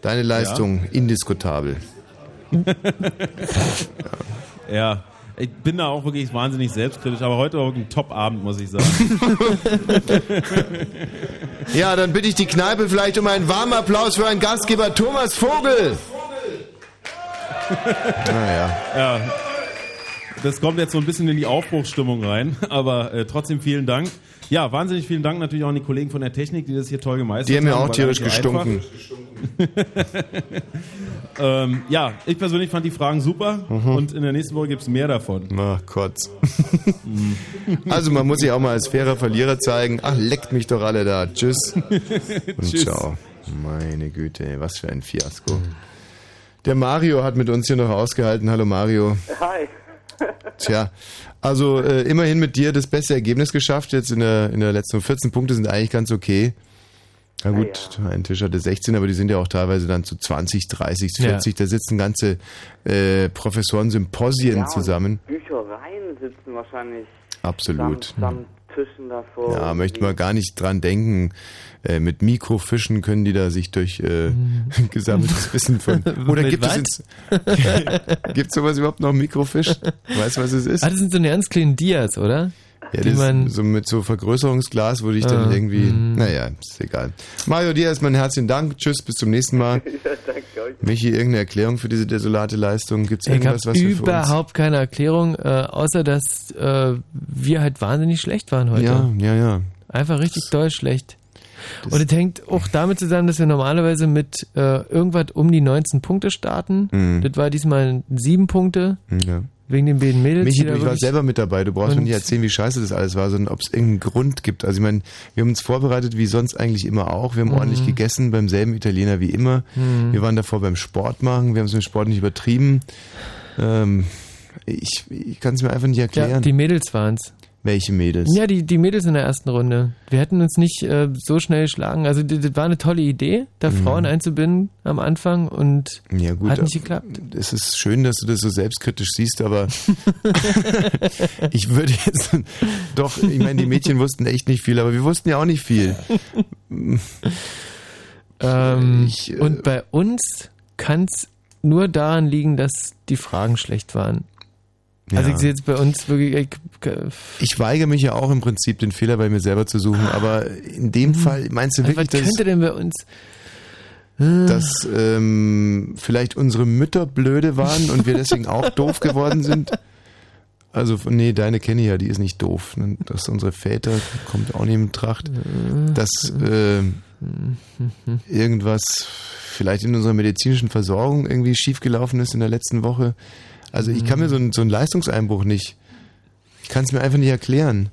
Speaker 1: deine Leistung indiskutabel.
Speaker 5: Ja. Ich bin da auch wirklich wahnsinnig selbstkritisch, aber heute war wirklich ein Top-Abend, muss ich sagen.
Speaker 1: Ja, dann bitte ich die Kneipe vielleicht um einen warmen Applaus für einen Gastgeber Thomas Vogel. Naja.
Speaker 5: Ja. Das kommt jetzt so ein bisschen in die Aufbruchsstimmung rein, aber äh, trotzdem vielen Dank. Ja, wahnsinnig vielen Dank natürlich auch an die Kollegen von der Technik, die das hier toll gemeistert
Speaker 1: Die haben ja
Speaker 5: haben.
Speaker 1: auch tierisch gestunken.
Speaker 5: ähm, ja, ich persönlich fand die Fragen super
Speaker 1: Mhm.
Speaker 5: und in der nächsten Woche gibt es mehr davon.
Speaker 1: Ach Gott. Also man muss sich auch mal als fairer Verlierer zeigen. Ach, leckt mich doch alle da. Tschüss. Und
Speaker 5: Tschüss.
Speaker 1: ciao. Meine Güte, ey, was für ein Fiasko. Der Mario hat mit uns hier noch ausgehalten. Hallo Mario.
Speaker 20: Hi.
Speaker 1: Tja, also äh, immerhin mit dir das beste Ergebnis geschafft. Jetzt in der, in der letzten 14 Punkte sind eigentlich ganz okay. Na gut, ein Tisch hatte 16, aber die sind ja auch teilweise dann zu 20, 30, 40. Da sitzen ganze äh, Professoren-Symposien
Speaker 20: Ja,
Speaker 1: zusammen.
Speaker 20: Büchereien sitzen wahrscheinlich
Speaker 1: Absolut.
Speaker 20: samt, samt Tischen davor.
Speaker 1: Ja, möchte man gar nicht dran denken. Äh, mit Mikrofischen können die da sich durch äh, gesammeltes Wissen von. Oder gibt es ins, gibt sowas überhaupt noch Mikrofisch? Weißt du, was es ist?
Speaker 2: Ah, das sind so eine ganz kleinen Dias, oder?
Speaker 1: Ja,
Speaker 2: die
Speaker 1: das
Speaker 2: man
Speaker 1: so mit so Vergrößerungsglas, wo ich dann
Speaker 2: Ah,
Speaker 1: irgendwie.
Speaker 2: mhm.
Speaker 1: Naja, ist egal. Mario, dir erstmal einen herzlichen Dank. Tschüss, bis zum nächsten Mal.
Speaker 20: ja, danke euch.
Speaker 1: Michi, irgendeine Erklärung für diese desolate Leistung? Gibt es irgendwas, was wir für uns...
Speaker 2: überhaupt keine Erklärung, äh, außer dass äh, wir halt wahnsinnig schlecht waren heute.
Speaker 1: Ja, ja, ja.
Speaker 2: Einfach richtig doll schlecht. Und es hängt auch damit zusammen, dass wir normalerweise mit äh, irgendwas um die 19 Punkte starten.
Speaker 1: Mhm.
Speaker 2: Das war diesmal sieben Punkte,
Speaker 1: Ja.
Speaker 2: wegen den beiden Mädels.
Speaker 1: Michi, ich war selber mit dabei. Du brauchst mir nicht erzählen, wie scheiße das alles war, sondern ob es irgendeinen Grund gibt. Also ich meine, wir haben uns vorbereitet, wie sonst eigentlich immer auch. Wir haben
Speaker 2: Mhm.
Speaker 1: ordentlich gegessen, beim selben Italiener wie immer.
Speaker 2: Mhm.
Speaker 1: Wir waren davor beim Sport machen. Wir haben es mit dem Sport nicht übertrieben. Ähm, ich ich kann es mir einfach nicht
Speaker 2: Ja,
Speaker 1: erklären.
Speaker 2: die Mädels waren's.
Speaker 1: Welche Mädels?
Speaker 2: Ja, die, die Mädels in der ersten Runde. Wir hätten uns nicht äh, so schnell geschlagen. Also das, war eine tolle Idee, da
Speaker 1: Mhm.
Speaker 2: Frauen einzubinden am Anfang und
Speaker 1: Ja gut,
Speaker 2: hat nicht geklappt.
Speaker 1: es ist schön, dass du das so selbstkritisch siehst, aber ich würde jetzt doch, ich meine, die Mädchen wussten echt nicht viel, aber wir wussten ja auch nicht viel.
Speaker 2: Ähm,
Speaker 1: Ich, äh,
Speaker 2: und bei uns kann es nur daran liegen, dass die Fragen schlecht waren. Also
Speaker 1: Ja.
Speaker 2: ich sehe jetzt bei uns wirklich... Ich,
Speaker 1: Ich weigere mich ja auch im Prinzip, den Fehler bei mir selber zu suchen, aber in dem Fall meinst du
Speaker 2: Also
Speaker 1: wirklich,
Speaker 2: was
Speaker 1: dass,
Speaker 2: könnte denn bei uns...
Speaker 1: dass ähm, vielleicht unsere Mütter blöde waren und wir deswegen auch doof geworden sind? Also, nee, deine kenne ich ja, die ist nicht doof. ne? Dass unsere Väter, kommt auch nicht in Betracht, dass äh, irgendwas vielleicht in unserer medizinischen Versorgung irgendwie schiefgelaufen ist in der letzten Woche. Also ich kann mir so, einen- so einen Leistungseinbruch nicht, ich kann es mir einfach nicht erklären.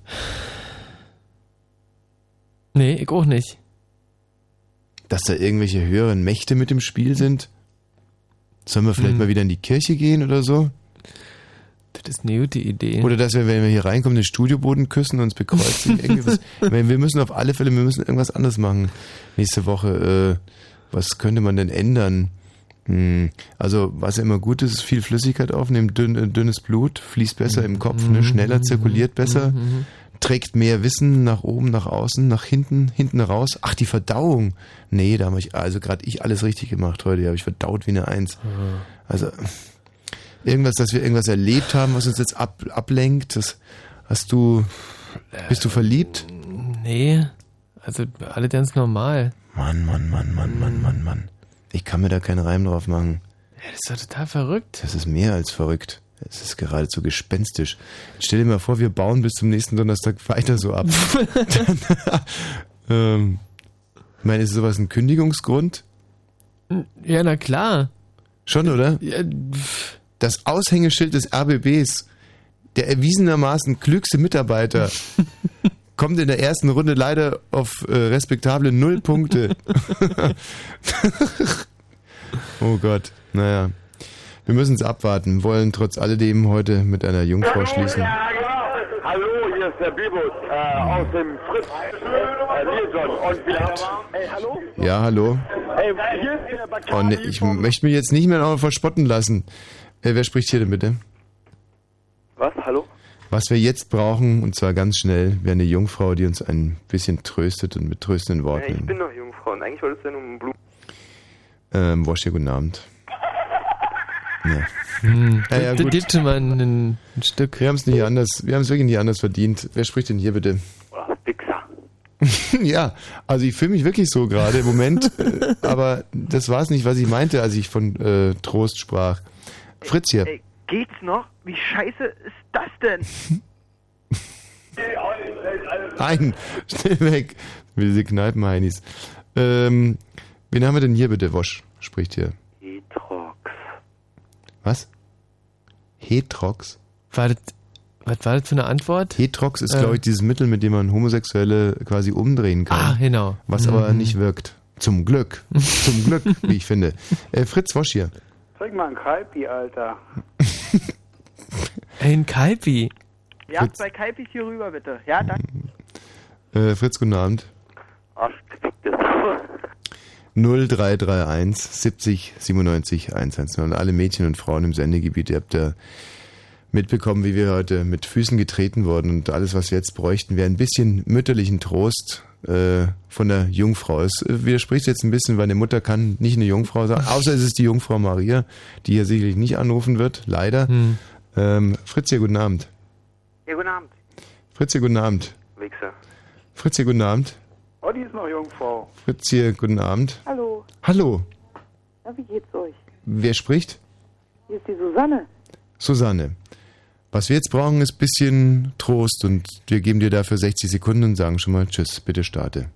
Speaker 2: Nee, ich auch nicht.
Speaker 1: Dass da irgendwelche höheren Mächte mit im Spiel sind? Sollen wir vielleicht
Speaker 2: Hm.
Speaker 1: mal wieder in die Kirche gehen oder so?
Speaker 2: Das ist eine gute Idee.
Speaker 1: Oder dass wir, wenn wir hier reinkommen, den Studioboden küssen und uns bekreuzen. Wir müssen auf alle Fälle, wir müssen irgendwas anderes machen nächste Woche. Äh, was könnte man denn ändern? Hm, Also, was ja immer gut ist, ist viel Flüssigkeit aufnehmen, dünn, äh, dünnes Blut, fließt besser im Kopf, ne, schneller zirkuliert besser, trägt mehr Wissen nach oben, nach außen, nach hinten, hinten raus. Ach, die Verdauung. Nee, da habe ich, also gerade ich alles richtig gemacht heute, habe ich verdaut wie eine Eins. Also, irgendwas, dass wir irgendwas erlebt haben, was uns jetzt ab, ablenkt. Das hast du, bist du verliebt?
Speaker 2: Nee, also alle ganz normal.
Speaker 1: Mann, Mann, Mann, Mann, Mann, Mann, Mann. Ich kann mir da keinen Reim drauf machen.
Speaker 2: Das ist doch total verrückt.
Speaker 1: Das ist mehr als verrückt. Es ist geradezu gespenstisch. Stell dir mal vor, wir bauen bis zum nächsten Donnerstag weiter so ab. Dann, ähm, ich meine, ist sowas ein Kündigungsgrund?
Speaker 2: Ja, na klar.
Speaker 1: Schon, oder?
Speaker 2: Ja,
Speaker 1: Das Aushängeschild des RBBs, der erwiesenermaßen klügste Mitarbeiter, kommt in der ersten Runde leider auf äh, respektable Null Punkte. oh Gott, naja. Wir müssen es abwarten, wollen trotz alledem heute mit einer Jungfrau schließen.
Speaker 21: Hallo, hier ist der Bibus äh, aus dem Fritz äh, Nilsson und wir haben... Ey, hallo?
Speaker 1: Ja, hallo.
Speaker 21: Ey, hier ist der Bacardi
Speaker 1: Oh, nee, ich möchte mich jetzt nicht mehr noch verspotten lassen. Äh, wer spricht hier denn bitte?
Speaker 21: Was? Hallo?
Speaker 1: Was wir jetzt brauchen, und zwar ganz schnell, wäre eine Jungfrau, die uns ein bisschen tröstet und mit tröstenden
Speaker 15: Ja, ich
Speaker 1: Worten.
Speaker 15: bin doch Jungfrau und eigentlich wollte es ja nur um Blumen.
Speaker 1: Ähm, Wosch, ja, guten Abend. Ja.
Speaker 2: Hm,
Speaker 1: Ja, ja,
Speaker 2: bitte
Speaker 1: gut.
Speaker 2: gib schon mal ein, ein Stück.
Speaker 1: Wir haben es nicht anders, wir haben es wirklich nicht anders verdient. Wer spricht denn hier bitte? ja, also ich fühle mich wirklich so gerade im Moment, äh, aber das war es nicht, was ich meinte, als ich von äh, Trost sprach. Fritz hier.
Speaker 15: Ey, geht's noch? Wie scheiße ist das denn?
Speaker 1: Nein, schnell weg. Diese Kneipenheinis. Ähm, wen haben wir denn hier bitte? Wosch spricht hier.
Speaker 15: Hetrox.
Speaker 1: Was? Hetrox?
Speaker 2: War das, was war das für eine Antwort?
Speaker 1: Hetrox ist,
Speaker 2: Äh.
Speaker 1: glaube ich, dieses Mittel, mit dem man Homosexuelle quasi umdrehen kann.
Speaker 2: Ah, genau.
Speaker 1: Was aber
Speaker 2: Mhm.
Speaker 1: nicht wirkt. Zum Glück. Zum Glück, wie ich finde. Äh, Fritz Wosch hier.
Speaker 21: Zeig mal ein Kalpi, Alter.
Speaker 2: Ein Kalpi.
Speaker 15: Ja,
Speaker 1: Fritz.
Speaker 15: zwei Kalpis hier rüber, bitte. Ja, danke.
Speaker 1: Äh, Fritz, guten Abend.
Speaker 15: Arschgefickte
Speaker 1: 0331 70 97 110. Und alle Mädchen und Frauen im Sendegebiet, ihr habt ja mitbekommen, wie wir heute mit Füßen getreten wurden. Und alles, was wir jetzt bräuchten, wäre ein bisschen mütterlichen Trost äh, von der Jungfrau. Es äh, widerspricht jetzt ein bisschen, weil eine Mutter kann nicht eine Jungfrau sein, außer es ist die Jungfrau Maria, die hier sicherlich nicht anrufen wird, leider.
Speaker 2: Hm.
Speaker 1: Ähm, Fritz hier, guten Abend.
Speaker 15: Ja, guten Abend.
Speaker 1: Fritz hier, guten Abend.
Speaker 15: Wichser.
Speaker 1: Fritz hier, guten Abend.
Speaker 21: Oh, die ist noch Jungfrau.
Speaker 1: Fritz hier, guten Abend.
Speaker 6: Hallo,
Speaker 1: Hallo,
Speaker 6: na, wie geht's euch?
Speaker 1: wer spricht?
Speaker 6: Hier ist die Susanne.
Speaker 1: Susanne. Was wir jetzt brauchen, ist ein bisschen Trost und wir geben dir dafür 60 Sekunden und sagen schon mal Tschüss, bitte starte.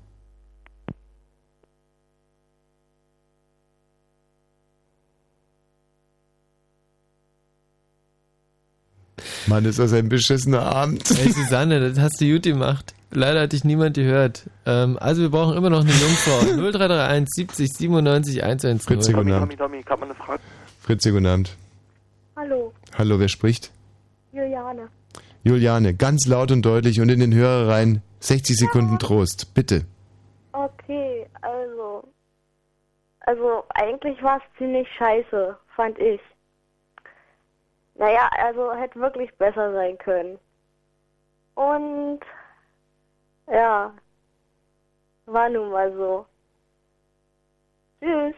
Speaker 1: Mann, ist das ein beschissener Abend.
Speaker 2: Ey, Susanne, das hast du gut gemacht. Leider hat dich niemand gehört. Ähm, also wir brauchen immer noch eine Jungfrau. 0331 70 97 110.
Speaker 1: Fritzi, guten Abend.
Speaker 15: Tommy, Tommy, ich hab mal eine Frage.
Speaker 1: Fritzi, guten Abend.
Speaker 6: Hallo,
Speaker 1: Hallo, wer spricht?
Speaker 6: Juliane.
Speaker 1: Juliane, ganz laut und deutlich und in den Hörer rein 60 Sekunden Trost, bitte.
Speaker 6: Okay, also. Also, eigentlich war es ziemlich scheiße, fand ich. Naja, also hätte wirklich besser sein können. Und. Ja. War nun mal so.
Speaker 25: Tschüss.